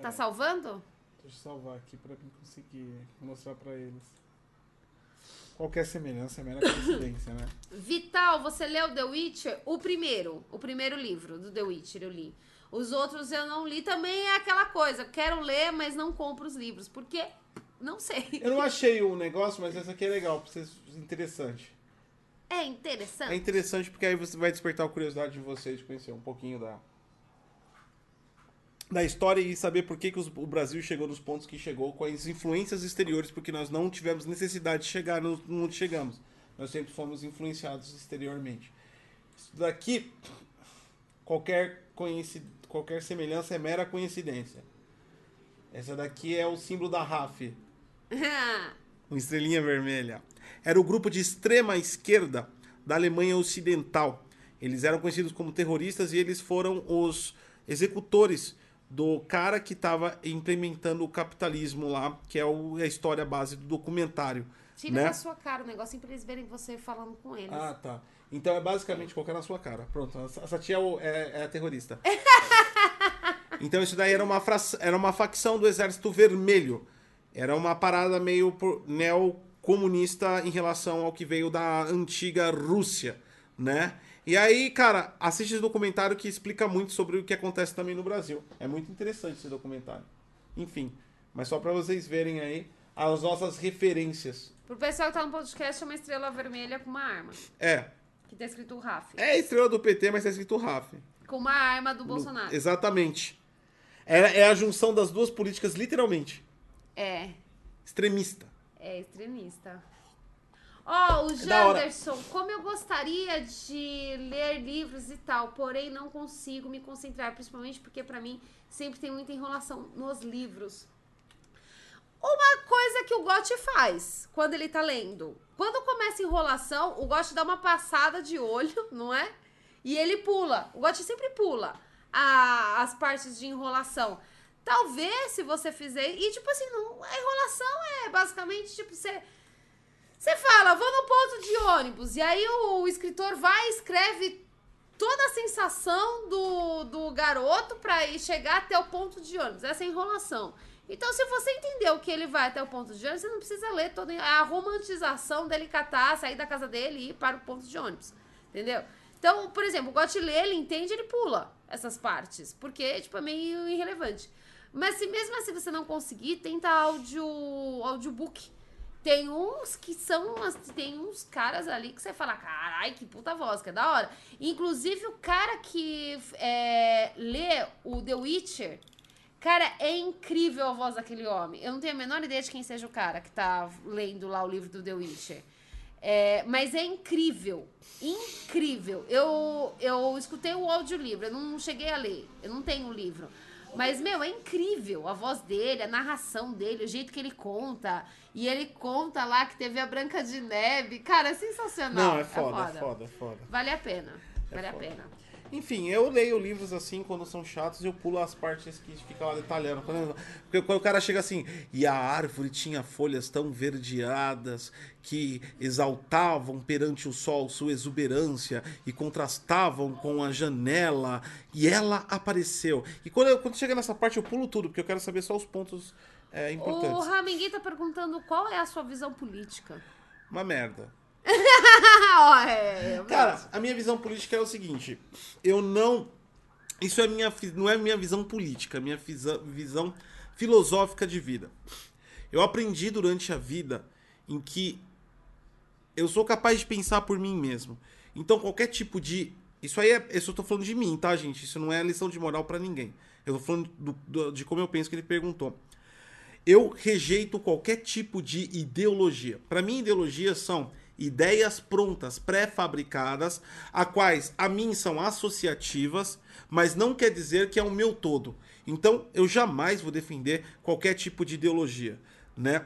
Tá salvando? Deixa eu salvar aqui pra mim conseguir mostrar pra eles. Qualquer semelhança é mera coincidência, né? Vital, você leu The Witcher? O primeiro. O primeiro livro do The Witcher eu li. Os outros eu não li. Também é aquela coisa. Quero ler, mas não compro os livros. Por quê? Não sei. Eu não achei o negócio, mas essa aqui é legal, pra vocês interessante. É É interessante. interessante porque aí você vai despertar a curiosidade de vocês de conhecer um pouquinho da da história e saber por que, que os- o Brasil chegou nos pontos que chegou, com as influências exteriores, porque nós não tivemos necessidade de chegar no, no onde chegamos. Nós sempre fomos influenciados exteriormente. Isso daqui, qualquer, qualquer semelhança é mera coincidência. Essa daqui é o símbolo da RAF, uma estrelinha vermelha. Era o grupo de extrema esquerda da Alemanha Ocidental. Eles eram conhecidos como terroristas e eles foram os executores do cara que estava implementando o capitalismo lá, que é o- a história base do documentário. Tira né? da sua cara o negocinho pra eles verem você falando com eles. Ah, tá. Então é basicamente colocar na sua cara. Pronto, essa tia é, é- é terrorista. então isso daí era uma, era uma facção do Exército Vermelho. Era uma parada meio neocomunista em relação ao que veio da antiga Rússia, né? E aí, cara, assiste esse documentário que explica muito sobre o que acontece também no Brasil. É muito interessante esse documentário. Enfim, mas só pra vocês verem aí as nossas referências. Pro pessoal que tá no podcast, é uma estrela vermelha com uma arma. É, Que tá escrito RAF. é a estrela do PT, mas tá escrito RAF. Com uma arma do Bolsonaro. Exatamente. É, é a junção das duas políticas, literalmente. É. Extremista. É extremista. Ó, o É. Janderson, como eu gostaria de ler livros e tal, porém não consigo me concentrar, principalmente porque pra mim sempre tem muita enrolação nos livros. Uma coisa que o Gotti faz quando ele tá lendo. Quando começa a enrolação, o Gotti dá uma passada de olho, não é? E ele pula. O Gotti sempre pula a- as partes de enrolação. Talvez se você fizer. E tipo assim, não, a enrolação é basicamente tipo você. Você fala, vou no ponto de ônibus. E aí o, escritor vai e escreve toda a sensação do, do garoto pra ir chegar até o ponto de ônibus. Essa é enrolação. Então, se você entendeu que ele vai até o ponto de ônibus, você não precisa ler toda a romantização dele catar, sair da casa dele e ir para o ponto de ônibus. Entendeu? Então, por exemplo, o Gotti lê, ele entende, ele pula essas partes. Porque, tipo, é meio irrelevante. Mas se mesmo assim você não conseguir, tenta áudio, audiobook. Tem uns que são. Tem uns caras ali que você fala, carai, que puta voz, que é da hora. Inclusive, o cara que é, lê o The Witcher, cara, é incrível a voz daquele homem. Eu não tenho a menor ideia de quem seja o cara que tá lendo lá o livro do The Witcher. É, mas é incrível. Incrível. Eu, eu escutei o audiolivro, eu não cheguei a ler, eu não tenho o livro. Mas, meu, é incrível a voz dele, a narração dele, o jeito que ele conta. E ele conta lá que teve a Branca de Neve. Cara, é sensacional. Não, é foda, é foda, é foda. Vale a pena. Vale a foda. pena. Enfim, eu leio livros assim quando são chatos e eu pulo as partes que fica lá detalhando. Quando, porque quando o cara chega assim, e a árvore tinha folhas tão verdeadas que exaltavam perante o sol sua exuberância e contrastavam com a janela, e ela apareceu. E quando, eu, quando chega nessa parte eu pulo tudo, porque eu quero saber só os pontos é, O importantes. Ramingui tá perguntando qual é a sua visão política. Uma merda. Ó, é, Cara, a minha visão política é o seguinte: eu não. Isso é minha, não é minha visão política, é minha visão, visão filosófica de vida. Eu aprendi durante a vida em que eu sou capaz de pensar por mim mesmo. Então, qualquer tipo de. Isso aí é. Isso eu tô falando de mim, tá, gente? Isso não é lição de moral pra ninguém. Eu tô falando do- do- de como eu penso que ele perguntou. Eu rejeito qualquer tipo de ideologia. Para mim, ideologias são ideias prontas, pré-fabricadas, a quais a mim são associativas, mas não quer dizer que é o meu todo. Então, eu jamais vou defender qualquer tipo de ideologia, né?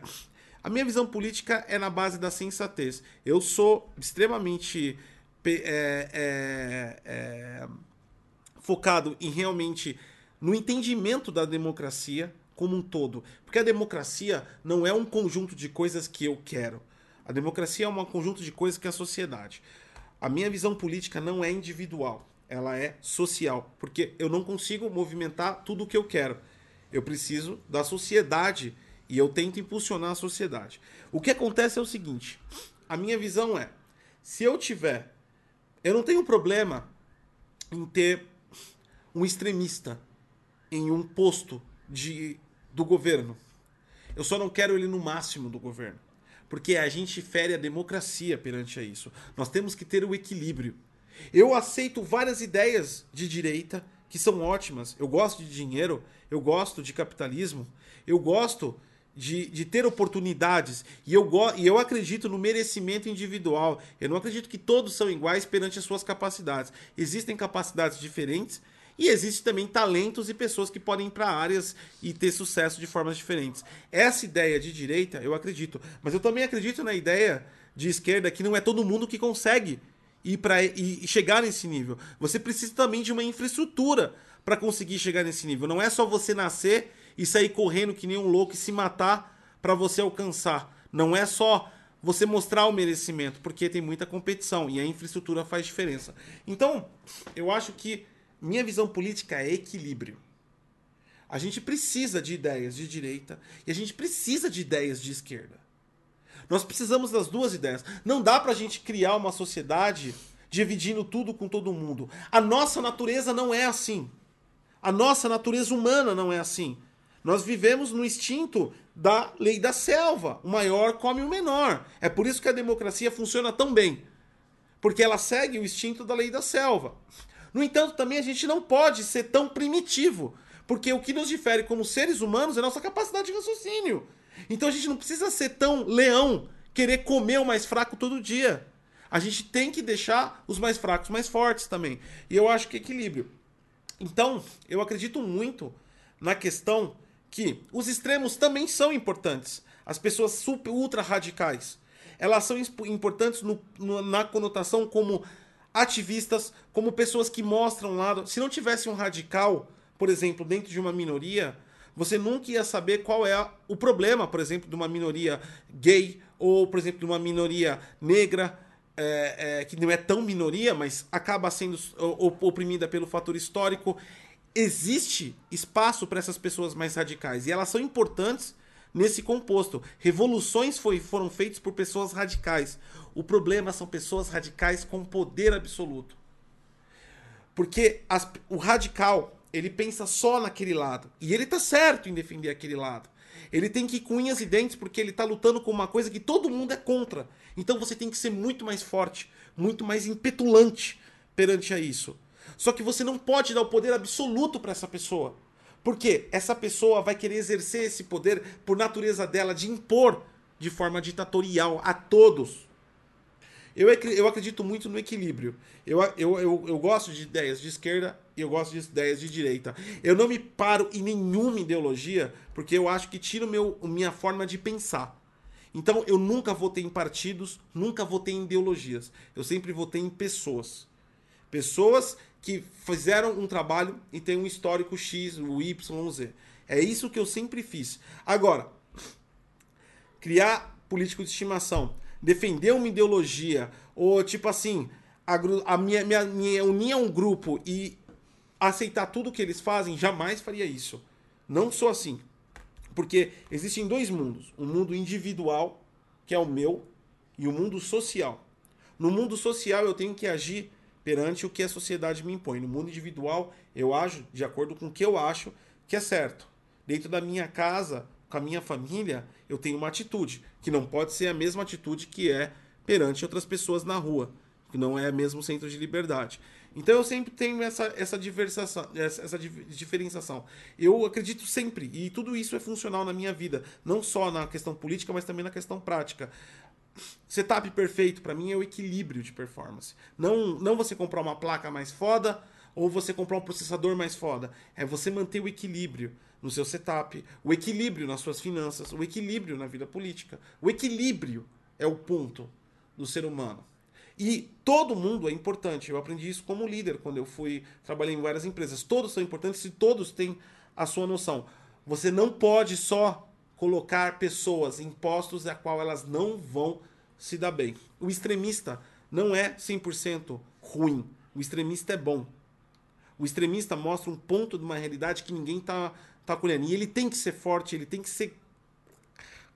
A minha visão política é na base da sensatez. Eu sou extremamente é, é, é, focado em realmente no entendimento da democracia como um todo. Porque a democracia não é um conjunto de coisas que eu quero. A democracia é um conjunto de coisas que é a sociedade. A minha visão política não é individual, ela é social, porque eu não consigo movimentar tudo o que eu quero. Eu preciso da sociedade e eu tento impulsionar a sociedade. O que acontece é o seguinte: a minha visão é, se eu tiver, eu não tenho problema em ter um extremista em um posto de, do governo. Eu só não quero ele no máximo do governo. Porque a gente fere a democracia perante a isso. Nós temos que ter o equilíbrio. Eu aceito várias ideias de direita que são ótimas. Eu gosto de dinheiro, eu gosto de capitalismo, eu gosto de, de ter oportunidades e eu, e eu acredito no merecimento individual. Eu não acredito que todos são iguais perante as suas capacidades. Existem capacidades diferentes e existem também talentos e pessoas que podem ir para áreas e ter sucesso de formas diferentes. Essa ideia de direita, eu acredito. Mas eu também acredito na ideia de esquerda que não é todo mundo que consegue ir para e chegar nesse nível. Você precisa também de uma infraestrutura para conseguir chegar nesse nível. Não é só você nascer e sair correndo que nem um louco e se matar para você alcançar. Não é só você mostrar o merecimento, porque tem muita competição e a infraestrutura faz diferença. Então, eu acho que minha visão política é equilíbrio. A gente precisa de ideias de direita e a gente precisa de ideias de esquerda. Nós precisamos das duas ideias. Não dá pra gente criar uma sociedade dividindo tudo com todo mundo. A nossa natureza não é assim. A nossa natureza humana não é assim. Nós vivemos no instinto da lei da selva. O maior come o menor. É por isso que a democracia funciona tão bem. Porque ela segue o instinto da lei da selva. No entanto, também a gente não pode ser tão primitivo. Porque o que nos difere como seres humanos é a nossa capacidade de raciocínio. Então a gente não precisa ser tão leão, querer comer o mais fraco todo dia. A gente tem que deixar os mais fracos mais fortes também. E eu acho que equilíbrio. Então, eu acredito muito na questão que os extremos também são importantes. As pessoas super, ultra radicais. Elas são importantes no- no- na conotação como ativistas, como pessoas que mostram um lado. Se não tivesse um radical, por exemplo, dentro de uma minoria, você nunca ia saber qual é o problema, por exemplo, de uma minoria gay ou, por exemplo, de uma minoria negra, é, é, que não é tão minoria, mas acaba sendo oprimida pelo fator histórico. Existe espaço para essas pessoas mais radicais e elas são importantes nesse composto. Revoluções foi- foram feitas por pessoas radicais. O problema são pessoas radicais com poder absoluto. Porque as- o radical, ele pensa só naquele lado. E ele tá certo em defender aquele lado. Ele tem que ir com unhas e dentes porque ele tá lutando com uma coisa que todo mundo é contra. Então você tem que ser muito mais forte, muito mais impetulante perante a isso. Só que você não pode dar o poder absoluto para essa pessoa. Porque essa pessoa vai querer exercer esse poder por natureza dela de impor de forma ditatorial a todos. Eu, eu acredito muito no equilíbrio. Eu, eu, eu, eu gosto de ideias de esquerda e eu gosto de ideias de direita. Eu não me paro em nenhuma ideologia porque eu acho que tira o meu, minha forma de pensar. Então eu nunca votei em partidos, nunca votei em ideologias. Eu sempre votei em pessoas. Pessoas que fizeram um trabalho e tem um histórico X, o Y, Z. É isso que eu sempre fiz. Agora, criar político de estimação, defender uma ideologia, ou tipo assim, a, a minha, minha, minha unir a um grupo e aceitar tudo que eles fazem, jamais faria isso. Não sou assim. Porque existem dois mundos: o um mundo individual, que é o meu, e o um mundo social. No mundo social, eu tenho que agir perante o que a sociedade me impõe. No mundo individual, eu ajo de acordo com o que eu acho que é certo. Dentro da minha casa, com a minha família, eu tenho uma atitude, que não pode ser a mesma atitude que é perante outras pessoas na rua, que não é mesmo centro de liberdade. Então eu sempre tenho essa, essa, essa, essa diferenciação. Eu acredito sempre, e tudo isso é funcional na minha vida, não só na questão política, mas também na questão prática. Setup perfeito para mim é o equilíbrio de performance. Não, não você comprar uma placa mais foda ou você comprar um processador mais foda. É você manter o equilíbrio no seu setup, o equilíbrio nas suas finanças, o equilíbrio na vida política. O equilíbrio é o ponto do ser humano. E todo mundo é importante. Eu aprendi isso como líder quando eu fui trabalhar em várias empresas. Todos são importantes e todos têm a sua noção. Você não pode só colocar pessoas em postos a qual elas não vão se dar bem. O extremista não é 100% ruim. O extremista é bom. O extremista mostra um ponto de uma realidade que ninguém tá, tá colhendo. E ele tem que ser forte, ele tem que ser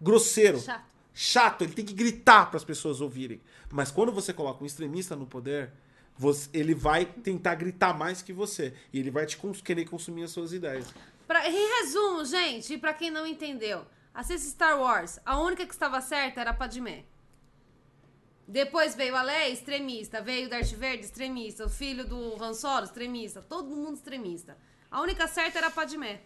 grosseiro. Chato. Chato, ele tem que gritar para as pessoas ouvirem. Mas quando você coloca um extremista no poder, você, ele vai tentar gritar mais que você. E ele vai te cons querer consumir as suas ideias. Pra, em resumo, gente, e pra quem não entendeu, assista Star Wars. A única que estava certa era a Padmé. Depois veio a Leia, extremista. Veio Darth Vader, extremista. O filho do Han Solo, extremista. Todo mundo extremista. A única certa era a Padmé.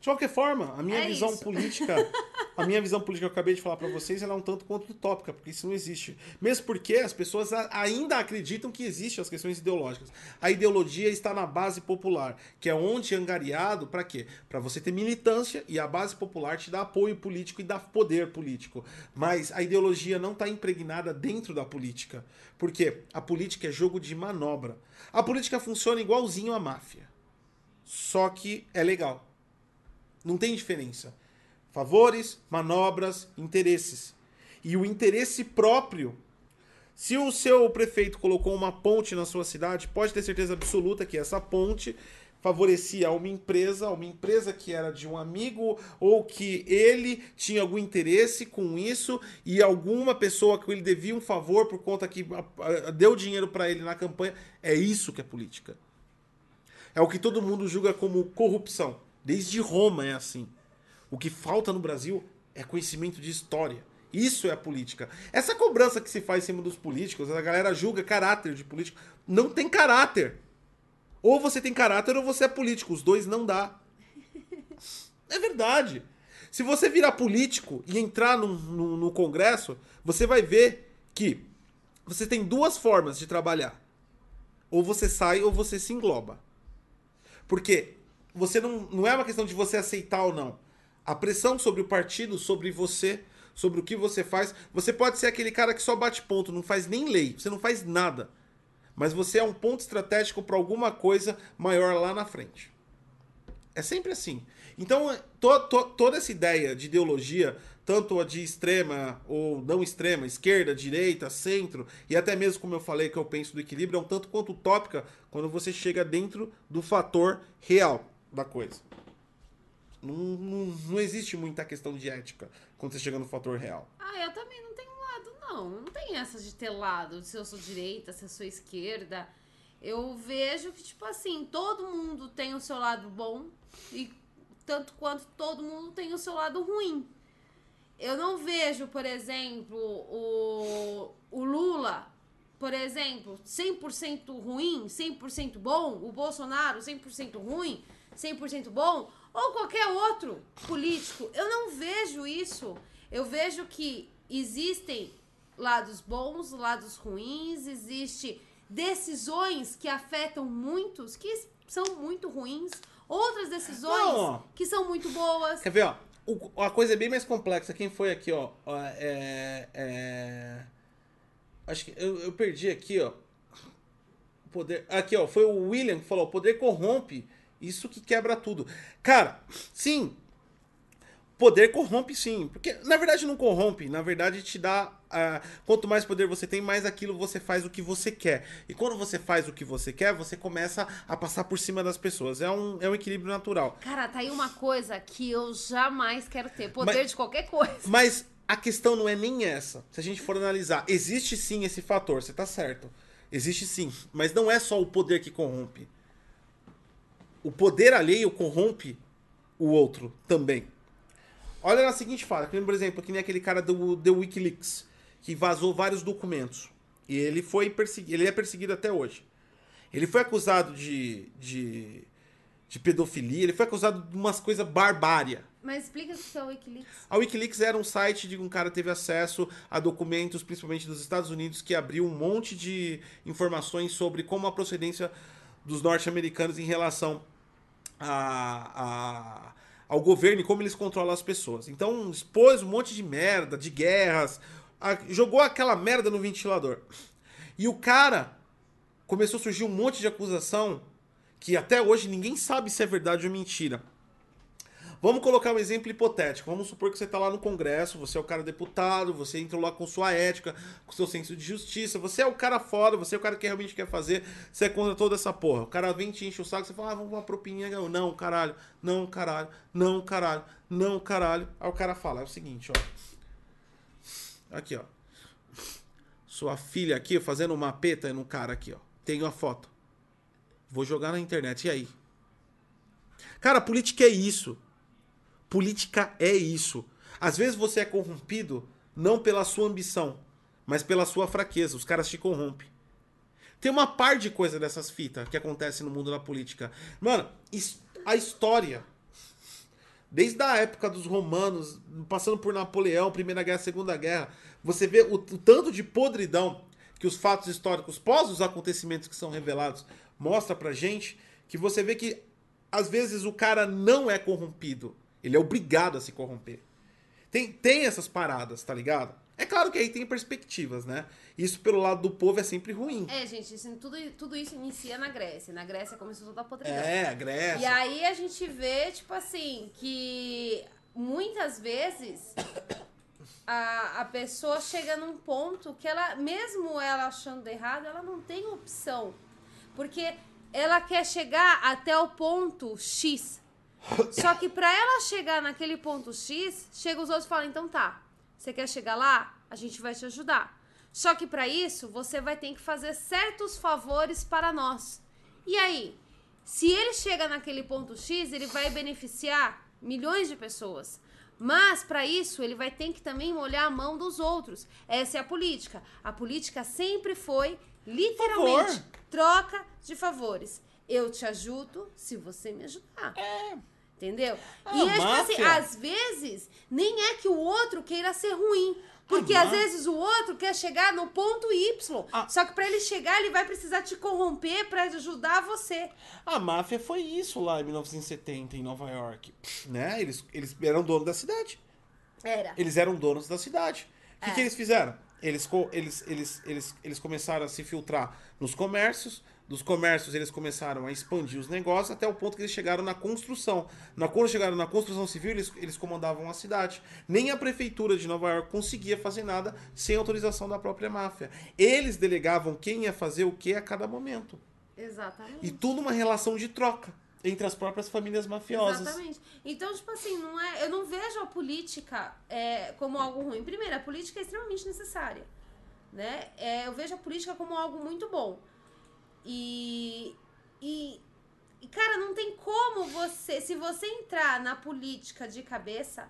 De qualquer forma, a minha É visão isso. política, a minha visão política que eu acabei de falar pra vocês, ela é um tanto quanto utópica, porque isso não existe. Mesmo porque as pessoas ainda acreditam que existem as questões ideológicas. A ideologia está na base popular, que é onde é angariado para quê? Para você ter militância e a base popular te dá apoio político e dá poder político. Mas a ideologia não está impregnada dentro da política, porque a política é jogo de manobra. A política funciona igualzinho à máfia. Só que é legal. Não tem diferença. Favores, manobras, interesses. E o interesse próprio. Se o seu prefeito colocou uma ponte na sua cidade, pode ter certeza absoluta que essa ponte favorecia uma empresa, uma empresa que era de um amigo ou que ele tinha algum interesse com isso e alguma pessoa que ele devia um favor por conta que deu dinheiro para ele na campanha. É isso que é política. É o que todo mundo julga como corrupção. Desde Roma é assim. O que falta no Brasil é conhecimento de história. Isso é a política. Essa cobrança que se faz em cima dos políticos, a galera julga caráter de político. Não tem caráter. Ou você tem caráter ou você é político. Os dois não dá. É verdade. Se você virar político e entrar no, no, no Congresso, você vai ver que você tem duas formas de trabalhar. Ou você sai ou você se engloba. Porque você não, não é uma questão de você aceitar ou não. A pressão sobre o partido, sobre você, sobre o que você faz. Você pode ser aquele cara que só bate ponto, não faz nem lei, você não faz nada. Mas você é um ponto estratégico para alguma coisa maior lá na frente. É sempre assim. Então, to, to, toda essa ideia de ideologia, tanto a de extrema ou não extrema, esquerda, direita, centro, e até mesmo como eu falei que eu penso do equilíbrio, é um tanto quanto utópica quando você chega dentro do fator real da coisa. Não, não, não existe muita questão de ética quando você chega no fator real. Ah, eu também não tenho lado, não. Não tem essa de ter lado, se eu sou direita, se eu sou esquerda. Eu vejo que, tipo assim, todo mundo tem o seu lado bom e tanto quanto todo mundo tem o seu lado ruim. Eu não vejo, por exemplo, o, o Lula, por exemplo, 100% ruim, 100% bom, o Bolsonaro 100% ruim, 100% bom, ou qualquer outro político. Eu não vejo isso. Eu vejo que existem lados bons, lados ruins, existe decisões que afetam muitos que são muito ruins, outras decisões Não, que são muito boas. Quer ver, ó? O- a coisa é bem mais complexa. Quem foi aqui, ó? é, é... Acho que eu, eu perdi aqui, ó. Poder. Aqui, ó, foi o William que falou: poder corrompe. Isso que quebra tudo. Cara, sim. Poder corrompe sim. Porque, na verdade, não corrompe. Na verdade, te dá. ah, quanto mais poder você tem, mais aquilo você faz o que você quer. E quando você faz o que você quer, você começa a passar por cima das pessoas. É um, é um equilíbrio natural. Cara, tá aí uma coisa que eu jamais quero ter. Poder Mas- de qualquer coisa. Mas a questão não é nem essa. Se a gente for analisar, existe sim esse fator, você tá certo. Existe sim. Mas não é só o poder que corrompe. O poder alheio corrompe o outro também. Olha na seguinte fala, que por exemplo, que nem aquele cara do, do Wikileaks, que vazou vários documentos. E ele foi perseguido, ele é perseguido até hoje. Ele foi acusado de, de, de pedofilia, ele foi acusado de umas coisas barbárias. Mas explica o que é o Wikileaks. A Wikileaks era um site de um cara que teve acesso a documentos, principalmente dos Estados Unidos, que abriu um monte de informações sobre como a procedência dos norte-americanos em relação a, a- ao governo e como eles controlam as pessoas. Então expôs um monte de merda, de guerras, a- jogou aquela merda no ventilador. E o cara começou a surgir um monte de acusação que até hoje ninguém sabe se é verdade ou mentira. Vamos colocar um exemplo hipotético. Vamos supor que você está lá no Congresso, você é o cara deputado, você entrou lá com sua ética, com seu senso de justiça, você é o cara foda, você é o cara que realmente quer fazer, você é contra toda essa porra. O cara vem te enche o saco, você fala, ah, vamos uma propinha. Não, caralho, não, caralho, não, caralho, não, caralho. Aí o cara fala, é o seguinte, ó. Aqui, ó. Sua filha aqui fazendo uma peta no cara aqui, ó. Tenho a foto. Vou jogar na internet. E aí? Cara, política é isso. Política é isso. Às vezes você é corrompido não pela sua ambição, mas pela sua fraqueza. Os caras te corrompem. Tem uma par de coisa dessas fitas que acontece no mundo da política. Mano, a história. Desde a época dos romanos, passando por Napoleão, Primeira Guerra, Segunda Guerra, você vê o, o tanto de podridão que os fatos históricos, pós os acontecimentos que são revelados, mostra pra gente, que você vê que às vezes o cara não é corrompido. Ele é obrigado a se corromper. Tem, tem essas paradas, tá ligado? É claro que aí tem perspectivas, né? Isso pelo lado do povo é sempre ruim. É, gente, isso- tudo, tudo isso inicia na Grécia. Na Grécia começou toda a podridão. É, a Grécia. E aí a gente vê, tipo assim, que muitas vezes a, a pessoa chega num ponto que ela, mesmo ela achando errado, ela não tem opção. Porque ela quer chegar até o ponto X. Só que pra ela chegar naquele ponto X, chega os outros e falam, então tá, você quer chegar lá? A gente vai te ajudar. Só que pra isso, você vai ter que fazer certos favores para nós. E aí, se ele chega naquele ponto X, ele vai beneficiar milhões de pessoas. Mas para isso, ele vai ter que também molhar a mão dos outros. Essa é a política. A política sempre foi literalmente troca de favores. Eu te ajudo se você me ajudar. É. Entendeu? Ah, e é tipo assim, máfia. às vezes, nem é que o outro queira ser ruim. Porque Ah, às vezes o outro quer chegar no ponto Y. Ah. Só que pra ele chegar, ele vai precisar te corromper pra ajudar você. A máfia foi isso lá em 1970 em Nova York. Né? Eles, eles eram donos da cidade. Era. Eles eram donos da cidade. O que, É. que eles fizeram? Eles, eles, eles, eles, eles começaram a se filtrar nos comércios. Dos comércios, eles começaram a expandir os negócios até o ponto que eles chegaram na construção. Na, quando chegaram na construção civil, eles, eles comandavam a cidade. Nem a prefeitura de Nova York conseguia fazer nada sem autorização da própria máfia. Eles delegavam quem ia fazer o que a cada momento. Exatamente. E tudo uma relação de troca entre as próprias famílias mafiosas. Exatamente. Então, tipo assim, não é, eu não vejo a política é, como algo ruim. Primeiro, a política é extremamente necessária. Né? É, eu vejo a política como algo muito bom. E, e, e, cara, não tem como você. Se você entrar na política de cabeça,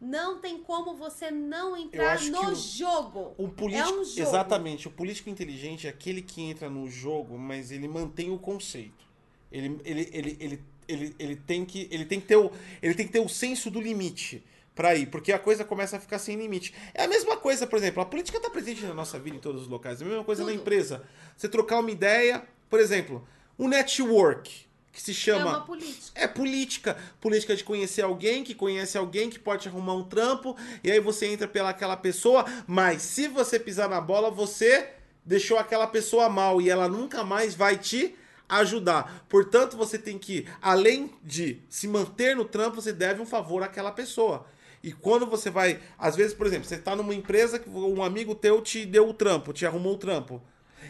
não tem como você não entrar no o- jogo. O político, É um jogo. exatamente, o político inteligente é aquele que entra no jogo, mas ele mantém o conceito. Ele, ele, ele, ele, ele, ele tem que ele tem que ter o ele tem que ter o senso do limite pra ir, porque a coisa começa a ficar sem limite. É a mesma coisa, por exemplo, a política tá presente na nossa vida em todos os locais. É a mesma coisa na Tudo. empresa. Você trocar uma ideia, por exemplo, um network que se É chama uma política. é política. Política de conhecer alguém que conhece alguém que pode arrumar um trampo. E aí você entra pela aquela pessoa. Mas se você pisar na bola, você deixou aquela pessoa mal e ela nunca mais vai te ajudar. Portanto, você tem que, além de se manter no trampo, você deve um favor àquela pessoa. E quando você vai, às vezes, por exemplo, você está numa empresa que um amigo teu te deu o trampo, te arrumou o trampo.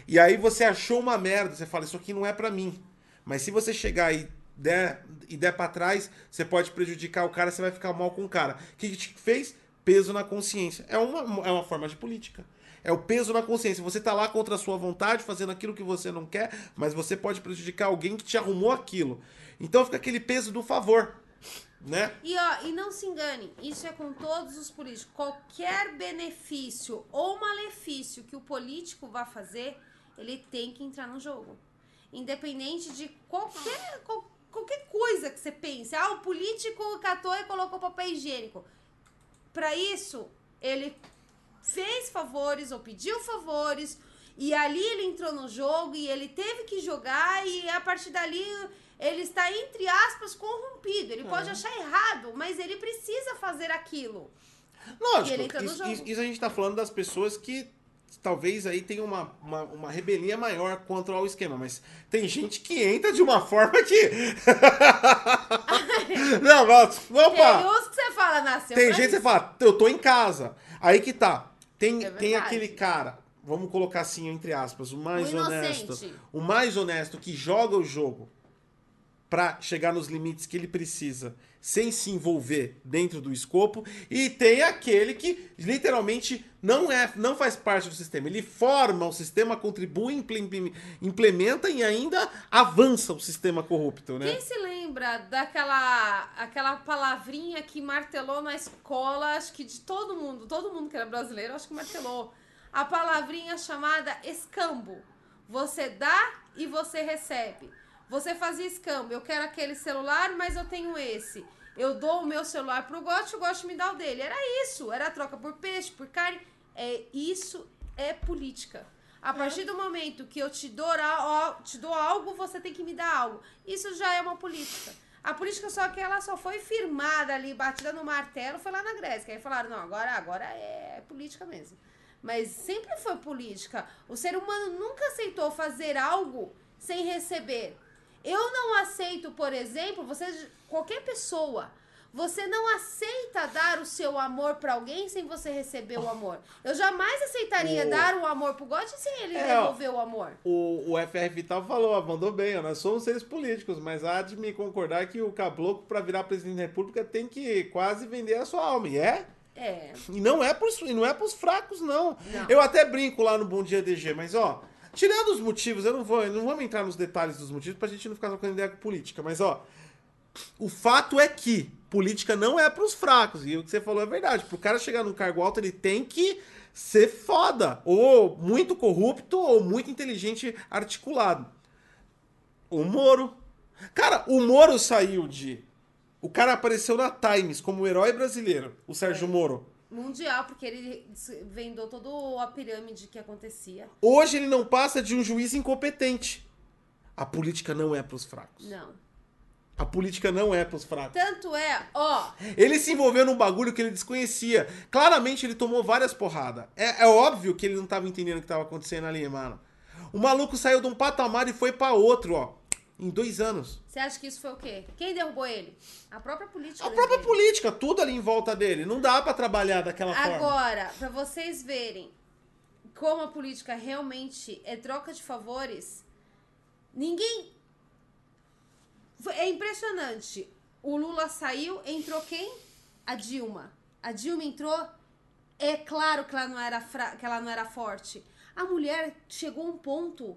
E aí você achou uma merda, você fala, isso aqui não é para mim. Mas se você chegar e der, e der para trás, você pode prejudicar o cara, você vai ficar mal com o cara. O que te fez? Peso na consciência. É uma, é uma forma de política. É o peso na consciência. Você tá lá contra a sua vontade, fazendo aquilo que você não quer, mas você pode prejudicar alguém que te arrumou aquilo. Então fica aquele peso do favor. Né? E, ó, e não se engane, isso é com todos os políticos. Qualquer benefício ou malefício que o político vá fazer, ele tem que entrar no jogo. Independente de qualquer, qual, qualquer coisa que você pense. Ah, o político catou e colocou papel higiênico. Para isso, ele fez favores ou pediu favores. E ali ele entrou no jogo e ele teve que jogar e a partir dali ele está, entre aspas, corrompido. Ele pode achar errado, mas ele precisa fazer aquilo. Lógico, isso, isso, a gente está falando das pessoas que talvez aí tenha uma, uma, uma, rebelia maior contra o esquema, mas tem gente que entra de uma forma que. não, mas. Opa! Tem uns que você fala, nasceu. Tem gente que você fala, eu tô em casa. Aí que tá. Tem, é tem aquele cara, vamos colocar assim, entre aspas, o mais o honesto. O mais honesto que joga o jogo para chegar nos limites que ele precisa sem se envolver dentro do escopo. E tem aquele que literalmente não é não faz parte do sistema. Ele forma o sistema contribui implementa e ainda avança o sistema corrupto né? Quem se lembra daquela aquela palavrinha que martelou na escola acho que de todo mundo todo mundo que era brasileiro acho que martelou. A palavrinha chamada escambo. Você dá e você recebe você fazia escambo. Eu quero aquele celular, mas eu tenho esse. Eu dou o meu celular pro Gosto, o Gosto me dá o dele. Era isso. Era troca por peixe, por carne. É, isso é política. A partir do momento que eu te dou, te dou algo, você tem que me dar algo. Isso já é uma política. A política só que ela só foi firmada ali, batida no martelo, foi lá na Grécia. Que aí falaram, não, agora, agora é política mesmo. Mas sempre foi política. O ser humano nunca aceitou fazer algo sem receber. Eu não aceito, por exemplo, você qualquer pessoa, você não aceita dar o seu amor para alguém sem você receber o amor. Eu jamais aceitaria o... dar o amor pro God sem ele é, devolver o amor. O, o FR Vital falou, mandou bem, nós somos seres políticos, mas há de me concordar que o caboclo, para virar presidente da república, tem que quase vender a sua alma. E é? É. E não é pros, não é pros fracos, não. não. Eu até brinco lá no Bom Dia DG, mas ó, Tirando os motivos, eu não vou, não vamos entrar nos detalhes dos motivos pra gente não ficar trocando ideia com política, mas ó, o fato é que política não é pros fracos, e o que você falou é verdade. Pro cara chegar num cargo alto, ele tem que ser foda, ou muito corrupto, ou muito inteligente articulado. O Moro. Cara, o Moro saiu de. O cara apareceu na Times como herói brasileiro, o Sérgio é. Moro. Mundial, porque ele vendou toda a pirâmide que acontecia. Hoje ele não passa de um juiz incompetente. A política não é pros fracos. Não. A política não é pros fracos. Tanto é, ó. Ele se envolveu num bagulho que ele desconhecia. Claramente ele tomou várias porradas. É, é óbvio que ele não tava entendendo o que tava acontecendo ali, mano. O maluco saiu de um patamar e foi para outro, ó. Em dois anos. Você acha que isso foi o quê? Quem derrubou ele? A própria política. A própria política, tudo ali em volta dele. Não dá para trabalhar daquela Agora, forma. Agora, para vocês verem como a política realmente é troca de favores, ninguém. É impressionante. O Lula saiu, entrou quem? A Dilma. A Dilma entrou. É claro que ela não era, fra... que ela não era forte. A mulher chegou a um ponto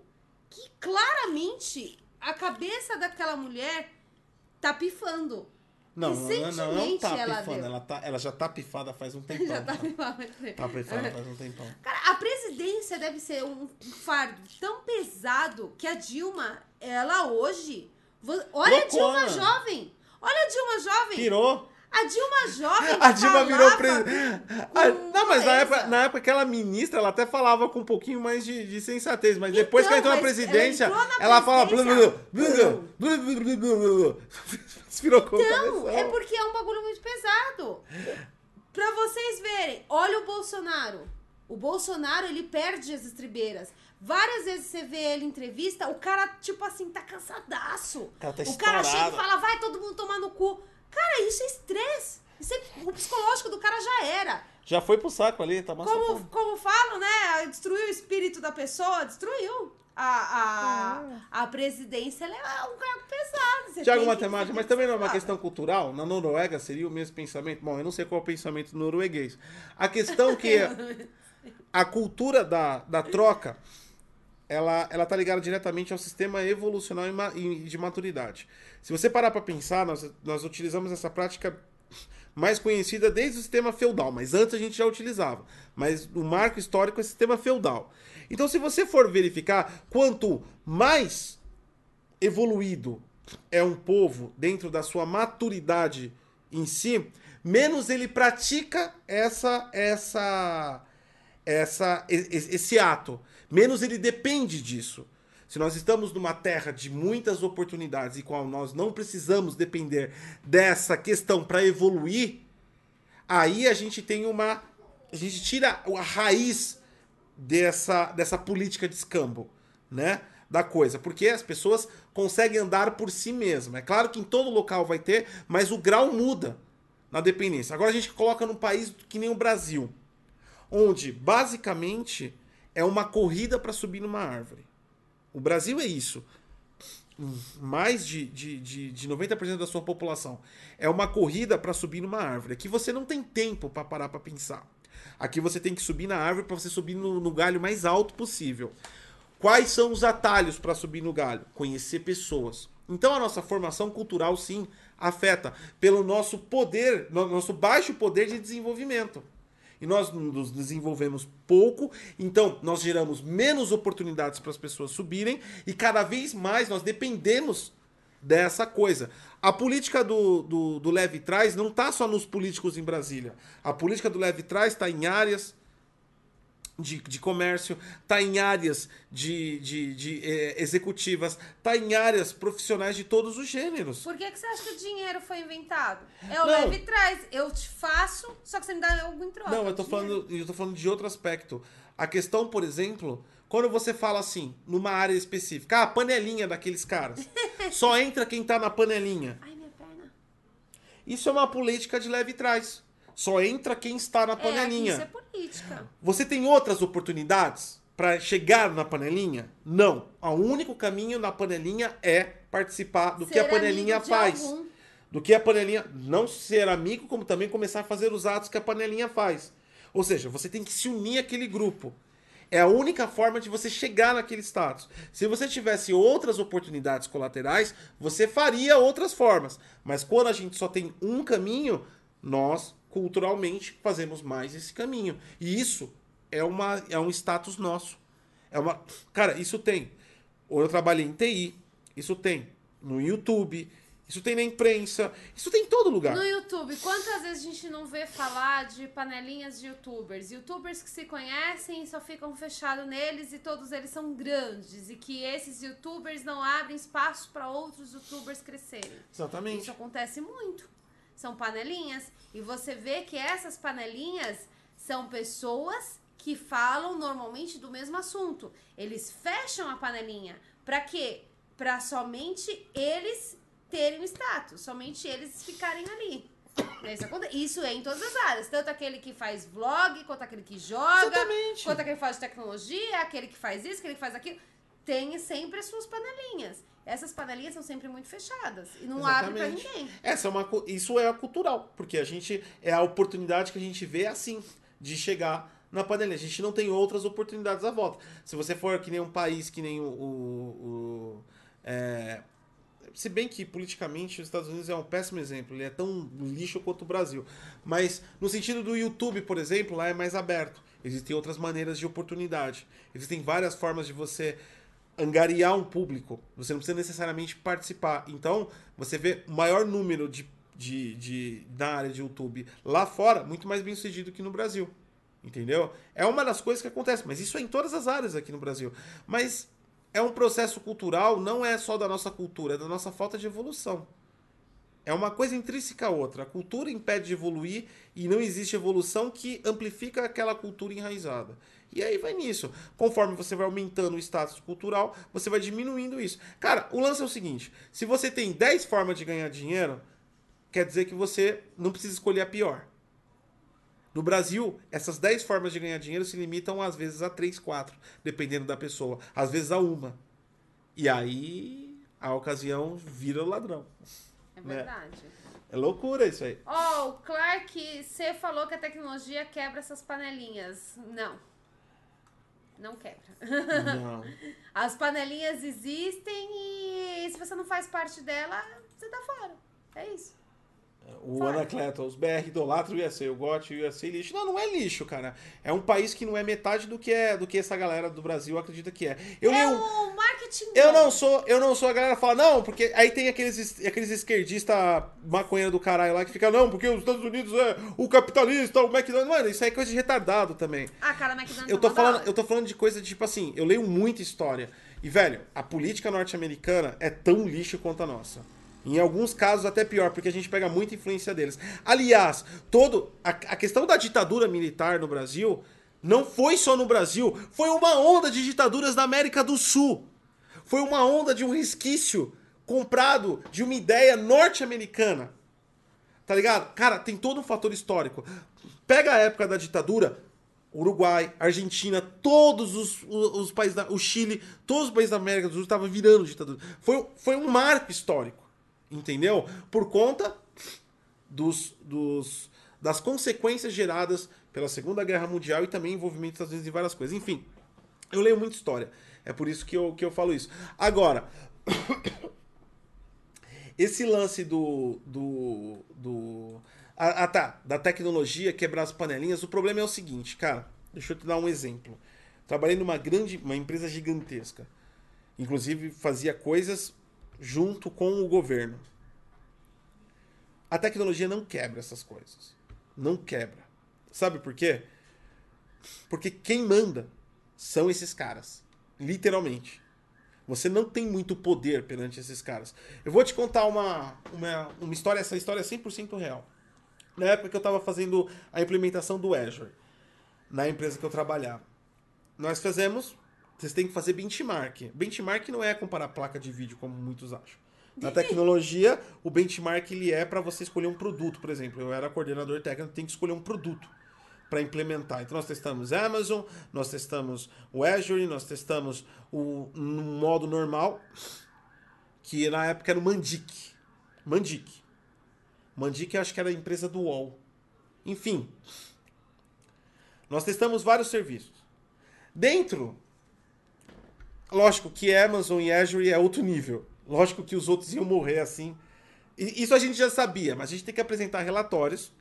que claramente a cabeça daquela mulher tá pifando. Não, não, não, não tá ela pifando, ela, tá, ela já tá pifada faz um tempão. já tá, tá pifada. Tá pifada faz um tempão. Cara, a presidência deve ser um fardo tão pesado que a Dilma, ela hoje. Olha Loucona. a Dilma jovem! Olha a Dilma jovem! Pirou! A Dilma jovem. A Dilma virou presidente. Não, mas na época, na época que ela ministra, ela até falava com um pouquinho mais de, de sensatez. Mas então, depois que ela entrou na presidência, ela, ela fala. Virou então, é porque é um bagulho muito pesado. Pra vocês verem, olha o Bolsonaro. O Bolsonaro, ele perde as estribeiras. Várias vezes você vê ele em entrevista, o cara, tipo assim, tá cansadaço. O cara tá o cara chega e fala, vai todo mundo tomar no cu. Cara, isso é estresse. Isso é- o psicológico do cara já era. Já foi pro saco ali, tá massa Como, como falam, né? Destruiu o espírito da pessoa, destruiu. A, a, a presidência ela é um cargo pesado. Você Tiago Matemática, mas também não é uma questão cultural. Na Noruega seria o mesmo pensamento. Bom, eu não sei qual é o pensamento norueguês. A questão que a cultura da, da troca, ela, ela tá ligada diretamente ao sistema evolucional e de maturidade. Se você parar para pensar, nós, nós utilizamos essa prática mais conhecida desde o sistema feudal, mas antes a gente já utilizava. Mas o marco histórico é o sistema feudal. Então, se você for verificar, quanto mais evoluído é um povo dentro da sua maturidade em si, menos ele pratica essa essa essa esse ato, menos ele depende disso. Se nós estamos numa terra de muitas oportunidades e qual nós não precisamos depender dessa questão para evoluir, aí a gente tem uma a gente tira a raiz dessa, dessa política de escambo, né? Da coisa. Porque as pessoas conseguem andar por si mesmas. É claro que em todo local vai ter, mas o grau muda na dependência. Agora a gente coloca num país que nem o Brasil, onde basicamente é uma corrida para subir numa árvore. O Brasil é isso. Mais de, de, de, de 90% da sua população. É uma corrida para subir numa árvore. Aqui você não tem tempo para parar para pensar. Aqui você tem que subir na árvore para você subir no, no galho mais alto possível. Quais são os atalhos para subir no galho? Conhecer pessoas. Então a nossa formação cultural sim afeta pelo nosso poder, no- nosso baixo poder de desenvolvimento. E nós nos desenvolvemos pouco, então nós geramos menos oportunidades para as pessoas subirem e cada vez mais nós dependemos dessa coisa. A política do, do, do leve trás não está só nos políticos em Brasília. A política do leve trás está em áreas de, de comércio, está em áreas de, de, de, eh, executivas, está em áreas profissionais de todos os gêneros. Por que, que você acha que o dinheiro foi inventado? É o leve traz. Eu te faço, só que você me dá algo em troca. Não, eu tô Dinheiro. falando, eu tô falando de outro aspecto. A questão, por exemplo, quando você fala assim, numa área específica, ah, a panelinha daqueles caras. Só entra quem tá na panelinha. Ai, minha perna. Isso é uma política de leve trás. Só entra quem está na É, panelinha. isso é política. Você tem outras oportunidades para chegar na panelinha? Não. O único caminho na panelinha é participar do que a Ser panelinha faz. algum. Do que a panelinha. Não ser amigo, como também começar a fazer os atos que a panelinha faz. Ou seja, você tem que se unir àquele grupo. É a única forma de você chegar naquele status. Se você tivesse outras oportunidades colaterais, você faria outras formas. Mas quando a gente só tem um caminho, nós culturalmente fazemos mais esse caminho. E isso é, uma, é um status nosso. É uma, cara, isso tem. Ou eu trabalhei em TI, isso tem no YouTube, isso tem na imprensa, isso tem em todo lugar. No YouTube, quantas vezes a gente não vê falar de panelinhas de youtubers? Youtubers que se conhecem e só ficam fechados neles e todos eles são grandes. E que esses youtubers não abrem espaço para outros youtubers crescerem. Exatamente. Isso acontece muito. São panelinhas. E você vê que essas panelinhas são pessoas que falam normalmente do mesmo assunto. Eles fecham a panelinha. Pra quê? Pra somente eles terem o status. Somente eles ficarem ali. Isso, aconte- Isso é em todas as áreas. Tanto aquele que faz vlog, quanto aquele que joga, Exatamente. quanto aquele que faz tecnologia, aquele que faz isso, aquele que faz aquilo. Tem sempre as suas panelinhas. Essas panelinhas são sempre muito fechadas. E não abre pra Exatamente. ninguém. Essa é uma, isso é cultural, porque a gente é a oportunidade que a gente vê assim de chegar na panelinha. A gente não tem outras oportunidades à volta. Se você for que nem um país que nem o, o- o- é, se bem que politicamente os Estados Unidos é um péssimo exemplo, ele é tão lixo quanto o Brasil. Mas no sentido do YouTube, por exemplo, lá é mais aberto. Existem outras maneiras de oportunidade. Existem várias formas de você angariar um público. Você não precisa necessariamente participar. Então, você vê maior número de, de, de, na área de YouTube lá fora, muito mais bem sucedido que no Brasil. Entendeu? É uma das coisas que acontece, mas isso é em todas as áreas aqui no Brasil. Mas é um processo cultural, não é só da nossa cultura, é da nossa falta de evolução. É uma coisa intrínseca a outra. A cultura impede de evoluir e não existe evolução que amplifica aquela cultura enraizada. E aí vai nisso. Conforme você vai aumentando o status cultural, você vai diminuindo isso. Cara, o lance é o seguinte: se você tem 10 formas de ganhar dinheiro, quer dizer que você não precisa escolher a pior. No Brasil, essas 10 formas de ganhar dinheiro se limitam às vezes a 3, 4, dependendo da pessoa. Às vezes a uma. E aí a ocasião vira o ladrão. É Né? verdade. É loucura isso aí. Ó, o Clark, você falou que a tecnologia quebra essas panelinhas. Não. Não quebra. Não. As panelinhas existem e se você não faz parte dela, você tá fora. É isso. O Fora. Anacleto, os BR idolatram o IAC, o GOT o IAC lixo. Não, não é lixo, cara. É um país que não é metade do que é do que essa galera do Brasil acredita que é. Eu é leio o marketing. Eu não sou, eu não sou a galera que fala, não, porque aí tem aqueles, es- aqueles esquerdistas maconheiro do caralho lá que fica, não, porque os Estados Unidos é o capitalista, o McDonald's. Mano, isso aí é coisa de retardado também. Ah, cara, McDonald's Eu é tô da falando, eu tô falando de coisa de, tipo assim, eu leio muita história. E, velho, a política norte-americana é tão lixo quanto a nossa. Em alguns casos até pior, porque a gente pega muita influência deles. Aliás, todo a, a questão da ditadura militar no Brasil não foi só no Brasil, foi uma onda de ditaduras da América do Sul. Foi uma onda de um resquício comprado de uma ideia norte-americana. Tá ligado? Cara, tem todo um fator histórico. Pega a época da ditadura, Uruguai, Argentina, todos os, os, os países da. O Chile, todos os países da América do Sul estavam virando ditadura. Foi, foi um marco histórico. Entendeu? Por conta dos, dos, das consequências geradas pela Segunda Guerra Mundial e também envolvimento dos Estados Unidos em várias coisas. Enfim, eu leio muita história. É por isso que eu, que eu falo isso. Agora, esse lance do. do. do ah, tá. Da tecnologia quebrar as panelinhas, o problema é o seguinte, cara. Deixa eu te dar um exemplo. Trabalhei numa grande. uma empresa gigantesca. Inclusive fazia coisas junto com o governo. A tecnologia não quebra essas coisas. Não quebra. Sabe por quê? Porque quem manda são esses caras. Literalmente. Você não tem muito poder perante esses caras. Eu vou te contar uma, uma, uma história, essa história é 100% real. Na época que eu estava fazendo a implementação do Azure, na empresa que eu trabalhava, nós fizemos. Vocês têm que fazer benchmark. Benchmark não é comparar placa de vídeo, como muitos acham. Na tecnologia, o benchmark ele é para você escolher um produto, por exemplo. Eu era coordenador técnico, tem que escolher um produto para implementar. Então nós testamos Amazon, nós testamos o Azure, nós testamos o no modo normal, que na época era o Mandic. Mandic. Mandic acho que era a empresa do UOL. Enfim, nós testamos vários serviços. Dentro, lógico que Amazon e Azure é outro nível. Lógico que os outros iam morrer assim. E Isso a gente já sabia, mas a gente tem que apresentar relatórios,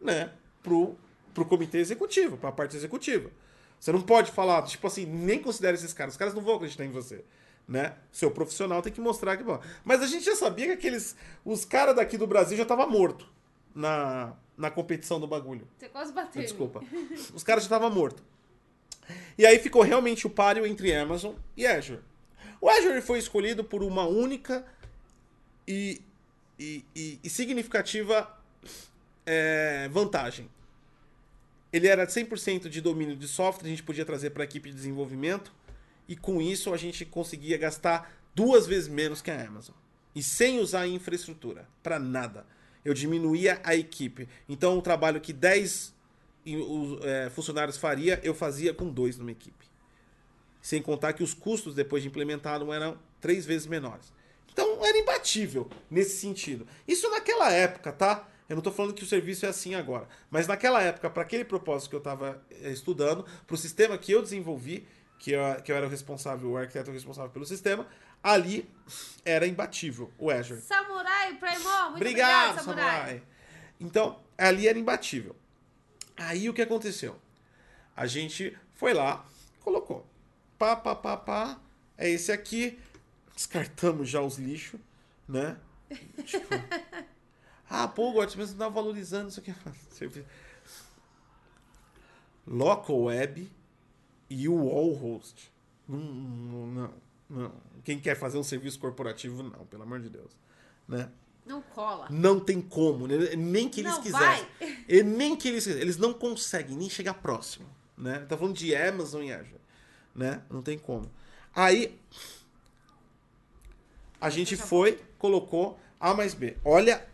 né, pro, pro comitê executivo, pra parte executiva. Você não pode falar, tipo assim, nem considera esses caras. Os caras não vão acreditar em você. Né? Seu profissional tem que mostrar que. Bom. Mas a gente já sabia que aqueles. Os caras daqui do Brasil já estavam mortos na, na competição do bagulho. Você quase bateu. Desculpa. Os caras já estavam mortos. E aí ficou realmente o páreo entre Amazon e Azure. O Azure foi escolhido por uma única e, e, e- e significativa é, vantagem. Ele era 100% de domínio de software, a gente podia trazer para a equipe de desenvolvimento, e com isso a gente conseguia gastar duas vezes menos que a Amazon. E sem usar a infraestrutura, para nada. Eu diminuía a equipe. Então, o trabalho que 10 e os, é, funcionários faria, eu fazia com dois numa equipe. Sem contar que os custos depois de implementado eram três vezes menores. Então era imbatível nesse sentido. Isso naquela época, tá? Eu não estou falando que o serviço é assim agora. Mas naquela época, para aquele propósito que eu estava estudando, para o sistema que eu desenvolvi, que eu, que eu era o responsável, o arquiteto responsável pelo sistema, ali era imbatível o Azure. Samurai Primo, muito Obrigado, obrigado, Samurai. Samurai. Então, ali era imbatível. Aí o que aconteceu? A gente foi lá, colocou. Pá, pá, pá, pá. É esse aqui. Descartamos já os lixos, né? Tipo. ah, pô, Gotti, mas não tá valorizando isso aqui. Local Web e o Wall Host. Não, não, não. Quem quer fazer um serviço corporativo, não, pelo amor de Deus. Né? Não cola. Não tem como, né? nem que eles Não, quisessem. vai. E nem que eles Eles não conseguem nem chegar próximo, né? Tá falando de Amazon e Azure, né? Não tem como. Aí a gente foi, colocou A mais B. Olha,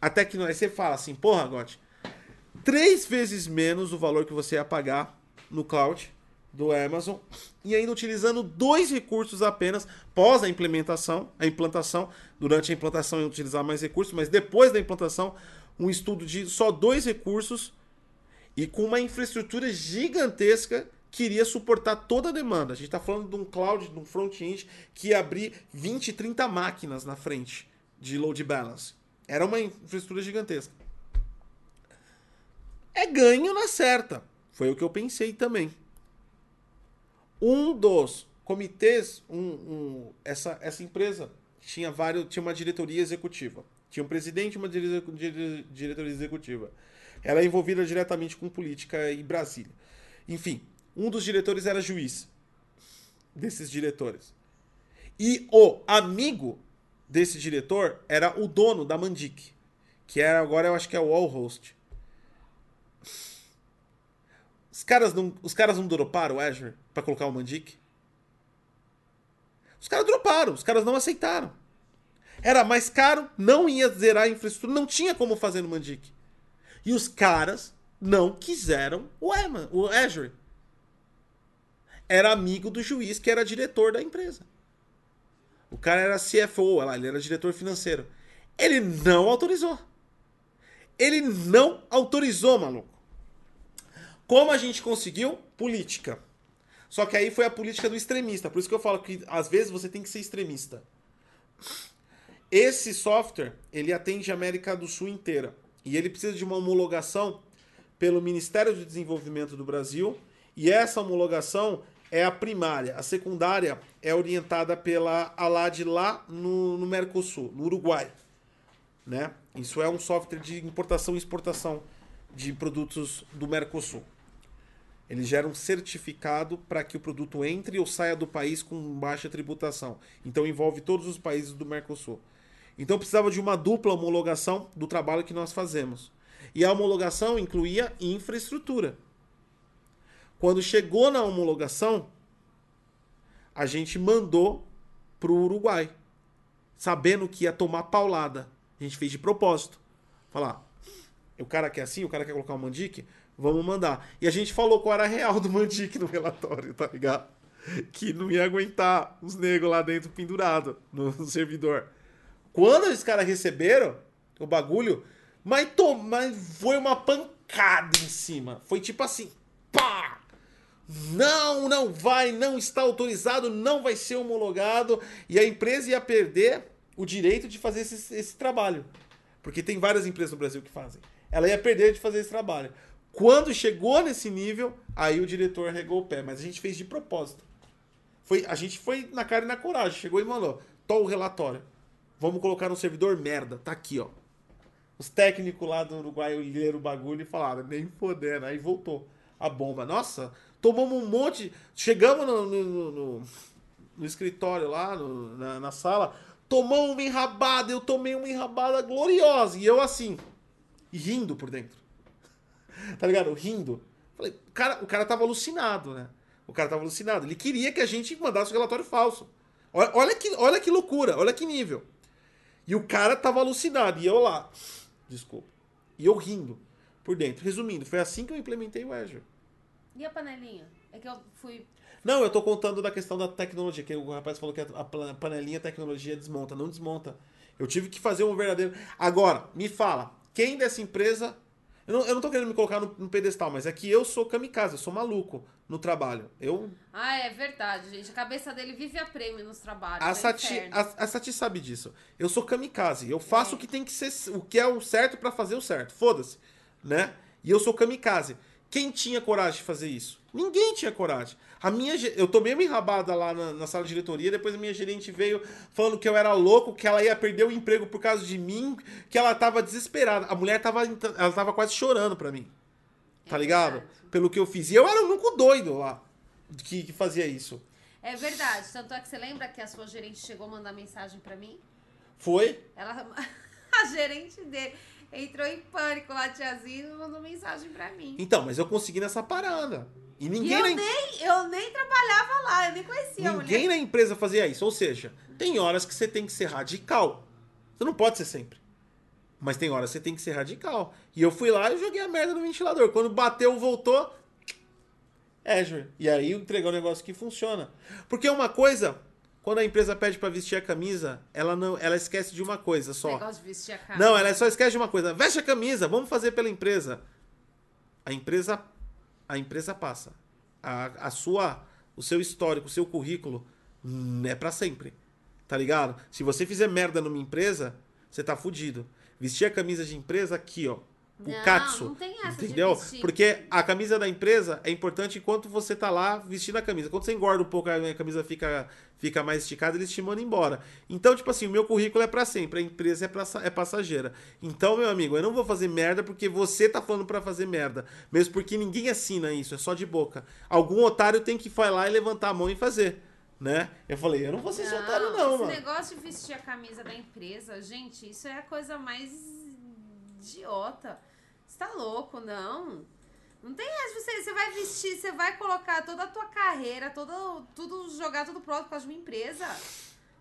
até que aí você fala assim, porra, Gotti, três vezes menos o valor que você ia pagar no cloud do Amazon e ainda utilizando dois recursos apenas pós a implementação, a implantação, durante a implantação ia utilizar mais recursos, mas depois da implantação, um estudo de só dois recursos e com uma infraestrutura gigantesca que iria suportar toda a demanda. A gente está falando de um cloud, de um front-end que ia abrir 20, 30 máquinas na frente de load balance. Era uma infraestrutura gigantesca. É ganho na certa. Foi o que eu pensei também. Um dos comitês, um, um- essa, essa empresa tinha vários, tinha uma diretoria executiva. Tinha um presidente e uma dire- dire- diretoria executiva. Ela é envolvida diretamente com política em Brasília. Enfim, um dos diretores era juiz desses diretores. E o amigo desse diretor era o dono da Mandic, que era agora eu acho que é o Wallhost. Os caras não, os caras não droparam o Azure pra colocar o Mandic? Os caras droparam, os caras não aceitaram. Era mais caro, não ia zerar a infraestrutura, não tinha como fazer no Mandic. E os caras não quiseram o, o Azure. Era amigo do juiz que era diretor da empresa. O cara era CFO, ele era diretor financeiro. Ele não autorizou. Ele não autorizou, maluco. Como a gente conseguiu? Política. Só que aí foi a política do extremista. Por isso que eu falo que às vezes você tem que ser extremista. Esse software, ele atende a América do Sul inteira. E ele precisa de uma homologação pelo Ministério do Desenvolvimento do Brasil. E essa homologação é a primária. A secundária é orientada pela Alad lá no, no Mercosul, no Uruguai. Né? Isso é um software de importação e exportação de produtos do Mercosul. Ele gera um certificado para que o produto entre ou saia do país com baixa tributação. Então envolve todos os países do Mercosul. Então precisava de uma dupla homologação do trabalho que nós fazemos. E a homologação incluía infraestrutura. Quando chegou na homologação, a gente mandou para o Uruguai, sabendo que ia tomar paulada. A gente fez de propósito. Falar, o cara quer assim, o cara quer colocar o Mandic, vamos mandar. E a gente falou qual era a real do Mandic no relatório, tá ligado? Que não ia aguentar os negros lá dentro pendurado no servidor. Quando os caras receberam o bagulho, mas, mas foi uma pancada em cima. Foi tipo assim, pá! Não, não vai, não está autorizado, não vai ser homologado. E a empresa ia perder o direito de fazer esse, esse trabalho. Porque tem várias empresas no Brasil que fazem. Ela ia perder de fazer esse trabalho. Quando chegou nesse nível, aí o diretor regou o pé. Mas a gente fez de propósito. Foi, a gente foi na cara e na coragem. Chegou e mandou: Tó o relatório. Vamos colocar no servidor merda. Tá aqui, ó. Os técnicos lá do Uruguai leram o bagulho e falaram, nem fodendo. Aí voltou a bomba. Nossa, tomamos um monte. Chegamos no, no, no- no- escritório lá, na, na sala, tomamos uma enrabada. Eu tomei uma enrabada gloriosa. E eu assim, rindo por dentro. Tá ligado? Rindo. Falei, o cara, o cara tava alucinado, né? O cara tava alucinado. Ele queria que a gente mandasse o relatório falso. Olha, olha, que, olha que loucura, olha que nível. E o cara tava alucinado. E eu lá. Desculpa. E eu rindo por dentro. Resumindo, foi assim que eu implementei o Azure. E a panelinha? É que eu fui. Não, eu tô contando da questão da tecnologia, que o rapaz falou que a a panelinha tecnologia desmonta. Não desmonta. Eu tive que fazer um verdadeiro. Agora, me fala, quem dessa empresa. Eu não, eu não tô querendo me colocar no, no pedestal, mas é que eu sou kamikaze, eu sou maluco no trabalho. Eu. Ah, é verdade, gente. A cabeça dele vive a prêmio nos trabalhos. A é Sati, a, a Sati sabe disso. Eu sou kamikaze. Eu faço o que tem que ser. O que é o certo pra fazer o certo. Foda-se. Né? E eu sou kamikaze. Quem tinha coragem de fazer isso? Ninguém tinha coragem. A minha, eu tomei uma enrabada lá na, na sala de diretoria, depois a minha gerente veio falando que eu era louco, que ela ia perder o emprego por causa de mim, que ela tava desesperada. A mulher tava, ela tava quase chorando pra mim. Tá É ligado? verdade. Pelo que eu fiz. E eu era o único doido lá que, que fazia isso. É verdade. Tanto é que você lembra que a sua gerente chegou a mandar mensagem pra mim? Foi? Ela. A gerente dele entrou em pânico lá, tiazinha, e mandou mensagem pra mim. Então, mas eu consegui nessa parada. E E ninguém, eu na, nem, eu nem trabalhava lá, eu nem conhecia a ninguém mulher. na empresa fazia isso. Ou seja, tem horas que você tem que ser radical. Você não pode ser sempre. Mas tem horas que você tem que ser radical. E eu fui lá e joguei a merda no ventilador. Quando bateu, voltou. Azure. E aí eu entreguei um negócio que funciona. Porque uma coisa, quando a empresa pede pra vestir a camisa, ela não, ela esquece de uma coisa só. Negócio de vestir a cara. Não, ela só esquece de uma coisa. Veste a camisa, vamos fazer pela empresa. A empresa, a empresa passa. A, a sua, o seu histórico, o seu currículo é pra sempre. Tá ligado? Se você fizer merda numa empresa, você tá fudido. Vestir a camisa de empresa aqui, ó. O Não, katsu. não tem essa de entendeu? Porque a camisa da empresa é importante enquanto você tá lá vestindo a camisa. Quando você engorda um pouco, a camisa fica, fica mais esticada, eles te mandam embora. Então, tipo assim, o meu currículo é pra sempre, a empresa é, pra, é passageira. Então, meu amigo, eu não vou fazer merda porque você tá falando pra fazer merda. Mesmo porque ninguém assina isso, é só de boca. Algum otário tem que ir lá e levantar a mão e fazer. Né? Eu falei, eu não vou ser esse otário, não, esse mano. negócio de vestir a camisa da empresa, gente, isso é a coisa mais idiota. Você tá louco, não? Não tem essa, você, você vai vestir, você vai colocar toda a tua carreira, todo, tudo, jogar tudo pronto por causa de uma empresa.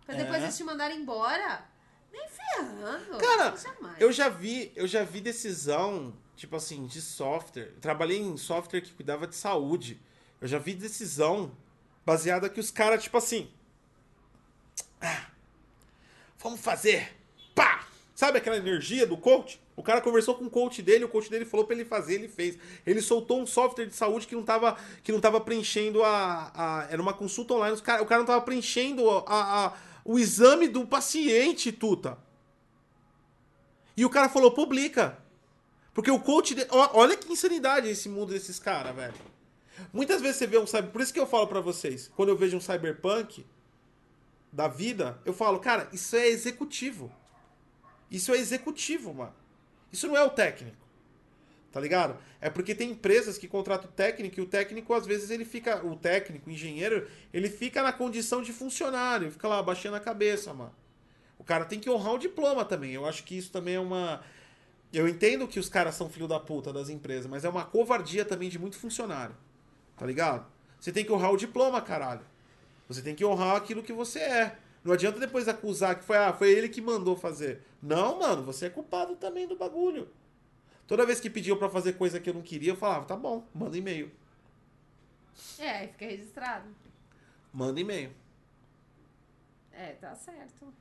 Pra depois É. eles te mandarem embora. Nem ferrando. Cara. Eu já vi, eu já vi decisão, tipo assim, de software. Eu trabalhei em software que cuidava de saúde. Eu já vi decisão baseada que os caras, tipo assim. Ah, vamos fazer. Sabe aquela energia do coach? O cara conversou com o coach dele, o coach dele falou pra ele fazer, ele fez. Ele soltou um software de saúde que não tava, que não tava preenchendo a, a- Era uma consulta online. Cara, o cara não tava preenchendo a- a- o exame do paciente, Tuta. E o cara falou, publica. Porque o coach. de- ó, Olha que insanidade esse mundo desses caras, velho. Muitas vezes você vê um cyber. Por isso que eu falo pra vocês, quando eu vejo um cyberpunk da vida, eu falo, cara, isso é executivo. Isso é executivo, mano. Isso não é o técnico. Tá ligado? É porque tem empresas que contratam técnico e o técnico, às vezes, ele fica. O técnico, o engenheiro, ele fica na condição de funcionário, fica lá abaixando a cabeça, mano. O cara tem que honrar o diploma também. Eu acho que isso também é uma. Eu entendo que os caras são filho da puta das empresas, mas é uma covardia também de muito funcionário. Tá ligado? Você tem que honrar o diploma, caralho. Você tem que honrar aquilo que você é. Não adianta depois acusar que foi, ah, foi ele que mandou fazer. Não, mano, você é culpado também do bagulho. Toda vez que pediam pra fazer coisa que eu não queria, eu falava, tá bom, manda e-mail. É, aí fica registrado. Manda e-mail. É, tá certo.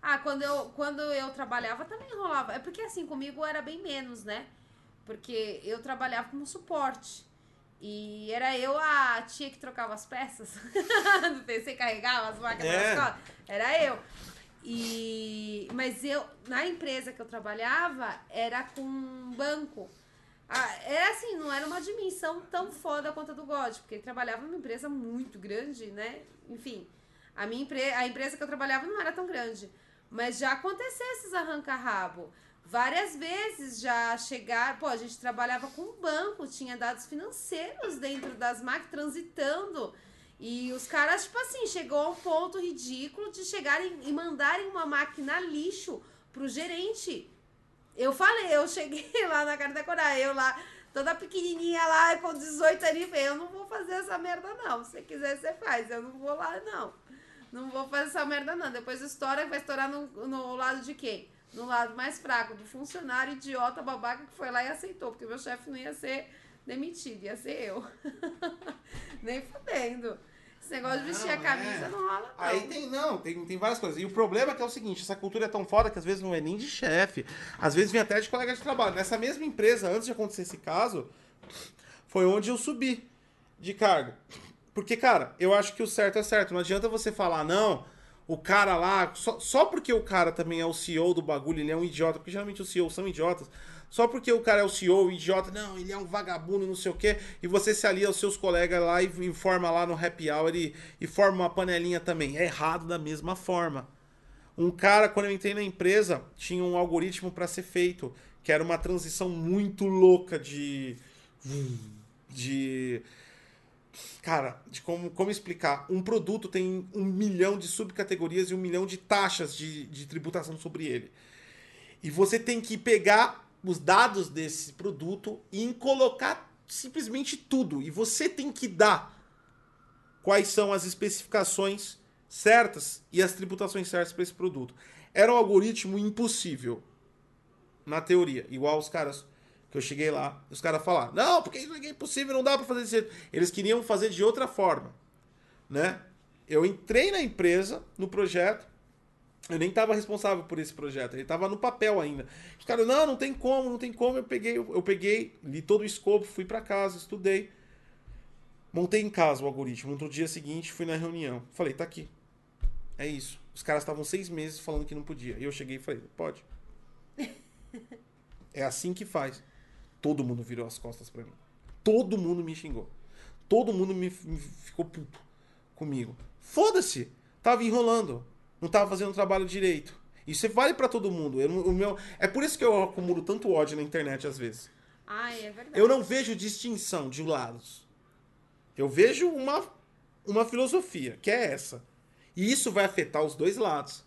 Ah, quando eu, quando eu trabalhava também rolava. É porque assim, comigo era bem menos, né? Porque eu trabalhava como suporte. E era eu a tia que trocava as peças do PC, carregava as máquinas É. escola. Era eu. E mas eu na empresa que eu trabalhava era com um banco. Ah, era assim, não era uma dimensão tão foda quanto a do God, porque ele trabalhava numa empresa muito grande, né? Enfim, a minha empre a empresa que eu trabalhava não era tão grande. Mas já aconteceu esses arranca-rabo. Várias vezes já chegar. Pô, a gente trabalhava com banco, tinha dados financeiros dentro das máquinas transitando. E os caras, tipo assim, chegou a um ponto ridículo de chegarem e mandarem uma máquina lixo pro gerente. Eu falei, eu cheguei lá na cara da eu lá, toda pequenininha lá, com 18 anos, eu não vou fazer essa merda não. Se você quiser, você faz. Eu não vou lá, não. Não vou fazer essa merda, não. Depois estoura, vai estourar no, no lado de quem? No lado mais fraco, do funcionário idiota, babaca, que foi lá e aceitou. Porque meu chefe não ia ser demitido, ia ser eu. Nem fudendo. Esse negócio de vestir a Não, camisa é. não rola, não. Aí tem, não, tem, tem várias coisas. E o problema é que é o seguinte, essa cultura é tão foda que às vezes não é nem de chefe. Às vezes vem até de colega de trabalho. Nessa mesma empresa, antes de acontecer esse caso, foi onde eu subi de cargo. Porque, cara, eu acho que o certo é certo. Não adianta você falar, não, o cara lá, só, só porque o cara também é o CEO do bagulho, ele é um idiota, porque geralmente os CEOs são idiotas. Só porque o cara é o CEO, o idiota, não, ele é um vagabundo, não sei o quê, e você se alia aos seus colegas lá e informa lá no happy hour e, e forma uma panelinha também. É errado da mesma forma. Um cara, quando eu entrei na empresa, tinha um algoritmo para ser feito, que era uma transição muito louca de. de. Cara, de como, como explicar? Um produto tem um milhão de subcategorias e um milhão de taxas de, de tributação sobre ele. E você tem que pegar os dados desse produto e colocar simplesmente tudo. E você tem que dar quais são as especificações certas e as tributações certas para esse produto. Era um algoritmo impossível na teoria, igual os caras que eu cheguei lá, os caras falaram: "Não, porque isso é impossível, não dá para fazer jeito". Eles queriam fazer de outra forma, né? Eu entrei na empresa, no projeto, eu nem estava responsável por esse projeto, ele estava no papel ainda. Os caras, não, não tem como, não tem como. Eu peguei, eu peguei, li todo o escopo, fui para casa, estudei. Montei em casa o algoritmo. No dia seguinte, fui na reunião. Falei, tá aqui. É isso. Os caras estavam seis meses falando que não podia. E eu cheguei e falei, pode. é assim que faz. Todo mundo virou as costas para mim. Todo mundo me xingou. Todo mundo me, me ficou puto comigo. Foda-se. Tava enrolando. Não tava fazendo o trabalho direito. Isso vale para todo mundo. Eu, o meu, é por isso que eu acumulo tanto ódio na internet às vezes. Ai, é verdade. Eu não vejo distinção de lados. Eu vejo uma, uma filosofia, que é essa. E isso vai afetar os dois lados.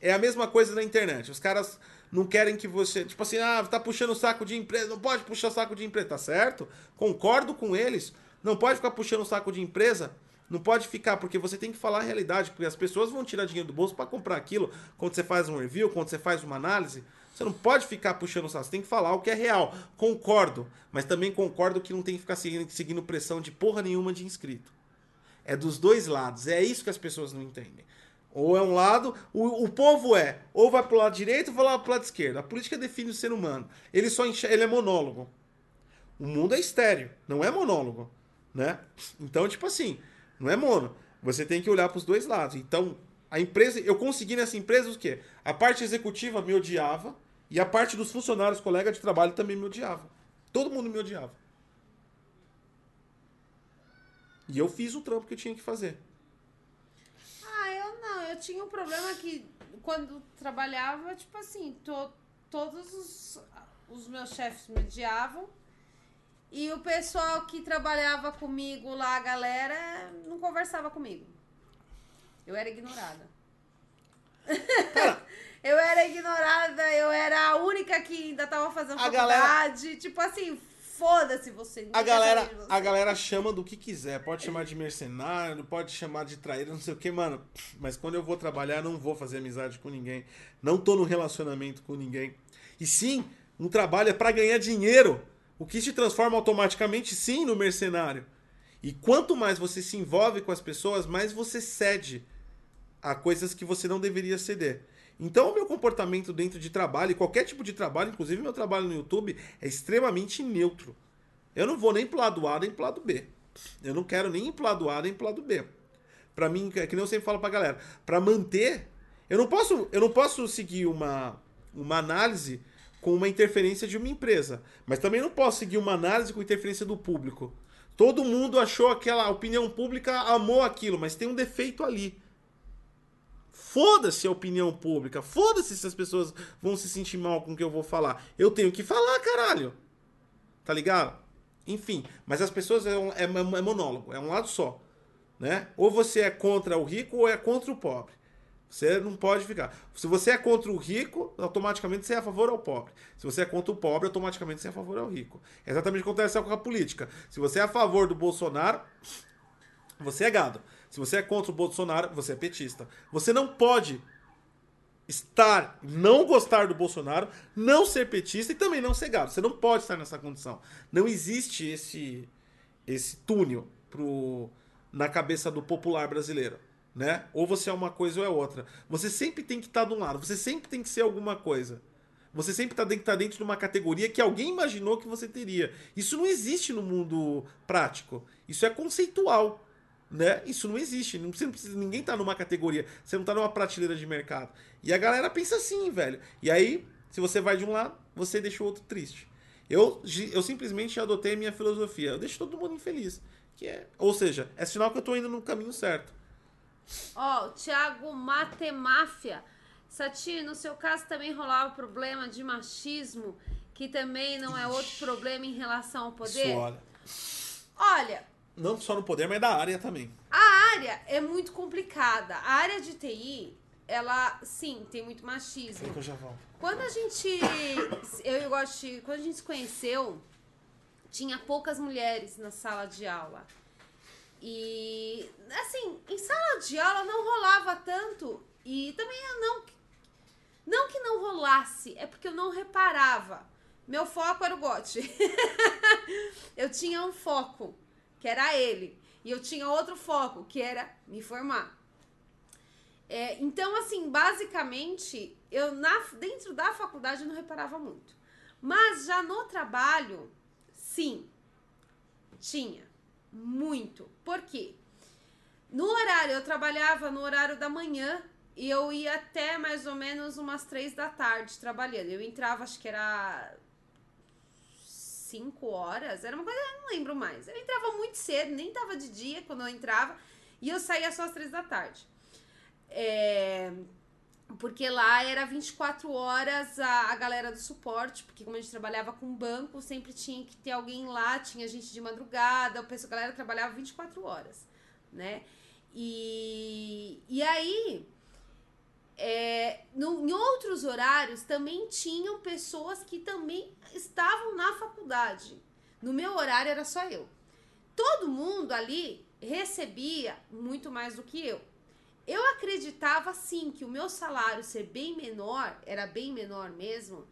É a mesma coisa na internet. Os caras não querem que você. Tipo assim, ah, tá puxando o saco de empresa. Não pode puxar saco de empresa, tá certo? Concordo com eles. Não pode ficar puxando o saco de empresa. Não pode ficar, porque você tem que falar a realidade, porque as pessoas vão tirar dinheiro do bolso para comprar aquilo quando você faz um review, quando você faz uma análise. Você não pode ficar puxando o saco, você tem que falar o que é real. Concordo, mas também concordo que não tem que ficar seguindo, seguindo pressão de porra nenhuma de inscrito. É dos dois lados, é isso que as pessoas não entendem. Ou é um lado, o, o povo é, ou vai pro lado direito ou vai pro lado esquerdo. A política define o ser humano. Ele só enxerga, ele é monólogo. O mundo é estéreo, não é monólogo, né? Então, tipo assim, não é mono. Você tem que olhar para os dois lados. Então, a empresa, eu consegui nessa empresa o quê? A parte executiva me odiava e a parte dos funcionários, colegas de trabalho também me odiava. Todo mundo me odiava. E eu fiz o trampo que eu tinha que fazer. Eu tinha um problema que quando trabalhava, tipo assim, to, todos os, os meus chefes me odiavam. E o pessoal que trabalhava comigo lá, a galera, não conversava comigo. Eu era ignorada. eu era ignorada, eu era a única que ainda tava fazendo A faculdade. galera- Tipo assim, foda-se você. A galera, você. a galera chama do que quiser. Pode chamar de mercenário, pode chamar de traíra, não sei o que, mano. Mas quando eu vou trabalhar, não vou fazer amizade com ninguém. Não tô no relacionamento com ninguém. E sim, um trabalho é pra ganhar dinheiro. O que te transforma automaticamente, sim, no mercenário. E quanto mais você se envolve com as pessoas, mais você cede a coisas que você não deveria ceder. Então, o meu comportamento dentro de trabalho, qualquer tipo de trabalho, inclusive meu trabalho no YouTube, é extremamente neutro. Eu não vou nem pro lado A nem pro lado B. Eu não quero nem ir pro lado A nem pro lado B. Pra mim, é que nem eu sempre falo pra galera, pra manter, eu não posso, eu não posso seguir uma, uma análise com uma interferência de uma empresa, mas também não posso seguir uma análise com interferência do público. Todo mundo achou aquela opinião pública, amou aquilo, mas tem um defeito ali. Foda-se a opinião pública. Foda-se se as pessoas vão se sentir mal com o que eu vou falar. Eu tenho que falar, caralho. Tá ligado? Enfim, mas as pessoas é, um- é, é monólogo, é um lado só. Né? Ou você é contra o rico ou é contra o pobre. Você não pode ficar. Se você é contra o rico, automaticamente você é a favor ao pobre. Se você é contra o pobre, automaticamente você é a favor ao rico. É exatamente o que acontece com a política. Se você é a favor do Bolsonaro, você é gado. Se você é contra o Bolsonaro, você é petista. Você não pode estar, não gostar do Bolsonaro, não ser petista e também não ser gado. Você não pode estar nessa condição. Não existe esse esse túnel pro, na cabeça do popular brasileiro. Né? Ou você é uma coisa ou é outra. Você sempre tem que estar de um lado, você sempre tem que ser alguma coisa. Você sempre tá dentro, tá dentro de uma categoria que alguém imaginou que você teria. Isso não existe no mundo prático. Isso é conceitual. Né? Isso não existe. Não não precisa- ninguém tá numa categoria. Você não tá numa prateleira de mercado. E a galera pensa assim, velho. E aí, se você vai de um lado, você deixa o outro triste. Eu, eu simplesmente adotei a minha filosofia. Eu deixo todo mundo infeliz. Que é, ou seja, é sinal que eu tô indo no caminho certo. Ó, o Thiago Matemáfia. Sati, no seu caso também rolava problema de machismo, que também não é outro problema em relação ao poder? Isso, olha. Olha, Não só no poder, mas da área também. a área é muito complicada. A área de TI, ela, sim, tem muito machismo. Que eu já. Quando a gente. Eu e o quando a gente se conheceu, tinha poucas mulheres na sala de aula. E, assim, em sala de aula não rolava tanto. E também eu não. Não que não rolasse, é porque eu não reparava. Meu foco era o Gotti. eu tinha um foco, que era ele. E eu tinha outro foco, que era me formar. É, então, assim, basicamente, eu na, dentro da faculdade não reparava muito. Mas já no trabalho, sim, tinha. Muito. Por quê? No horário, eu trabalhava no horário da manhã e eu ia até mais ou menos umas três da tarde trabalhando. Eu entrava, acho que era cinco horas, era uma coisa, eu não lembro mais. Eu entrava muito cedo, nem tava de dia quando eu entrava, e eu saía só às três da tarde. É, porque lá era 24 horas a, a galera do suporte, porque como a gente trabalhava com banco, sempre tinha que ter alguém lá, tinha gente de madrugada, o pessoal, a galera trabalhava 24 horas, né? E, e aí, é, no, em outros horários também tinham pessoas que também estavam na faculdade. No meu horário era só eu. Todo mundo ali recebia muito mais do que eu. Eu acreditava sim que o meu salário ser bem menor, era bem menor mesmo,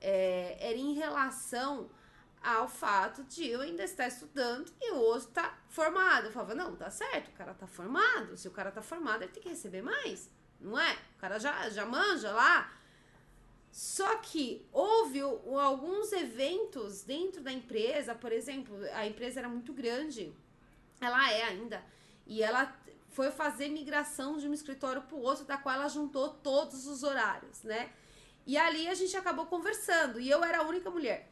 é, era em relação ao fato de eu ainda estar estudando e o outro tá formado. Eu falava, não, tá certo, o cara tá formado. Se o cara tá formado, ele tem que receber mais, não é? O cara já, já manja lá. Só que houve alguns eventos dentro da empresa, por exemplo, a empresa era muito grande, ela é ainda, e ela foi fazer migração de um escritório para o outro, da qual ela juntou todos os horários, né? E ali a gente acabou conversando, e eu era a única mulher.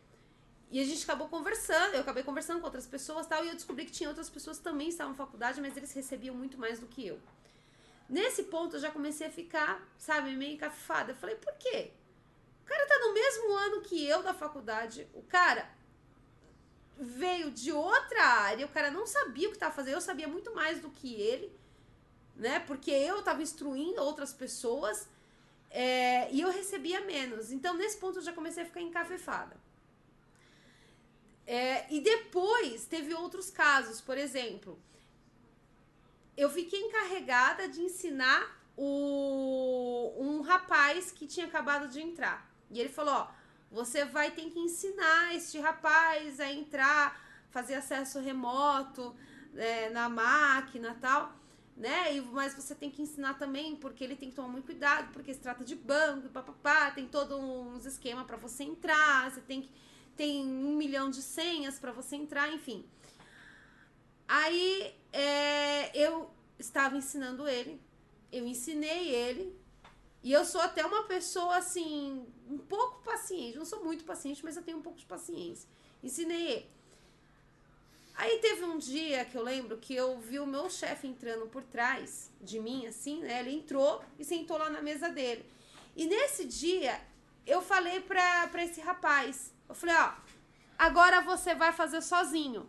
E a gente acabou conversando, eu acabei conversando com outras pessoas tal, e eu descobri que tinha outras pessoas que também estavam na faculdade, mas eles recebiam muito mais do que eu. Nesse ponto eu já comecei a ficar, sabe, meio encafifada. Eu falei, por quê? O cara tá no mesmo ano que eu da faculdade, o cara veio de outra área, o cara não sabia o que estava fazendo, eu sabia muito mais do que ele né? Porque eu estava instruindo outras pessoas é, e eu recebia menos. Então, nesse ponto, eu já comecei a ficar encafefada. É, e depois teve outros casos, por exemplo, eu fiquei encarregada de ensinar o, um rapaz que tinha acabado de entrar. E ele falou: Ó, você vai ter que ensinar este rapaz a entrar, fazer acesso remoto é, na máquina tal né? E, mas você tem que ensinar também, porque ele tem que tomar muito cuidado, porque se trata de banco, papapá, tem todo uns esquema para você entrar, você tem que tem um milhão de senhas para você entrar, enfim. Aí é, eu estava ensinando ele, eu ensinei ele, e eu sou até uma pessoa assim, um pouco paciente, não sou muito paciente, mas eu tenho um pouco de paciência. Ensinei ele. Aí teve um dia que eu lembro que eu vi o meu chefe entrando por trás de mim, assim, né? Ele entrou e sentou lá na mesa dele. E nesse dia eu falei pra, pra esse rapaz: eu falei, ó, agora você vai fazer sozinho.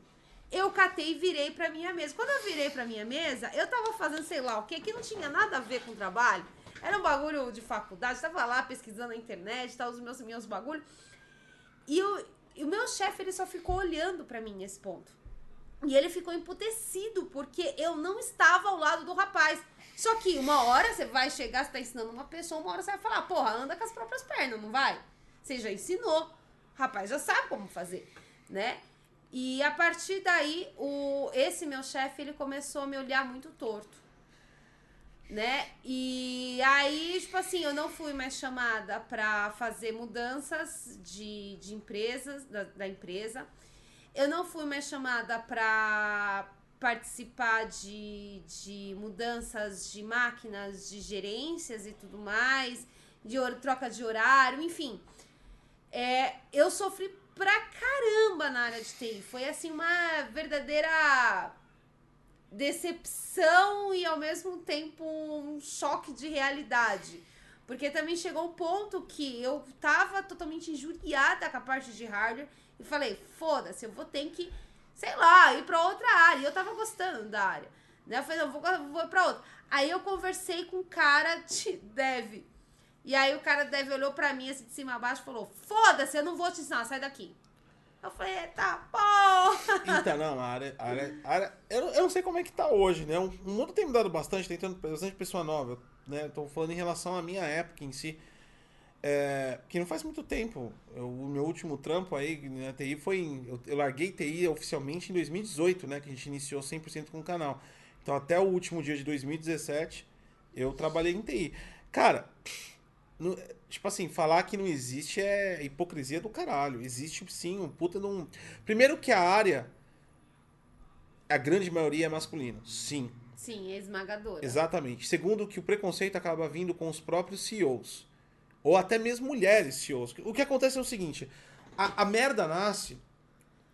Eu catei e virei pra minha mesa. Quando eu virei pra minha mesa, eu tava fazendo sei lá o que, que não tinha nada a ver com o trabalho. Era um bagulho de faculdade, tava lá pesquisando na internet, tal, os meus, meus bagulhos. E, e o meu chefe, ele só ficou olhando para mim nesse ponto. E ele ficou emputecido porque eu não estava ao lado do rapaz. Só que uma hora você vai chegar, você tá ensinando uma pessoa, uma hora você vai falar, porra, anda com as próprias pernas, não vai? Você já ensinou. O rapaz já sabe como fazer, né? E a partir daí, o, esse meu chefe, ele começou a me olhar muito torto. Né? E aí, tipo assim, eu não fui mais chamada para fazer mudanças de, de empresas, da, da empresa. Eu não fui mais chamada para participar de, de mudanças de máquinas, de gerências e tudo mais, de troca de horário, enfim. É, eu sofri pra caramba na área de TI. Foi assim uma verdadeira decepção e ao mesmo tempo um choque de realidade. Porque também chegou um ponto que eu tava totalmente injuriada com a parte de hardware e falei, foda-se, eu vou ter que, sei lá, ir pra outra área. E eu tava gostando da área, Né? Eu falei, não, vou, vou pra outra. Aí eu conversei com o cara de dev. E aí o cara de dev olhou pra mim assim de cima a baixo e falou: Foda-se, eu não vou te ensinar, sai daqui. Eu falei, tá bom. Então, não, a área. A área, a área eu, eu não sei como é que tá hoje, né? O mundo tem mudado bastante, tem tendo bastante pessoa nova, né? Tô falando em relação à minha época em si. É, que não faz muito tempo. Eu, o meu último trampo aí na TI foi. Em, eu, eu, larguei TI oficialmente em 2018, né? Que a gente iniciou 100% com o canal. Então, até o último dia de 2017, eu trabalhei em TI. Cara, no, tipo assim, falar que não existe é hipocrisia do caralho. Existe sim um puta de um. Primeiro que a área, a grande maioria é masculina. Sim. Sim, é esmagadora. Exatamente. Segundo, que o preconceito acaba vindo com os próprios CEOs. Ou até mesmo mulheres CEOs. O que acontece é o seguinte: a, a merda nasce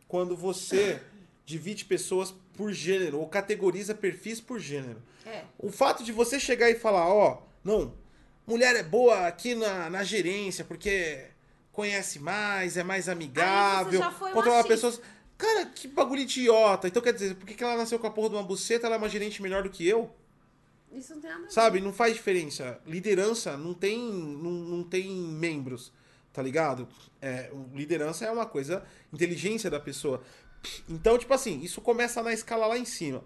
quando você divide pessoas por gênero, ou categoriza perfis por gênero. É. O fato de você chegar e falar, ó, oh, não, mulher é boa aqui na, na gerência porque conhece mais, é mais amigável, controla pessoas. Cara, que bagulho idiota. Então quer dizer, por que ela nasceu com a porra de uma buceta, ela é uma gerente melhor do que eu? Isso não tem nada a ver. Sabe, não faz diferença. Liderança não tem, não, não tem membros, tá ligado? É, liderança é uma coisa, inteligência da pessoa. Então, tipo assim, isso começa na escala lá em cima.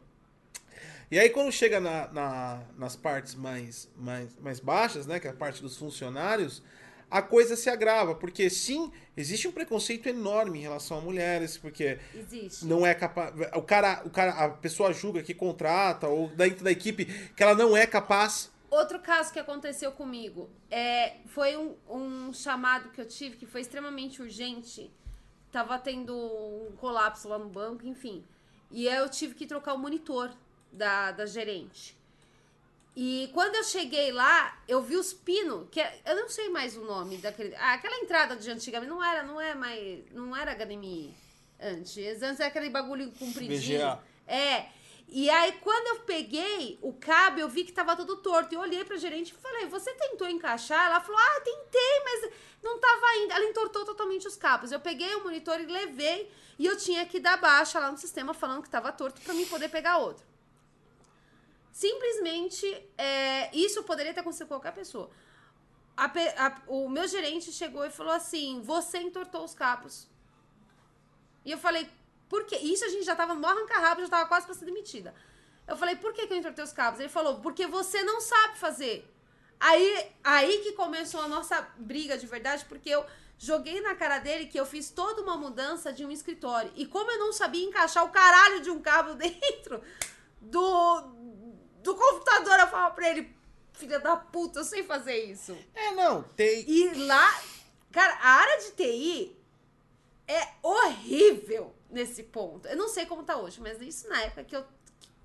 E aí quando chega na, na, nas partes mais, mais, mais baixas, né, que é a parte dos funcionários, a coisa se agrava, porque sim, existe um preconceito enorme em relação a mulheres, porque existe. não é capaz, o cara, o cara, a pessoa julga que contrata ou dentro da equipe que ela não é capaz. Outro caso que aconteceu comigo é foi um, um chamado que eu tive que foi extremamente urgente. Tava tendo um colapso lá no banco, enfim. E eu tive que trocar o monitor da, da gerente. E quando eu cheguei lá, eu vi os pinos, que é, eu não sei mais o nome daquele. Ah, aquela entrada de antigamente não era, não é mais. Não era HDMI antes. Antes era aquele bagulho compridinho. VGA. É. E aí, quando eu peguei o cabo, eu vi que tava todo torto. E eu olhei pra gerente e falei: Você tentou encaixar? Ela falou: Ah, tentei, mas não tava indo. Ela entortou totalmente os cabos. Eu peguei o monitor e levei. E eu tinha que dar baixa lá no sistema falando que tava torto pra mim poder pegar outro. Simplesmente, é, isso poderia ter acontecido com qualquer pessoa. A, a, o meu gerente chegou e falou assim: Você entortou os cabos. E eu falei: Por quê? Isso a gente já tava no arranca-rabo, já tava quase pra ser demitida. Eu falei: Por que, que eu entortei os cabos? Ele falou: Porque você não sabe fazer. Aí, aí que começou a nossa briga de verdade, porque eu joguei na cara dele que eu fiz toda uma mudança de um escritório. E como eu não sabia encaixar o caralho de um cabo dentro do, do computador, eu falava pra ele, filha da puta, eu sei fazer isso. É, não, tem. E lá, cara, a área de TI é horrível nesse ponto. Eu não sei como tá hoje, mas isso na época que eu.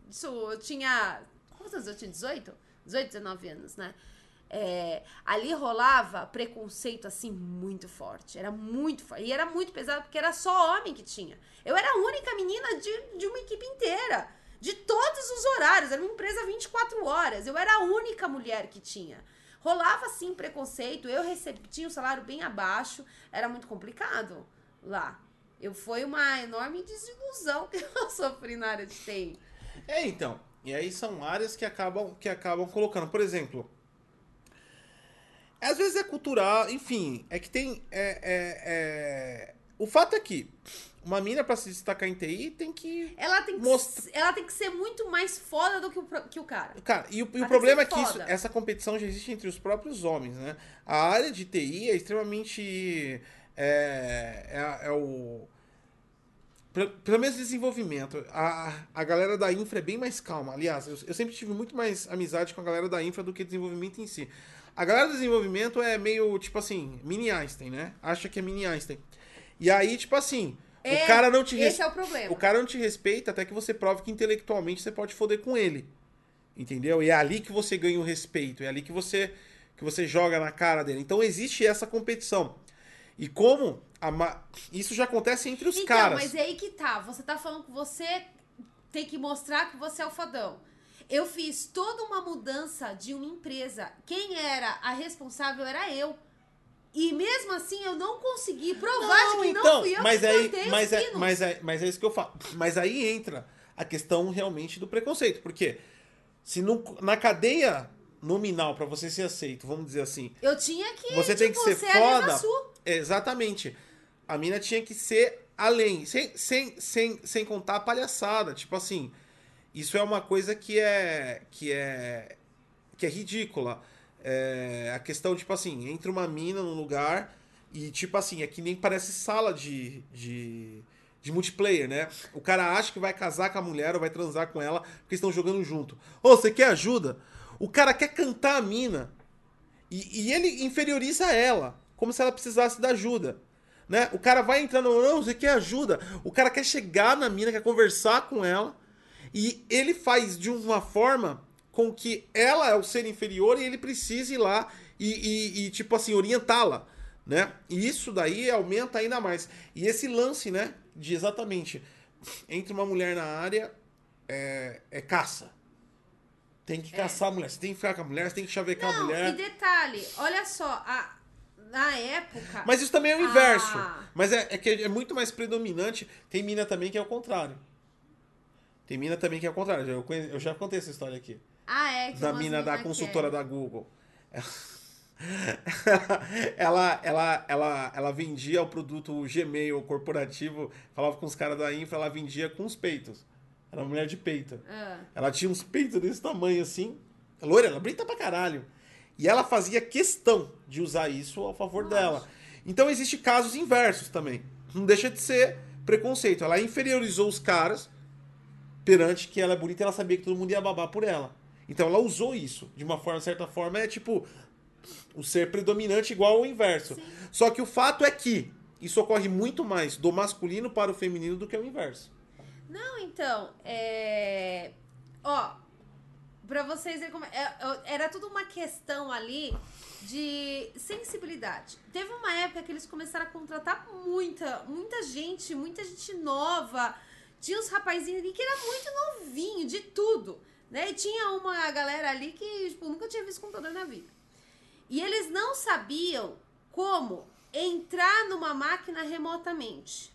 Isso eu tinha. Quantos anos eu tinha? 18? 18, 19 anos, né? É, ali rolava preconceito assim muito forte. Era muito forte. E era muito pesado porque era só homem que tinha. Eu era a única menina de, de uma equipe inteira de todos os horários. Era uma empresa 24 horas. Eu era a única mulher que tinha. Rolava sim preconceito, eu recebi, tinha um salário bem abaixo, era muito complicado lá. Eu foi uma enorme desilusão que eu sofri na área de TI. É, então. E aí são áreas que acabam que acabam colocando, por exemplo, às vezes é cultural, enfim, é que tem é, é, é... o fato é que uma mina para se destacar em TI tem que. Ela tem que, mostrar... ela tem que ser muito mais foda do que o, que o cara. Cara, e o, e o problema é que isso, essa competição já existe entre os próprios homens, né? A área de TI é extremamente. É, é, é o. Pelo menos desenvolvimento. A, a galera da infra é bem mais calma. Aliás, eu, eu sempre tive muito mais amizade com a galera da infra do que desenvolvimento em si. A galera do desenvolvimento é meio, tipo assim, mini Einstein, né? Acha que é mini Einstein. E aí, tipo assim, é, o cara não te res... Esse é o problema. O cara não te respeita até que você prove que intelectualmente você pode foder com ele. Entendeu? E é ali que você ganha o respeito, é ali que você que você joga na cara dele. Então existe essa competição. E como ma... isso já acontece entre os então, caras. mas é aí que tá. Você tá falando que você tem que mostrar que você é o fodão. Eu fiz toda uma mudança de uma empresa. Quem era a responsável era eu. E mesmo assim eu não consegui provar não, de que então, não fui eu mas que aí, mas é, mas é, mas é isso que eu falo. Mas aí entra a questão realmente do preconceito. Porque se no, na cadeia nominal para você ser aceito, vamos dizer assim, Eu tinha que. Você tem tipo, que ser ser foda. Exatamente. A mina tinha que ser além, sem, sem, sem, sem contar a palhaçada. Tipo assim, isso é uma coisa que é que é que é ridícula. É, a questão, tipo assim, entra uma mina num lugar e, tipo assim, é que nem parece sala de, de, de multiplayer, né? O cara acha que vai casar com a mulher ou vai transar com ela porque estão jogando junto. Ô, você quer ajuda? O cara quer cantar a mina e, e ele inferioriza ela, como se ela precisasse da ajuda. Né? O cara vai entrando, não, você quer ajuda. O cara quer chegar na mina, quer conversar com ela. E ele faz de uma forma com que ela é o ser inferior e ele precisa ir lá e, e- e, tipo assim, orientá-la. Né? E isso daí aumenta ainda mais. E esse lance, né? De exatamente, entre uma mulher na área, é, é caça. Tem que caçar a mulher. Você tem que ficar com a mulher, você tem que chavecar a Não, mulher. e detalhe, olha só, a- na época. Mas isso também é o inverso. Ah. Mas é, é que é muito mais predominante. Tem mina também que é o contrário. Tem mina também que é o contrário. Eu, conhe- eu já contei essa história aqui. Ah, é. Da mina da mina consultora é. da Google. Ela, ela, ela, ela vendia o produto Gmail corporativo, falava com os caras da infra, ela vendia com os peitos. Era uma mulher de peito. Ah. Ela tinha uns peitos desse tamanho assim. Loira, ela brita pra caralho. E ela fazia questão de usar isso a favor dela. Então existe casos inversos também. Não deixa de ser preconceito. Ela inferiorizou os caras perante que ela é bonita e ela sabia que todo mundo ia babar por ela. Então ela usou isso. De uma forma, certa forma, é tipo o ser predominante igual ao inverso. Só que o fato é que isso ocorre muito mais do masculino para o feminino do que o inverso. Não, então, é. Ó, pra vocês verem como. é- é- Era tudo uma questão ali de sensibilidade. Teve uma época que eles começaram a contratar muita, muita gente, muita gente nova. Tinha uns rapazinhos ali que era muito novinho, de tudo. Né? E tinha uma galera ali que tipo, nunca tinha visto computador na vida. E eles não sabiam como entrar numa máquina remotamente.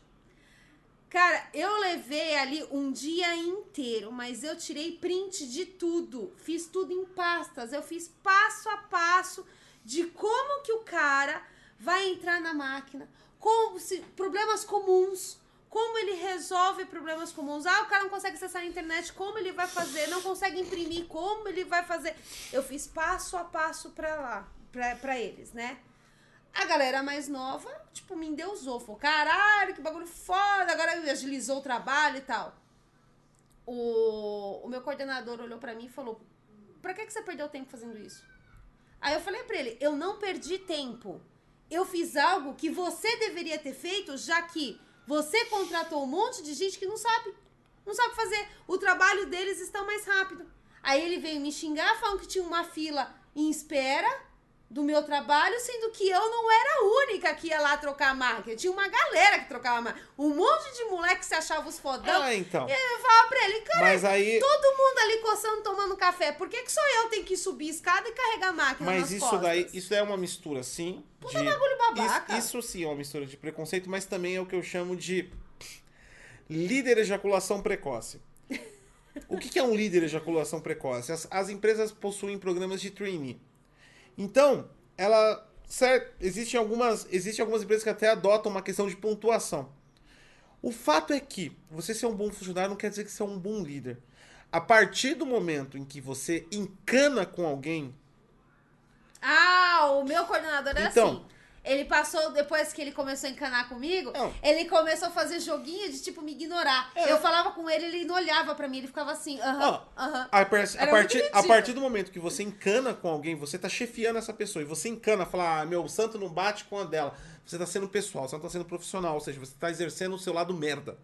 Cara, eu levei ali um dia inteiro, mas eu tirei print de tudo. Fiz tudo em pastas. Eu fiz passo a passo de como que o cara vai entrar na máquina, como se, problemas comuns, como ele resolve problemas comuns. Ah, o cara não consegue acessar a internet, como ele vai fazer? Não consegue imprimir, como ele vai fazer? Eu fiz passo a passo pra lá, pra eles, né? A galera mais nova, tipo, me endeusou. Falou, caralho, que bagulho foda. Agora agilizou o trabalho e tal. O, o meu coordenador olhou pra mim e falou, pra que, que você perdeu tempo fazendo isso? Aí eu falei pra ele, eu não perdi tempo. Eu fiz algo que você deveria ter feito, já que você contratou um monte de gente que não sabe. Não sabe fazer. O trabalho deles está mais rápido. Aí ele veio me xingar, falando que tinha uma fila em espera do meu trabalho, sendo que eu não era a única que ia lá trocar a máquina. Tinha uma galera que trocava a máquina. Um monte de moleque se achava os fodão. Ah, então. E eu falava pra ele, cara, Mas aí. todo mundo ali coçando, tomando café. Por que, que só eu tenho que subir escada e carregar a máquina Mas isso costas? daí, isso é uma mistura, sim. Puta de... bagulho babaca. Isso, isso sim é uma mistura de preconceito, mas também é o que eu chamo de líder ejaculação precoce. O que que é um líder ejaculação precoce? As, as empresas possuem programas de trainee. Então, ela. Certo, existem algumas, existem algumas empresas que até adotam uma questão de pontuação. O fato é que você ser um bom funcionário não quer dizer que você é um bom líder. A partir do momento em que você encana com alguém, Ah, o meu coordenador era Então. assim. Ele passou, depois que ele começou a encanar comigo, Não. ele começou a fazer joguinho de tipo me ignorar. É. Eu falava com ele, ele não olhava pra mim, ele ficava assim, aham, aham. A, partir, a partir do momento que você encana com alguém, você tá chefiando essa pessoa. E você encana, fala, ah, meu santo não bate com a dela. Você tá sendo pessoal, você não tá sendo profissional. Ou seja, você tá exercendo o seu lado merda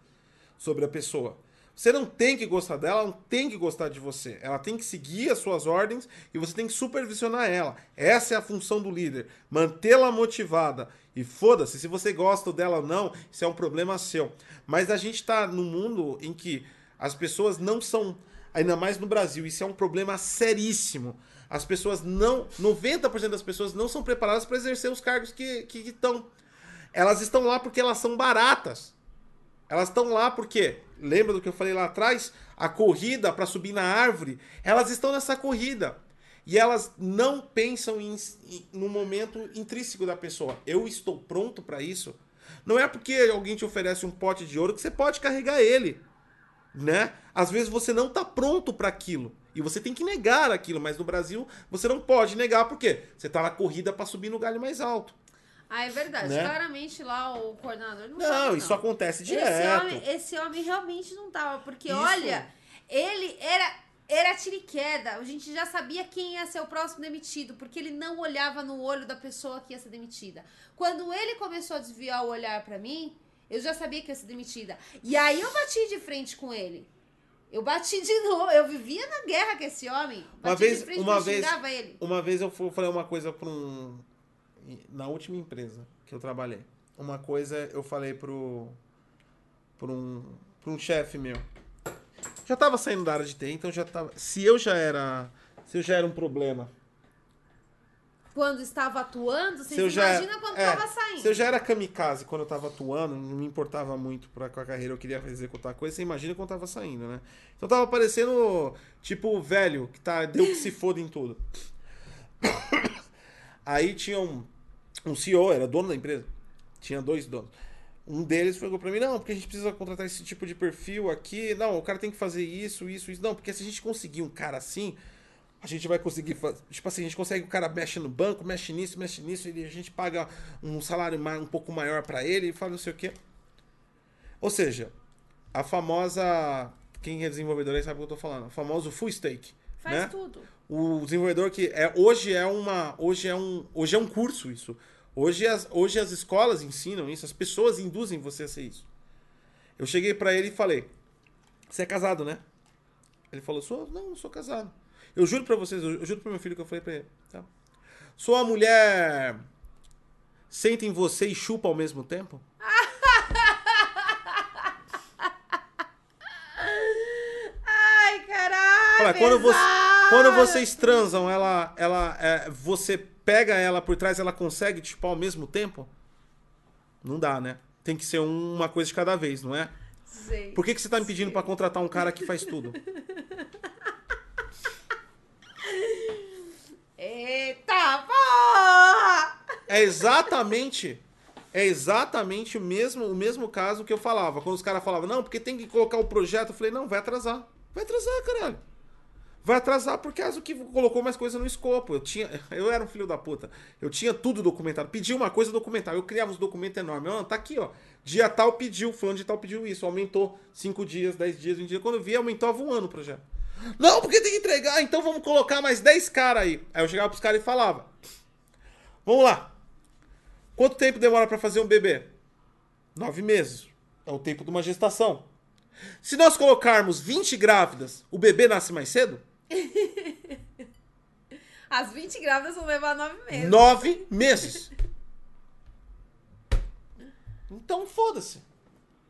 sobre a pessoa. Você não tem que gostar dela, ela não tem que gostar de você. Ela tem que seguir as suas ordens e você tem que supervisionar ela. Essa é a função do líder. Mantê-la motivada. E foda-se, se você gosta dela ou não, isso é um problema seu. Mas a gente tá num mundo em que as pessoas não são, ainda mais no Brasil, isso é um problema seríssimo. As pessoas não, 90% das pessoas não são preparadas para exercer os cargos que estão. Elas estão lá porque elas são baratas. Elas estão lá porque lembra do que eu falei lá atrás? A corrida para subir na árvore, elas estão nessa corrida. E elas não pensam em, em, no momento intrínseco da pessoa. Eu estou pronto para isso. Não é porque alguém te oferece um pote de ouro que você pode carregar ele, né? Às vezes você não está pronto para aquilo e você tem que negar aquilo, mas no Brasil você não pode negar porque você está na corrida para subir no galho mais alto. Ah, é verdade. Né? Claramente lá o coordenador não Não, tava, isso acontece direto. Esse homem, esse homem realmente não tava, porque Isso. olha, ele era era tiro e queda. A gente já sabia quem ia ser o próximo demitido, porque ele não olhava no olho da pessoa que ia ser demitida. Quando ele começou a desviar o olhar pra mim, eu já sabia que ia ser demitida. E aí eu bati de frente com ele. Eu bati de novo. Eu vivia na guerra com esse homem. Bati Uma vez- de frente uma eu vez- ele. Uma vez eu falei uma coisa para um. Na última empresa que eu trabalhei. Uma coisa eu falei pro. Pra um, pra um chefe meu. Já tava saindo da área de TI, então já tava. Se eu já era. Se eu já era um problema. Quando estava atuando, Se vocês eu já, imaginam quando é, estava saindo. Se eu já era kamikaze quando eu tava atuando, não me importava muito pra, com a carreira, eu queria executar coisa, você imagina quando tava saindo, né? Então tava parecendo, tipo, o velho, que tá, deu que se foda em tudo. Aí tinha um, um CEO, era dono da empresa. Tinha dois donos. Um deles falou pra mim, não, porque a gente precisa contratar esse tipo de perfil aqui. Não, o cara tem que fazer isso, isso, isso. Não, porque se a gente conseguir um cara assim, a gente vai conseguir fazer. Tipo assim, a gente consegue, o cara mexe no banco, mexe nisso, mexe nisso, e a gente paga um salário um pouco maior pra ele e fala não sei o quê. Ou seja, a famosa. Quem é desenvolvedor aí sabe o que eu tô falando. O famoso full stake. Faz né? tudo. O desenvolvedor que é hoje é uma hoje é um hoje é um curso isso hoje as, hoje as escolas ensinam isso as pessoas induzem você a ser isso eu cheguei pra ele e falei você é casado né ele falou sou não não sou casado eu juro pra vocês eu, juro pro meu filho que eu falei pra ele tá? sua mulher senta em você e chupa ao mesmo tempo Ai, caralho! Fala, quando, você! Quando vocês transam, ela, ela, é, você pega ela por trás, ela consegue chupar ao mesmo tempo? Não dá, né? Tem que ser um- uma coisa de cada vez, não é? Sei. Por que, que você tá me pedindo pra contratar um cara que faz tudo? Eita porra! É exatamente, é exatamente o mesmo, o mesmo caso que eu falava. Quando os caras falavam, não, porque tem que colocar o projeto, eu falei, não, vai atrasar. Vai atrasar, caralho. Vai atrasar por causa que colocou mais coisa no escopo. Eu tinha, eu era um filho da puta. Eu tinha tudo documentado. Pedi uma coisa documentada. Eu criava uns documentos enormes. Não, tá aqui, ó. Dia tal pediu, fulano de tal pediu isso. Aumentou 5 dias, 10 dias, 20 dias. Quando eu vi, aumentava um ano o projeto. Não, porque tem que entregar, então vamos colocar mais 10 caras aí. Aí eu chegava pros caras e falava: Vamos lá. Quanto tempo demora pra fazer um bebê? Nove meses. É o tempo de uma gestação. Se nós colocarmos 20 grávidas, o bebê nasce mais cedo? As 20 grávidas vão levar 9 meses. Nove meses. Então foda-se.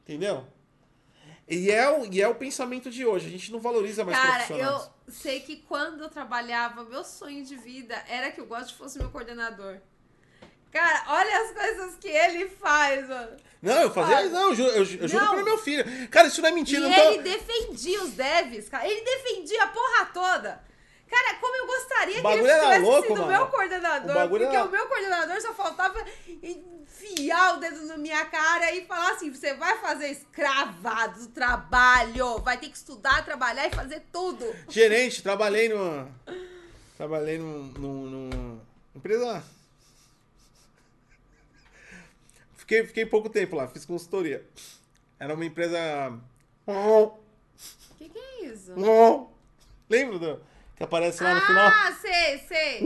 Entendeu? E é, o, e é o pensamento de hoje. A gente não valoriza mais Cara, profissionais. eu sei que quando eu trabalhava, meu sonho de vida era que o Gotti fosse meu coordenador. Cara, olha as coisas que ele faz, mano. Não, eu fazia. Fala. Não, eu, ju- eu, ju- eu juro para meu filho. Cara, isso não é E mentira. eu não tô- ele defendia os devs, cara. Ele defendia a porra toda. Cara, como eu gostaria que ele tivesse louco, sido mano. meu coordenador. O porque era- o meu coordenador só faltava enfiar o dedo na minha cara e falar assim: você vai fazer escravado do trabalho, vai ter que estudar, trabalhar e fazer tudo. Gerente, trabalhei numa. Trabalhei num. num, num- empresa. Fiquei, fiquei pouco tempo lá, fiz consultoria. Era uma empresa. O que, que é isso? Lembra do. Que aparece lá no final? Ah, sei, sei.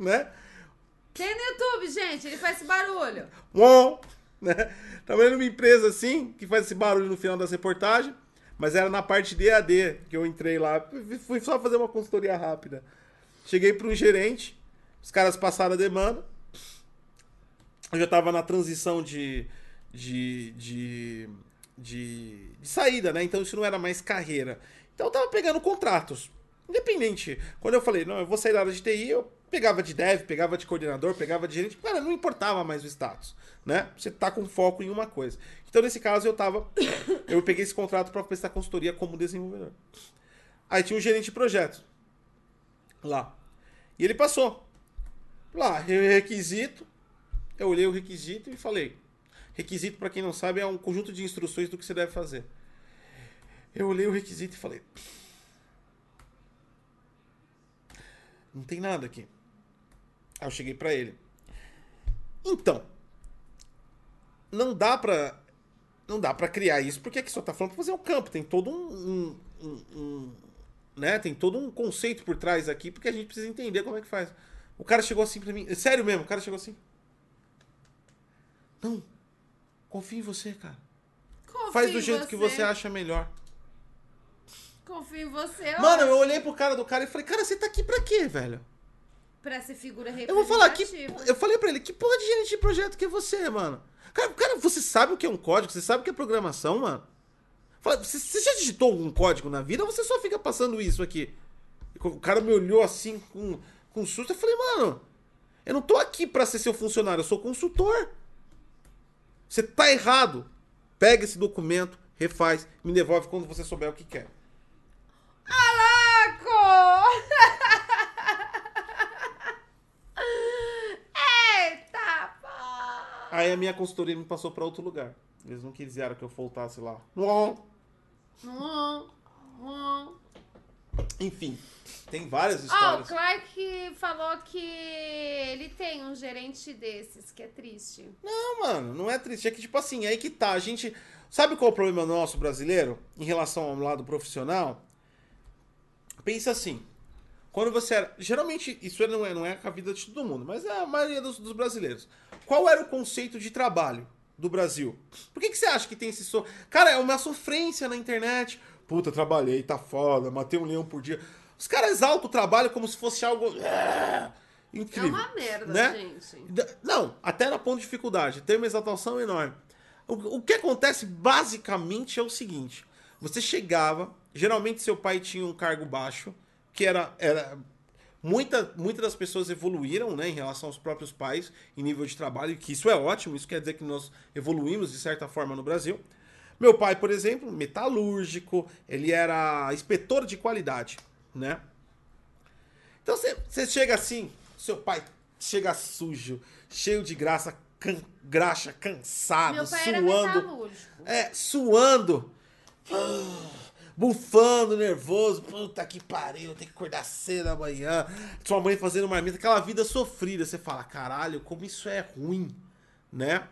Né? Tem no YouTube, gente, ele faz esse barulho. Né? Trabalhei numa empresa assim, que faz esse barulho no final das reportagens, mas era na parte de EAD que eu entrei lá. Fui só fazer uma consultoria rápida. Cheguei para um gerente, os caras passaram a demanda. Eu já estava na transição de, de, de, de, de saída, né? Então isso não era mais carreira. Então eu tava pegando contratos. Independente. Quando eu falei, não, eu vou sair da área de TI, eu pegava de dev, pegava de coordenador, pegava de gerente, cara, não importava mais o status, né? Você tá com foco em uma coisa. Então, nesse caso, eu tava. Eu peguei esse contrato para prestar consultoria como desenvolvedor. Aí tinha um gerente de projeto lá. E ele passou. Lá, requisito. Eu olhei o requisito e falei: requisito, para quem não sabe, é um conjunto de instruções do que você deve fazer. Eu olhei o requisito e falei: não tem nada aqui. Aí eu cheguei para ele. Então, não dá pra. Não dá para criar isso, porque aqui só tá falando pra fazer um campo. Tem todo um, um, um, né? Tem todo um conceito por trás aqui, porque a gente precisa entender como é que faz. O cara chegou assim pra mim. Sério mesmo, o cara chegou assim. Não. Confia em você, cara. Confio Faz do jeito que você acha melhor. Confio em você. ó. Mano, eu olhei pro cara do cara e falei, cara, você tá aqui pra quê, velho? Pra ser figura Eu vou falar que. representativa. Eu falei pra ele, que porra de gerente de projeto que é você, mano? Cara, cara, você sabe o que é um código? Você sabe o que é programação, mano? Fala, Você, você já digitou algum código na vida ou você só fica passando isso aqui? O cara me olhou assim com, com susto. Eu falei, mano, eu não tô aqui pra ser seu funcionário, eu sou consultor. Você tá errado. Pega esse documento, refaz, me devolve quando você souber o que quer. Alaco! Eita, pô! Aí a minha consultoria me passou pra outro lugar. Eles não quiseram que eu voltasse lá. Uau. Hum, hum. Enfim, tem várias Ó, o histórias. Clark falou que ele tem um gerente desses, que é triste. Não, mano, não é triste. É que, tipo assim, aí que tá. A gente. Sabe qual é o problema nosso brasileiro em relação ao lado profissional? Pensa assim. Quando você era. Geralmente, isso não é, não é a vida de todo mundo, mas é a maioria dos, dos brasileiros. Qual era o conceito de trabalho do Brasil? Por que, que você acha que tem esse. So... Cara, é uma sofrência na internet. Puta, trabalhei, tá foda, matei um leão por dia. Os caras exaltam o trabalho como se fosse algo. É Incrível. uma merda, né? gente. Não, até na ponto de dificuldade. Tem uma exaltação enorme. O, o que acontece basicamente é o seguinte: você chegava, geralmente seu pai tinha um cargo baixo, que era. era muita, muitas das pessoas evoluíram né, em relação aos próprios pais em nível de trabalho, que isso é ótimo, isso quer dizer que nós evoluímos de certa forma no Brasil. Meu pai, por exemplo, metalúrgico, ele era inspetor de qualidade, né? Então você- chega assim, seu pai chega sujo, cheio de graça, can, graxa, cansado, Meu pai era suando. metalúrgico. É, suando. Ah, Bufando, nervoso. Puta que pariu, tem que acordar cedo amanhã. Sua mãe fazendo marmita, aquela vida sofrida. Você fala, caralho, como isso é ruim, né?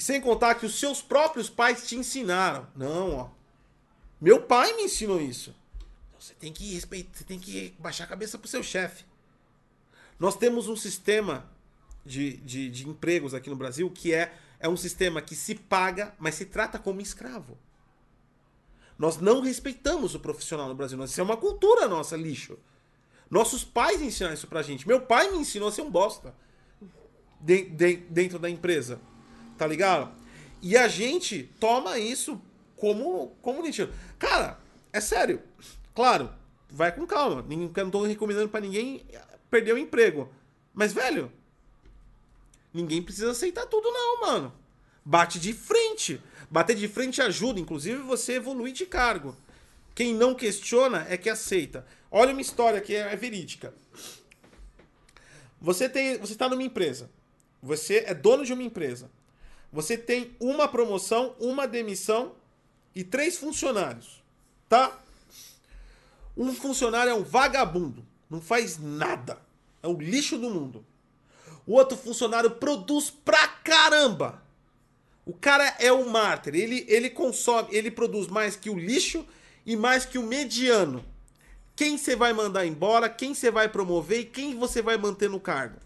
E sem contar que os seus próprios pais te ensinaram. Não, ó. Meu pai me ensinou isso. Você tem que respeitar, você tem que baixar a cabeça pro seu chefe. Nós temos um sistema de, de, de empregos aqui no Brasil que é, é um sistema que se paga, mas se trata como escravo. Nós não respeitamos o profissional no Brasil. Isso é uma cultura nossa, lixo. Nossos pais ensinaram isso pra gente. Meu pai me ensinou a ser um bosta. de- de- dentro da empresa. Tá ligado? E a gente toma isso como, como lixo. Cara, é sério. Claro, vai com calma. Não tô recomendando pra ninguém perder o emprego. Mas, velho, ninguém precisa aceitar tudo, não, mano. Bate de frente. Bater de frente ajuda, inclusive, você evoluir de cargo. Quem não questiona é que aceita. Olha uma história que é verídica. Você tem, você está numa empresa. Você é dono de uma empresa. Você tem uma promoção, uma demissão e três funcionários, tá? Um funcionário é um vagabundo, não faz nada. É o lixo do mundo. O outro funcionário produz pra caramba. O cara é o mártir. Ele, ele consome, ele produz mais que o lixo e mais que o mediano. Quem você vai mandar embora, quem você vai promover e quem você vai manter no cargo?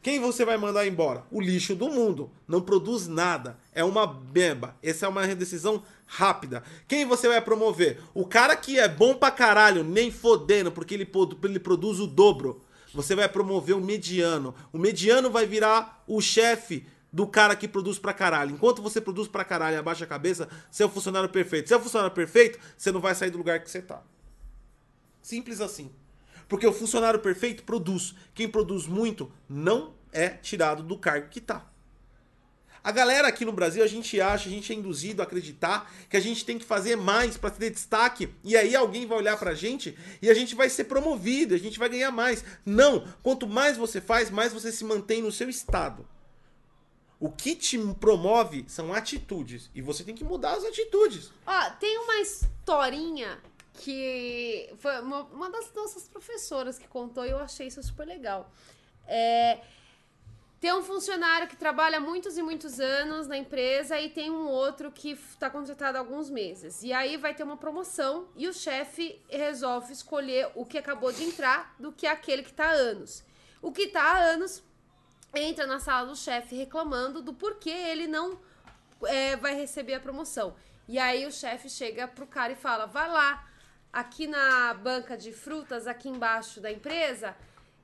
Quem você vai mandar embora? O lixo do mundo. Não produz nada. É uma beba. Essa é uma decisão rápida. Quem você vai promover? O cara que é bom pra caralho, nem fodendo, porque ele, ele produz o dobro. Você vai promover o mediano. O mediano vai virar o chefe do cara que produz pra caralho. Enquanto você produz pra caralho e abaixa a cabeça, você é o funcionário perfeito. Se é o funcionário perfeito, você não vai sair do lugar que você tá. Simples assim. Porque o funcionário perfeito produz. Quem produz muito não é tirado do cargo que tá. A galera aqui no Brasil, a gente acha, a gente é induzido a acreditar que a gente tem que fazer mais para ter destaque e aí alguém vai olhar pra gente e a gente vai ser promovido, a gente vai ganhar mais. Não, quanto mais você faz, mais você se mantém no seu estado. O que te promove são atitudes e você tem que mudar as atitudes. Ó, tem uma historinha que foi uma, uma das nossas professoras que contou e eu achei isso super legal. É, tem um funcionário que trabalha muitos e muitos anos na empresa e tem um outro que está contratado há alguns meses. E aí vai ter uma promoção e o chefe resolve escolher o que acabou de entrar do que aquele que está há anos. O que está há anos entra na sala do chefe reclamando do porquê ele não é, vai receber a promoção. E aí o chefe chega pro cara e fala: vai lá, aqui na banca de frutas, aqui embaixo da empresa,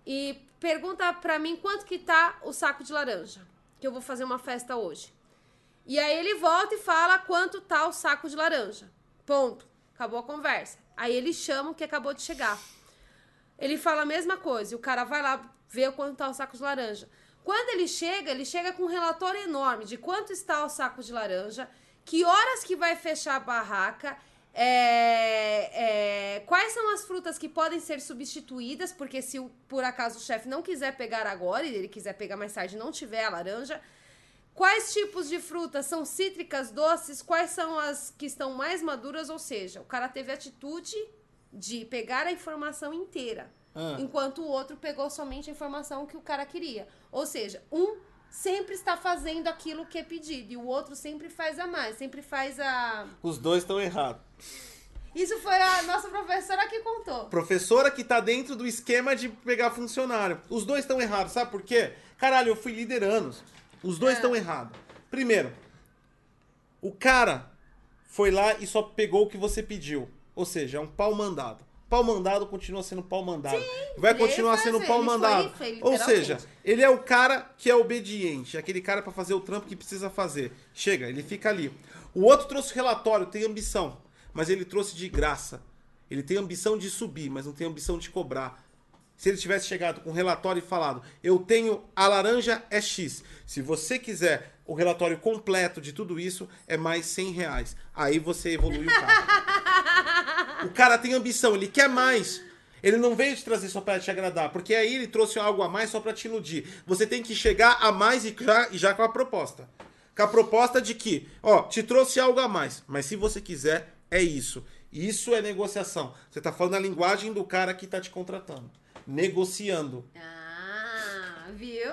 e pergunta pra mim quanto que tá o saco de laranja, que eu vou fazer uma festa hoje. E aí ele volta e fala quanto tá o saco de laranja. Ponto. Acabou a conversa. Aí ele chama o que acabou de chegar. Ele fala a mesma coisa, e o cara vai lá ver quanto tá o saco de laranja. Quando ele chega, ele chega com um relatório enorme de quanto está o saco de laranja, que horas que vai fechar a barraca, é, é, quais são as frutas que podem ser substituídas, porque se por acaso o chefe não quiser pegar agora e ele quiser pegar mais tarde e não tiver a laranja, quais tipos de frutas são cítricas, doces, quais são as que estão mais maduras, ou seja, o cara teve a atitude de pegar a informação inteira. Ah. Enquanto o outro pegou somente a informação que o cara queria. Ou seja, um sempre está fazendo aquilo que é pedido e o outro sempre faz a mais, sempre faz a. Os dois estão errados. Isso foi a nossa professora que contou. Professora que tá dentro do esquema de pegar funcionário. Os dois estão errados, sabe por quê? Caralho, eu fui líder anos. Os dois É. estão errados. Primeiro, o cara foi lá e só pegou o que você pediu. Ou seja, é um pau mandado. Pau mandado continua sendo pau mandado. Vai ele continuar sendo pau foi- mandado. foi Ou seja, ele é o cara que é obediente, é aquele cara pra fazer o trampo que precisa fazer. Chega, ele fica ali. O outro trouxe relatório, tem ambição, mas ele trouxe de graça. Ele tem ambição de subir, mas não tem ambição de cobrar. Se ele tivesse chegado com um relatório e falado, eu tenho a laranja é X. Se você quiser o relatório completo de tudo isso, é mais 100 reais. Aí você evoluiu o cara. o cara tem ambição, ele quer mais. Ele não veio te trazer só pra te agradar, porque aí ele trouxe algo a mais só pra te iludir. Você tem que chegar a mais e já, e já com a proposta. Com a proposta de que, ó, te trouxe algo a mais, mas se você quiser, é isso. Isso é negociação. Você tá falando a linguagem do cara que tá te contratando. Negociando. Ah, viu?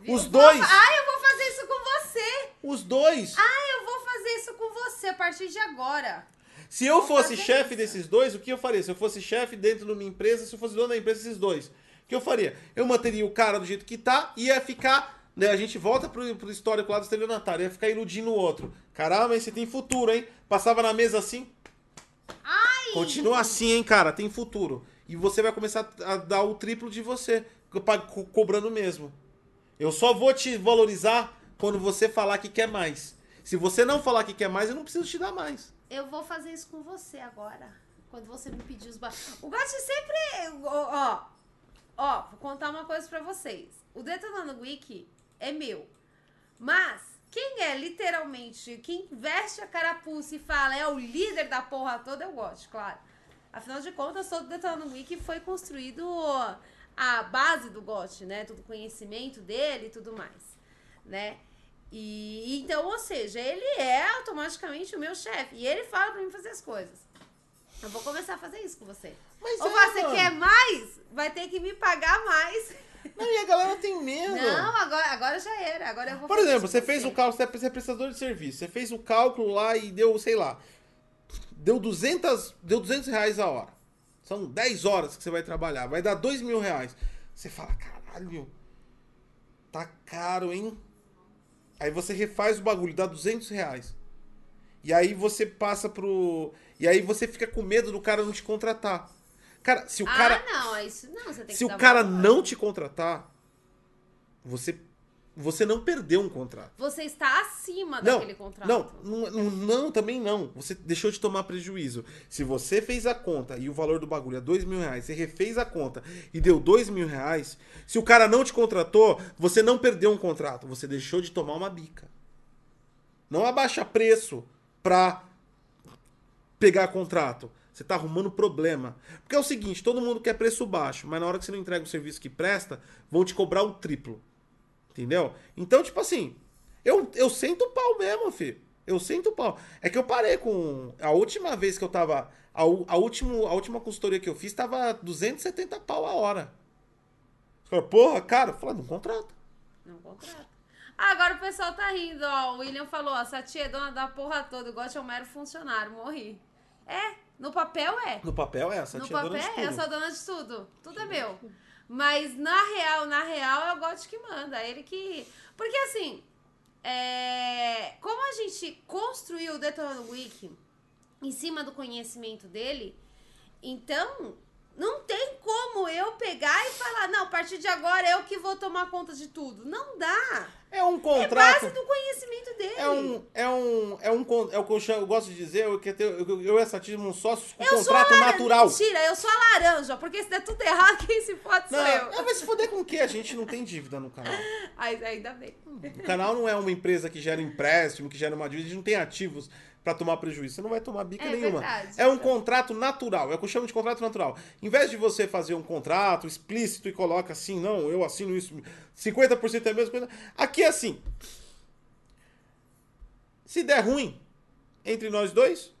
Viu? Os dois. Ah, eu vou fazer isso com você. Os dois. Ah, eu vou fazer isso com você a partir de agora. Se eu fosse chefe isso. desses dois, o que eu faria? Se eu fosse chefe dentro de uma empresa, se eu fosse dono da empresa, esses dois. O que eu faria? Eu manteria o cara do jeito que tá e ia ficar. Né, a gente volta pro, pro histórico lá do estelionatário, ia ficar iludindo o outro. Caramba, você tem futuro, hein? Passava na mesa assim. Ai! Continua assim, hein, cara, tem futuro. E você vai começar a dar o triplo de você, co- cobrando mesmo. Eu só vou te valorizar quando você falar que quer mais. Se você não falar que quer mais, eu não preciso te dar mais. Eu vou fazer isso com você agora. Quando você me pedir os. O Gotti sempre. Ó, ó, ó, vou contar uma coisa pra vocês. O Detonando Wiki é meu. Mas quem é literalmente, quem veste a carapuça e fala é o líder da porra toda, eu gosto, claro. Afinal de contas, todo o Detonando Wiki foi construído a base do Gotti, né? Todo o conhecimento dele e tudo mais, né? E então, ou seja, ele é automaticamente o meu chefe. E ele fala pra mim fazer as coisas. Eu vou começar a fazer isso com você. Mas Ou é, você mano. quer mais? Vai ter que me pagar mais. Não, e a galera tem medo. Não, agora, agora já era. Agora eu vou Por exemplo, você fez o cálculo, você é prestador de serviço, você fez o cálculo lá e deu, sei lá, deu 200, deu 200 reais a hora. São 10 horas que você vai trabalhar, vai dar 2 mil reais. Você fala, caralho, tá caro, hein? Aí você refaz o bagulho, dá 200 reais. E aí você passa pro... E aí você fica com medo do cara não te contratar. Cara, se o cara... Ah, não, é isso não. Você tem Se que o cara valor. não te contratar, você você não perdeu um contrato. Você está acima Não, daquele contrato. não, não, não, não, também não. Você deixou de tomar prejuízo. Se você fez a conta e o valor do bagulho é dois mil reais, você refez a conta e deu dois mil reais, se o cara não te contratou, você não perdeu um contrato, você deixou de tomar uma bica. Não abaixa preço pra pegar contrato. Você tá arrumando problema. Porque é o seguinte, todo mundo quer preço baixo, mas na hora que você não entrega o serviço que presta, vão te cobrar o triplo. Entendeu? Então, tipo assim, eu, eu sento o pau mesmo, filho. Eu sento o pau. É que eu parei com. A última vez que eu tava. A, a, último, a última consultoria que eu fiz tava 270 pau a hora. Porra, cara, falei, não contrata. Não contrata. Agora o pessoal tá rindo, ó. O William falou, ó, essa tia é dona da porra toda, igual é um mero funcionário, morri. É, no papel é. No papel é essa, no é papel é, eu sou dona de tudo. Tudo é meu. Mas na real, na real, é o God que manda. Ele que. Porque assim, é... como a gente construiu o Detona Week em cima do conhecimento dele, então não tem como eu pegar e falar, não, a partir de agora eu que vou tomar conta de tudo. Não dá. É um É contrato. base do conhecimento dele. É um, é um, é um, é o que eu, chamo- eu gosto de dizer, eu, eu, eu, eu e essa tia um sócio com Eu sou a contrato natural. Mentira, eu sou a laranja, porque se der tudo errado, quem se pode sou Não, eu. é, vai se quê? A gente não tem dívida no canal. Ai, ainda bem. O canal não é uma empresa que gera empréstimo, que gera uma dívida, a gente não tem ativos pra tomar prejuízo. Você não vai tomar bica É nenhuma. verdade. É um contrato natural, é o que eu chamo de contrato natural. Em vez de você fazer um contrato explícito e coloca assim, não, eu assino isso, 50% é a mesma coisa. Aqui é assim. Se der ruim entre nós dois,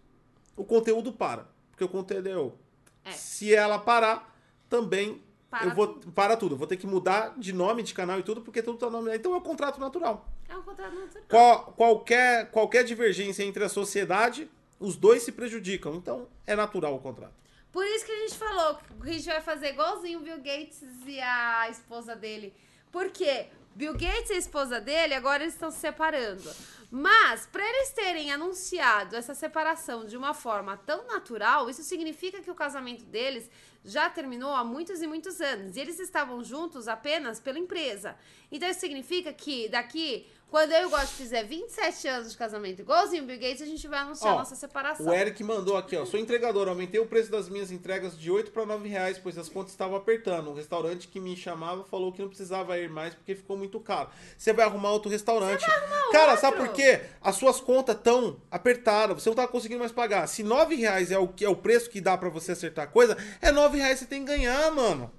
o conteúdo para. Porque o conteúdo é eu. É. Se ela parar, também Para eu vou para tudo. Vou ter que mudar de nome de canal e tudo, porque tudo tá nome. Então é um contrato natural. É um contrato natural. Qual- qualquer, qualquer divergência entre a sociedade, os dois se prejudicam. Então é natural o contrato. Por isso que a gente falou que a gente vai fazer igualzinho o Bill Gates e a esposa dele. Por quê? Bill Gates e a esposa dele agora eles estão se separando. Mas, para eles terem anunciado essa separação de uma forma tão natural, isso significa que o casamento deles já terminou há muitos e muitos anos. E eles estavam juntos apenas pela empresa. Então, isso significa que daqui, quando eu e o Gosto fizer 27 anos de casamento igualzinho o Bill Gates, a gente vai anunciar Ó, a nossa separação. O Eric mandou aqui, ó. Sou entregador, aumentei o preço das minhas entregas de 8 para 9 reais, pois as contas estavam apertando. O restaurante que me chamava falou que não precisava ir mais porque ficou muito caro. Você vai arrumar outro restaurante. Cara, sabe por quê? As suas contas estão apertadas, você não tá conseguindo mais pagar. Se 9 reais é o, que é o preço que dá para você acertar a coisa, é 9 reais que você tem que ganhar, mano.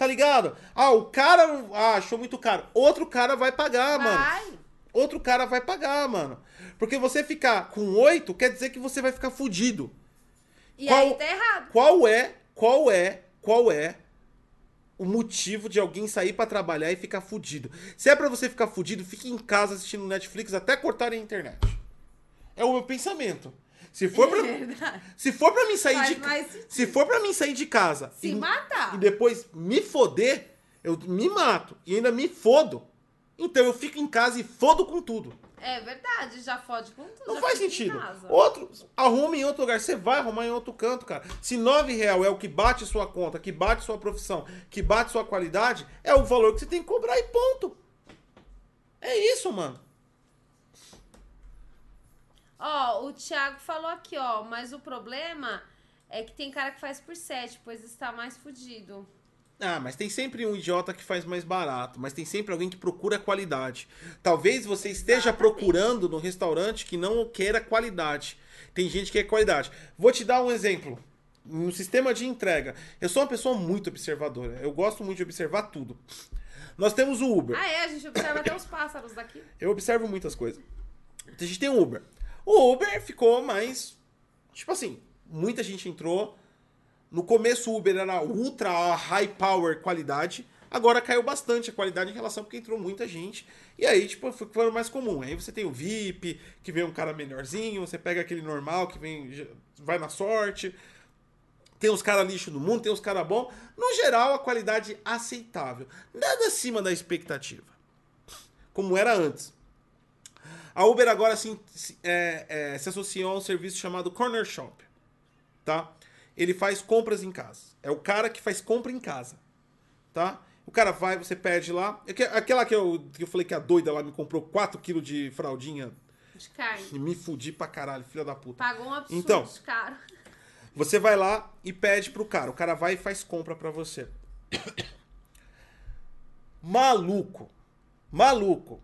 Tá ligado? Ah, o cara ah, achou muito caro. Outro cara vai pagar, mano Vai. outro cara vai pagar, mano. Porque você ficar com oito quer dizer que você vai ficar fudido. E Qual- aí tá errado. Qual é, qual é, qual é o motivo de alguém sair pra trabalhar e ficar fudido? Se é pra você ficar fudido, fique em casa assistindo Netflix até cortarem a internet. É o meu pensamento. Se for pra, Verdade. se for pra mim sair Faz de se for para mim sair de casa Se e, matar. e depois me foder, eu me mato e ainda me fodo. Então eu fico em casa e fodo com tudo. É verdade, já fode com tudo. Não faz sentido. Outro, arruma em outro lugar. Você vai arrumar em outro canto, cara. Se nove real é o que bate sua conta, que bate sua profissão, que bate sua qualidade, é o valor que você tem que cobrar e ponto. É isso, mano. Ó, o Thiago falou aqui, ó, mas o problema é que tem cara que faz por 7, pois está mais fudido. Ah, mas tem sempre um idiota que faz mais barato, mas tem sempre alguém que procura qualidade. Talvez você esteja Exatamente. procurando no restaurante que não queira qualidade. Tem gente que quer qualidade. Vou te dar um exemplo. No sistema de entrega, eu sou uma pessoa muito observadora. Eu gosto muito de observar tudo. Nós temos o Uber. Ah, é? A gente observa até os pássaros daqui. Eu observo muitas coisas. A gente tem o Uber. O Uber ficou mais. Tipo assim, muita gente entrou. No começo o Uber era ultra high power qualidade. Agora caiu bastante a qualidade em relação porque entrou muita gente. E aí, tipo, foi mais comum. Aí você tem o VIP, que vem um cara melhorzinho. Você pega aquele normal, que vem vai na sorte. Tem os caras lixo no mundo, tem os caras bons. No geral, a qualidade aceitável. Nada acima da expectativa. Como era antes. A Uber agora se, é, é, se associou a um serviço chamado Corner Shop. Tá? Ele faz compras em casa. É o cara que faz compra em casa. Tá? O cara vai, você pede lá. É que- Aquela que eu, que eu falei que a doida lá me comprou 4kg de fraldinha De carne. me fudi pra caralho, filha da puta. Pagou um absurdo Então. caro. Você vai lá e pede pro cara. O cara vai e faz compra pra você. Maluco. Maluco.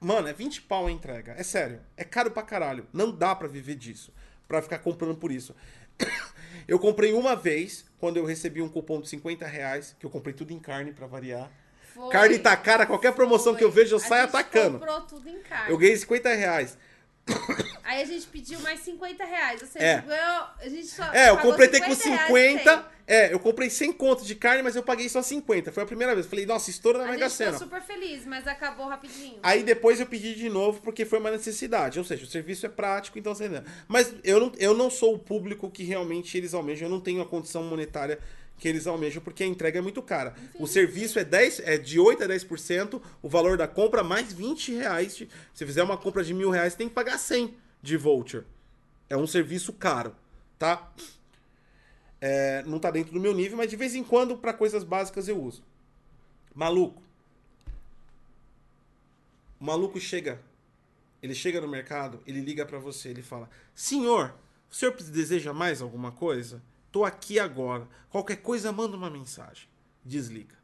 Mano, é 20 pau a entrega. É sério. É caro pra caralho. Não dá pra viver disso. Pra ficar comprando por isso. Eu comprei uma vez, quando eu recebi um cupom de 50 reais, que eu comprei tudo em carne pra variar. Foi. Carne tá cara, qualquer promoção que eu vejo, eu A saio atacando. comprou tudo em carne. Eu ganhei 50 reais. Aí a gente pediu mais 50 reais. Ou seja, É. ganhou. A gente só. É, eu completei com 50 reais 50. sem. É, eu comprei 100 contos de carne, mas eu paguei só 50. Foi a primeira vez. Falei, nossa, estouro na Mega Sena. super feliz, mas acabou rapidinho. Aí depois eu pedi de novo porque foi uma necessidade. Ou seja, o serviço é prático, então você. Mas eu não, eu não sou o público que realmente eles almejam. Eu não tenho a condição monetária que eles almejam, porque a entrega é muito cara. O serviço é, 10, é de 8 a 10%, o valor da compra mais 20 reais. de- se fizer uma compra de mil reais, tem que pagar 100 de voucher. É um serviço caro, tá? É, não tá dentro do meu nível, mas de vez em quando, para coisas básicas, eu uso. Maluco. O maluco chega, ele chega no mercado, ele liga pra você, ele fala: Senhor, o senhor deseja mais alguma coisa? Tô aqui agora. Qualquer coisa, manda uma mensagem. Desliga.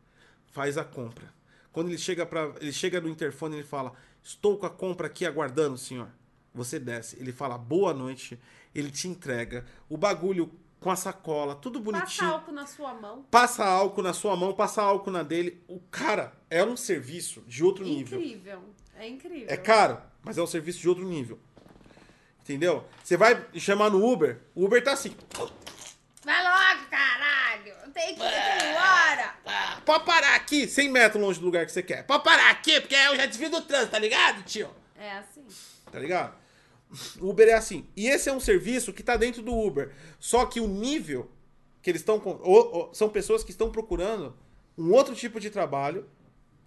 Faz a compra. Quando ele chega para, ele chega no interfone, ele fala: Estou com a compra aqui aguardando, senhor. Você desce. Ele fala: Boa noite. Ele te entrega o bagulho com a sacola, tudo Passa bonitinho álcool na sua mão. passa álcool na sua mão, passa álcool na dele. O cara é um serviço de outro nível. Incrível. É incrível. É caro, mas é um serviço de outro nível. Entendeu? Você vai chamar no Uber, o Uber tá assim. Vai logo, caralho. Tem que ir embora. "Ah, Pode parar aqui, 100 metros longe do lugar que você quer. Pode parar aqui, porque eu já desvio do trânsito, tá ligado, tio? É assim. Tá ligado? O Uber é assim. E esse é um serviço que tá dentro do Uber. Só que o nível que eles estão. com- ou- ou- São pessoas que estão procurando um outro tipo de trabalho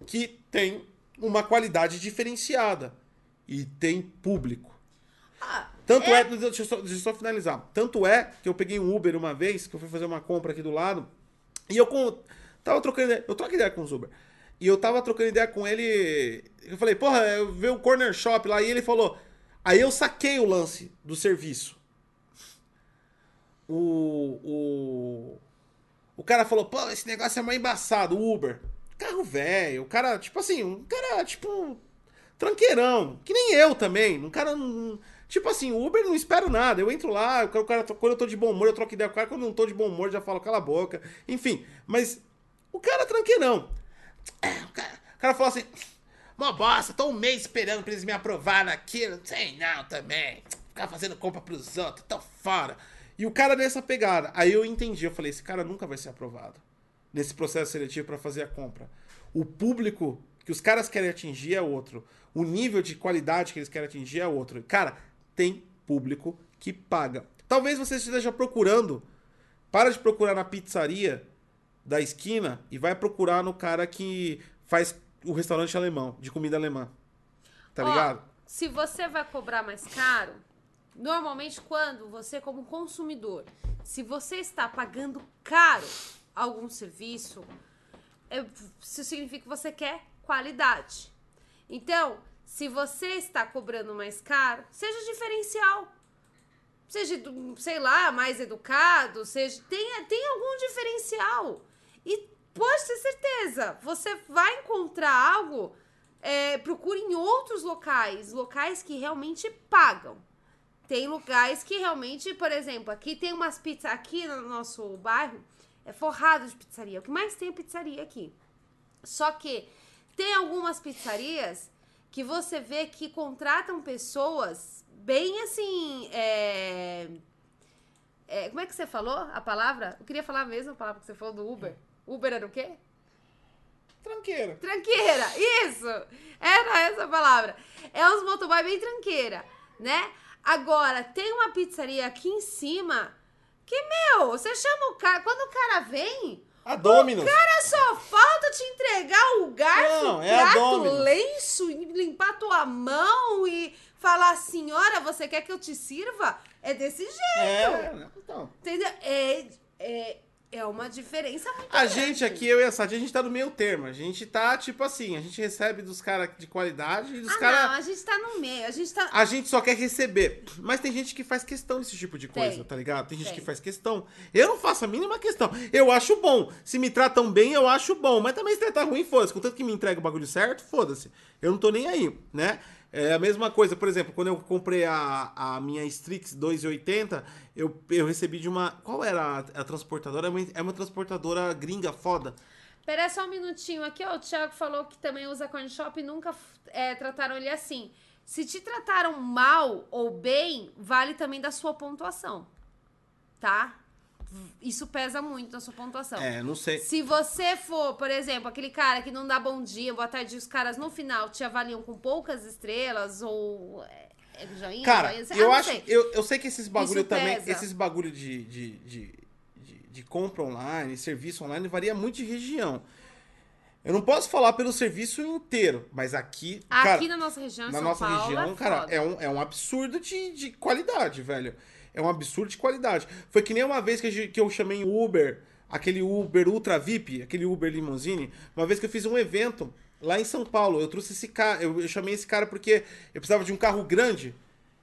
que tem uma qualidade diferenciada. E tem público. Ah, Tanto é. deixa, eu só, deixa eu só finalizar. Tanto é que eu peguei um Uber uma vez, que eu fui fazer uma compra aqui do lado, e eu com, tava trocando ideia. Eu troco ideia com os Uber. E eu tava trocando ideia com ele. Eu falei, porra, eu vi o Corner Shop lá, e ele falou. Aí eu saquei o lance do serviço. O. O. O cara falou, pô, esse negócio é mais embaçado, o Uber. Carro velho, o cara, tipo assim, um cara, tipo, tranqueirão. Que nem eu também. Um cara. não- Tipo assim, o Uber não espero nada. Eu entro lá, o cara, quando eu tô de bom humor, eu troco ideia com o cara. Quando eu não tô de bom humor, já falo, cala a boca. Enfim, mas o cara tranqueirão. O cara, o cara fala assim: Mó bosta, tô um mês esperando pra eles me aprovarem aquilo. Sei não também. Ficar fazendo compra pros outros, tô fora. E o cara nessa pegada. Aí eu entendi, eu falei: esse cara nunca vai ser aprovado nesse processo seletivo pra fazer a compra. O público que os caras querem atingir é outro. O nível de qualidade que eles querem atingir é outro. Cara, tem público que paga. Talvez você esteja procurando. Para de procurar na pizzaria da esquina e vai procurar no cara que faz o restaurante alemão, de comida alemã. Tá Ó, ligado? Se você vai cobrar mais caro, normalmente quando você, como consumidor, se você está pagando caro algum serviço, é- isso significa que você quer qualidade. Então, se você está cobrando mais caro, seja diferencial. Seja, sei lá, mais educado, seja. Tenha, tenha algum diferencial. E pode ter certeza, você vai encontrar algo. é, procure em outros locais, locais que realmente pagam. Tem lugares que realmente, por exemplo, aqui tem umas pizzas, aqui no nosso bairro, é forrado de pizzaria. O que mais tem é pizzaria aqui. Só que tem algumas pizzarias que você vê que contratam pessoas bem assim. É... é, como é que você falou a palavra? Eu queria falar a mesma palavra que você falou do Uber. Uber era o quê? Tranqueira. Tranqueira, isso! Era essa palavra. É uns motoboy bem tranqueira, né? Agora, tem uma pizzaria aqui em cima que, meu, você chama o cara. Quando o cara vem, A Dominus. cara só falta te entregar o garfo, Não, o é a prato, lenço, e limpar tua mão e falar, senhora, você quer que eu te sirva? É desse jeito. É, então. Entendeu? É, é, É uma diferença muito A grande. gente aqui, eu e a Sati, a gente tá no meio termo. A gente tá, tipo assim, a gente recebe dos caras de qualidade e dos Ah, caras. não, a gente tá no meio. A gente tá. A gente só quer receber. Mas tem gente que faz questão desse tipo de coisa, Tem. tá ligado? Tem gente Tem. que faz questão. Eu não faço a mínima questão. Eu acho bom. Se me tratam bem, eu acho bom. Mas também se tratar ruim, foda-se. Contanto que me entrega o bagulho certo, foda-se. Eu não tô nem aí, né? É a mesma coisa, por exemplo, quando eu comprei a, a minha Strix 280, eu, eu recebi de uma. Qual era a, a transportadora? É uma, é uma transportadora gringa foda. Pera só um minutinho aqui, ó. O Thiago falou que também usa corn shop e nunca é, trataram ele assim. Se te trataram mal ou bem, vale também da sua pontuação. Tá? Isso pesa muito na sua pontuação. É, não sei. Se você for, por exemplo, aquele cara que não dá bom dia, boa tarde, os caras no final te avaliam com poucas estrelas ou. É, é joinha, Cara, joinha, ah, eu não acho. sei. Eu, eu sei que esses bagulho Isso também. pesa. Esses bagulho de, de, de, de, de compra online, serviço online, varia muito de região. Eu não posso falar pelo serviço inteiro, mas aqui. cara, Aqui na nossa região, na São nossa Paulo, região, é cara, é um, é um absurdo de, de qualidade, velho. É um absurdo de qualidade. Foi que nem uma vez que, que eu chamei Uber, aquele Uber Ultra VIP, aquele Uber Limousine, uma vez que eu fiz um evento lá em São Paulo. Eu trouxe esse cara, eu, eu chamei esse cara porque eu precisava de um carro grande.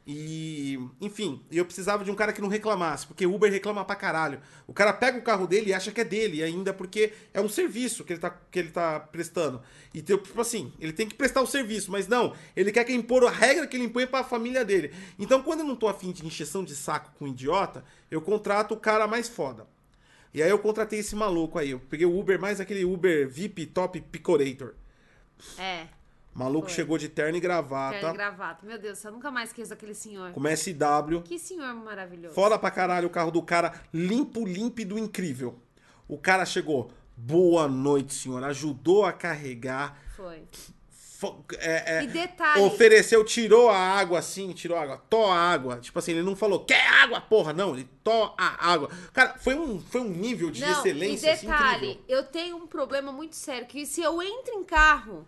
E, enfim, eu precisava de um cara que não reclamasse, porque Uber reclama pra caralho. O cara pega o carro dele e acha que é dele ainda, porque é um serviço que ele tá, que ele tá prestando. E tipo assim, ele tem que prestar o serviço, mas não, ele quer que impor a regra que ele impõe pra família dele. Então, quando eu não tô afim de encheção de saco com um idiota, eu contrato o cara mais foda. E aí eu contratei esse maluco aí. Eu peguei o Uber mais aquele Uber VIP Top Picorator. É, O maluco Foi. chegou de terno e gravata, terno e gravata. Meu Deus, eu nunca mais esqueço aquele senhor. com SW. Que senhor maravilhoso. Foda pra caralho o carro do cara, limpo, límpido, incrível. O cara chegou, boa noite, senhor. Ajudou a carregar. Foi. fo- é, é, E detalhe- Ofereceu, tirou a água assim, tirou a água. Tó a água. Tipo assim, ele não falou, quer água, porra. Não, ele tó a água. Cara, foi um, foi um nível de Não, excelência e assim, detalhe, incrível. eu tenho um problema muito sério, que se eu entro em carro,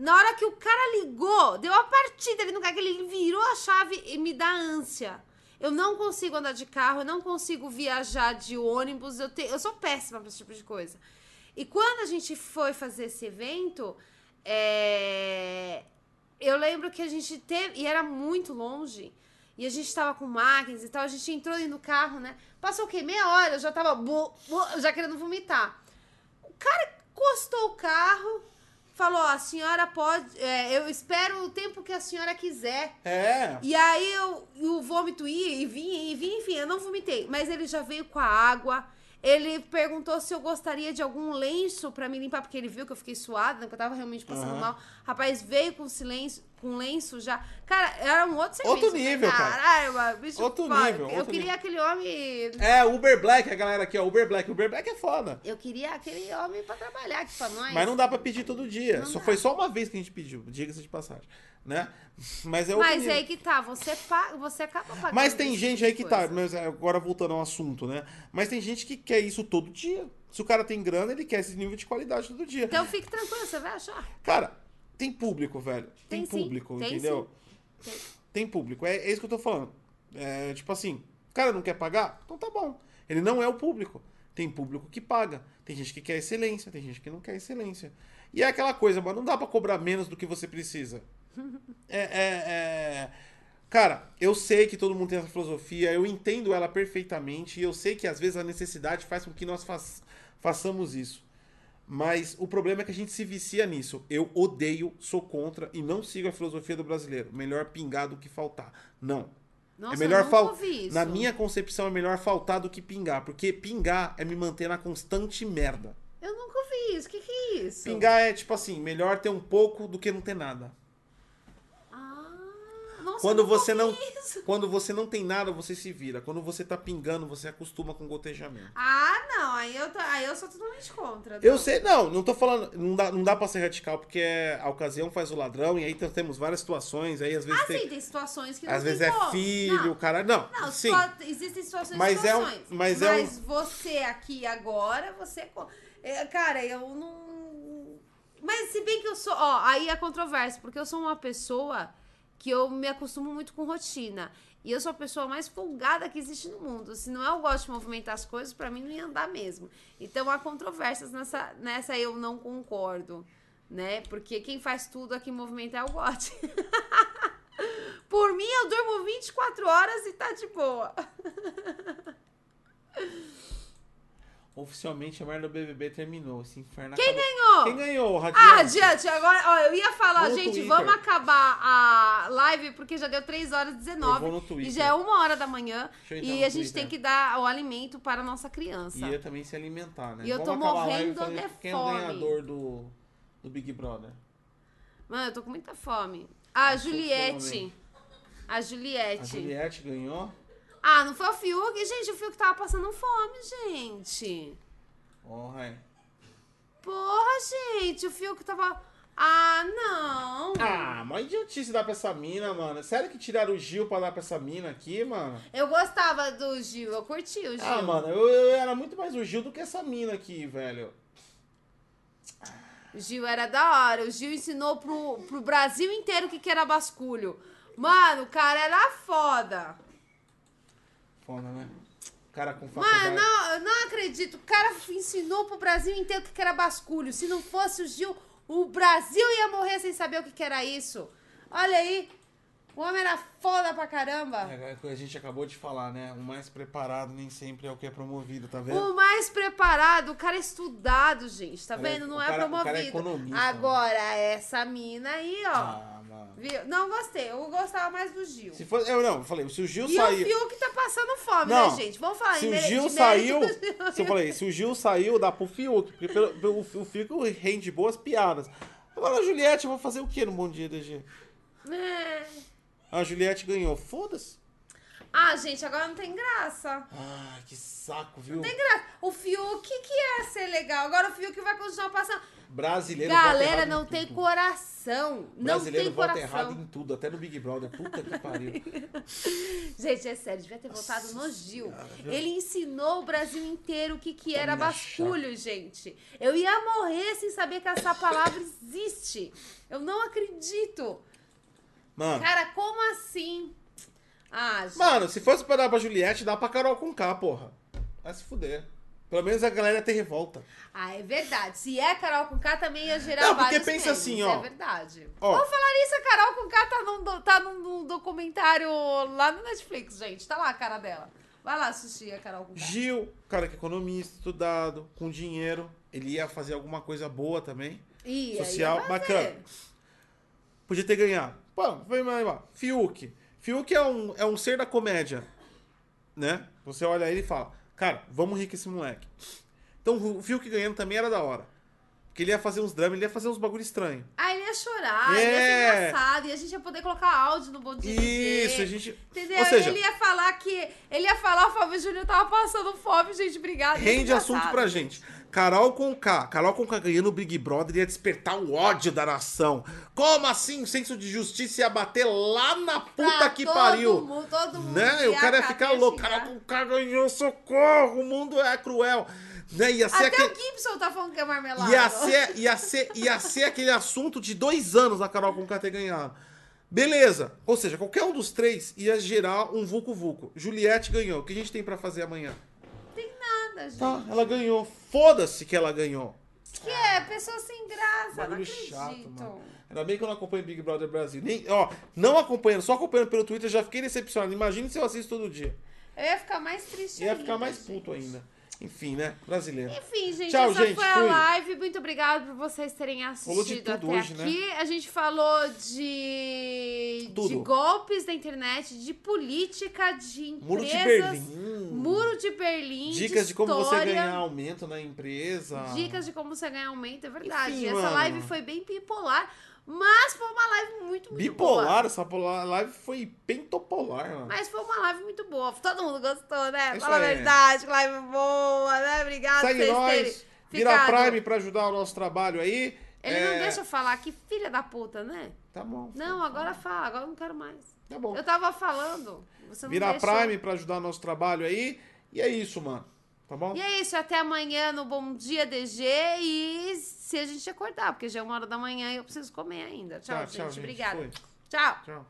na hora que o cara ligou, deu a partida ali no carro, ele virou a chave e me dá ânsia. Eu não consigo andar de carro, eu não consigo viajar de ônibus, eu, te, eu sou péssima pra esse tipo de coisa. E quando a gente foi fazer esse evento, é, eu lembro que a gente teve, e era muito longe, e a gente tava com máquinas e tal, a gente entrou dentro do carro, né? Passou o quê? Meia hora, eu já tava bu- bu- já querendo vomitar. O cara encostou o carro, falou, a senhora pode, é, eu espero o tempo que a senhora quiser. É. E aí eu, o vômito ia e vinha, e vinha, enfim, eu não vomitei. Mas ele já veio com a água. Ele perguntou se eu gostaria de algum lenço pra me limpar, porque ele viu que eu fiquei suada, né, que eu tava realmente passando Aham. mal. Rapaz, veio com silêncio, com lenço já. Cara, era um outro serviço. Outro nível, né? cara. Caralho, bicho Outro foda. nível, Eu outro queria nível. aquele homem. É, Uber Black, a galera aqui, ó. Uber Black. Uber Black é foda. Eu queria aquele homem pra trabalhar aqui pra nós. Mas não dá pra pedir todo dia. Não só dá. foi só uma vez que a gente pediu, diga-se de passagem, né? Mas é Mas nível. aí que tá, você, paga, você acaba pagando. Mas tem esse gente tipo aí que tá, coisa. mas agora voltando ao assunto, né? Mas tem gente que quer isso todo dia. Se o cara tem grana, ele quer esse nível de qualidade todo dia. Então fique tranquilo, você vai achar. Cara, tem público, velho. Tem, Tem público, tem entendeu? sim. Tem. público. É, é isso que eu tô falando. É, tipo assim, o cara não quer pagar? Então tá bom. Ele não é o público. Tem público que paga. Tem gente que quer excelência, tem gente que não quer excelência. E é aquela coisa, mas não dá pra cobrar menos do que você precisa. É, é, é... Cara, eu sei que todo mundo tem essa filosofia, eu entendo ela perfeitamente, e eu sei que às vezes a necessidade faz com que nós faç- façamos isso. Mas o problema é que a gente se vicia nisso. Eu odeio, sou contra e não sigo a filosofia do brasileiro. Melhor pingar do que faltar. Não. Nossa, é melhor isso. Na minha concepção, é melhor faltar do que pingar. Porque pingar é me manter na constante merda. Eu nunca ouvi isso. O que, que é isso? Pingar é tipo assim, melhor ter um pouco do que não ter nada. Quando você não, ouvi isso. quando você não tem nada, você se vira. Quando você tá pingando, você acostuma com gotejamento. Ah, não. Aí eu, tô- aí eu sou totalmente contra. Eu sei, não, não tô falando, não dá, não dá pra ser radical, porque a ocasião faz o ladrão, e aí temos várias situações, aí às vezes Ah, tem, sim, tem situações que não às vezes é como. filho, Não, cara, não, Não, sim, existem situações Mas e é um- situações. mas é um- você aqui agora, você. é, Cara, eu não. Mas se bem que eu sou. Ó, aí é controvérsia, porque eu sou uma pessoa que eu me acostumo muito com rotina. E eu sou a pessoa mais folgada que existe no mundo. Se não eu gosto de movimentar as coisas, pra mim não ia andar mesmo. Então há controvérsias nessa, nessa eu não concordo, né? Porque quem faz tudo aqui movimenta é o God. Por mim, eu durmo 24 horas e tá de boa. Oficialmente a merda do BBB terminou. Esse inferno Quem acabou. ganhou? Quem ganhou, Ah, Radiante? adiante. Agora, ó, eu ia falar, Vou gente, vamos acabar a live porque já deu 3 horas e Eu 19. vou no Twitter. E já é uma hora da manhã. Eu E a gente Twitter. tem que dar o alimento para a nossa criança. Ia também se alimentar, né? E eu tô Vamos live morrendo de quem é o fome. ganhador do, do Big Brother. Mano, eu tô com muita fome. A Eu tô Juliette. fome. A Juliette. A Juliette ganhou. Ah, não foi o Fiuk? Gente, o Fiuk tava passando fome, gente. Porra, é. Porra, gente, o Fiuk tava. Ah, não. Ah, mas idiotice dar pra essa mina, mano. Sério que tiraram o Gil pra dar pra essa mina aqui, mano? Eu gostava do Gil, eu curti o Gil. Ah, mano, eu, eu era muito mais o Gil do que essa mina aqui, velho. O Gil era da hora. O Gil ensinou pro, pro Brasil inteiro o que, que era basculho. Mano, o cara era foda. Né? Cara com faculdade. Mano, não, eu não acredito. O cara ensinou pro Brasil inteiro o que, era basculho. Se não fosse o Gil, o Brasil ia morrer sem saber o que era isso. Olha aí. O homem era foda pra caramba. É, é a gente acabou de falar, né? O mais preparado nem sempre é o que é promovido, tá vendo? O mais preparado, o cara é estudado, gente. Tá é- vendo? Não o é cara- o promovido. é Agora, essa mina aí, ó. Ah. Viu? Não gostei. Eu gostava mais do Gil. Se for, eu não, eu falei, se o Gil E saiu. o Fiuk tá passando fome, Não. né, gente? Vamos falar Se o Gil saiu. do. Se eu falei, se o Gil saiu, dá pro Fiuk. Porque pelo, pelo, o Fiuk rende boas piadas. Agora Juliette vai fazer o que no Bom Dia DG? É. A Juliette ganhou. Foda-se. Ah, gente, agora não tem graça. Ai, que saco, viu? Não tem graça. O Fiuk que ia ser legal. Agora o Fiuk vai continuar passando. Brasileiro Galera, não em tem tudo. coração. Não Brasileiro tem vota coração. errado em tudo, até no Big Brother. Puta que pariu. Gente, é sério, devia ter votado no Gil. Senhora? Ele ensinou o Brasil inteiro o que, que era mina basculho, gente. Eu ia morrer sem saber que essa palavra existe. Eu não acredito. Mano, Cara, como assim? Ah, gente. mano, se fosse pra dar pra Juliette, dá pra Carol com K, porra. Vai se fuder. Pelo menos a galera tem revolta. Ah, é verdade. Se é Carol com K, também ia gerar Não, porque pensa memes, assim, ó. É verdade. Ó. Vamos falar isso, a Carol com K tá num, tá num, documentário lá no Netflix, gente. Tá lá a cara dela. Vai lá assistir a Carol com K. Gil, cara que é economista, estudado, com dinheiro. Ele ia fazer alguma coisa boa também. Ia, social, ia bacana. Podia ter ganhado. Pô, foi mais lá. Fiuk. Fiuk é um, é um ser da comédia. Né? Você olha ele e fala, cara, vamos rir com esse moleque. Então o Fiuk ganhando também era da hora. Porque ele ia fazer uns dramas, ele ia fazer uns bagulho estranho. Ah, ele ia chorar, ele ia É. ser engraçado, e a gente ia poder colocar áudio no Bom Dia. Isso, a gente. Entendeu? Ou seja, ele ia falar que. Ele ia falar, o Fábio Júnior tava passando fome, gente. Obrigada. ia ser rende assunto pra gente. Carol com K. Carol com K ganhando o Big Brother ia despertar o ódio da nação. Como assim? O senso de justiça ia bater lá na puta Pra que todo pariu. Mundo, todo mundo. Né? O cara ia ficar louco. Carol com K ganhou, socorro. O mundo é cruel. Né? Ia ser Até aquele. o Gibson tá falando que é marmelada. Ia ser, ia, ser, ia ser aquele assunto de dois anos a Carol com K ter ganhado. Beleza. Ou seja, qualquer um dos três ia gerar um vulco-vulco. Juliette ganhou. O que a gente tem pra fazer amanhã? Nada, gente. Tá, ela ganhou. Foda-se que ela ganhou. Que é? Pessoa sem graça. Não acredito. chato, mano. Ainda bem que eu não acompanho Big Brother Brasil. Nem, ó, não acompanhando, só acompanhando pelo Twitter, já fiquei decepcionado. Imagina se eu assisto todo dia. Eu ia ficar mais triste Ia ainda, ficar mais gente. puto ainda. Enfim, né? Brasileiro. Enfim, gente, Tchau, essa gente, foi a fui. live. Muito obrigada por vocês terem de assistido até hoje, né? aqui. A gente falou de, Tudo. de golpes da internet, de política, de empresas. Muro de Berlim. Muro de Berlim. Dicas de como você ganhar aumento na empresa. Dicas de como você ganhar aumento, é verdade. Enfim, Essa mano. live foi bem bipolar, mas foi uma live muito, muito Bipolar, boa. essa live foi pentopolar, mano. Mas foi uma live muito boa. Todo mundo gostou, né? Isso Fala a aí. verdade, que live boa, né? Obrigada Segue por vocês nós, vira ficado. Prime pra ajudar o nosso trabalho aí. Ele É, não deixa eu falar, que filha da puta, né? Tá bom. Não, agora fala, agora eu não quero mais. Tá bom. Eu tava falando, você não Vira. Prime pra ajudar o nosso trabalho aí. E é isso, mano. Tá bom? E é isso, até amanhã no Bom Dia DG e se a gente acordar, porque já é uma hora da manhã e eu preciso comer ainda. Tchau, Tá, gente. tchau, gente. Obrigada. Foi. Tchau. Tchau.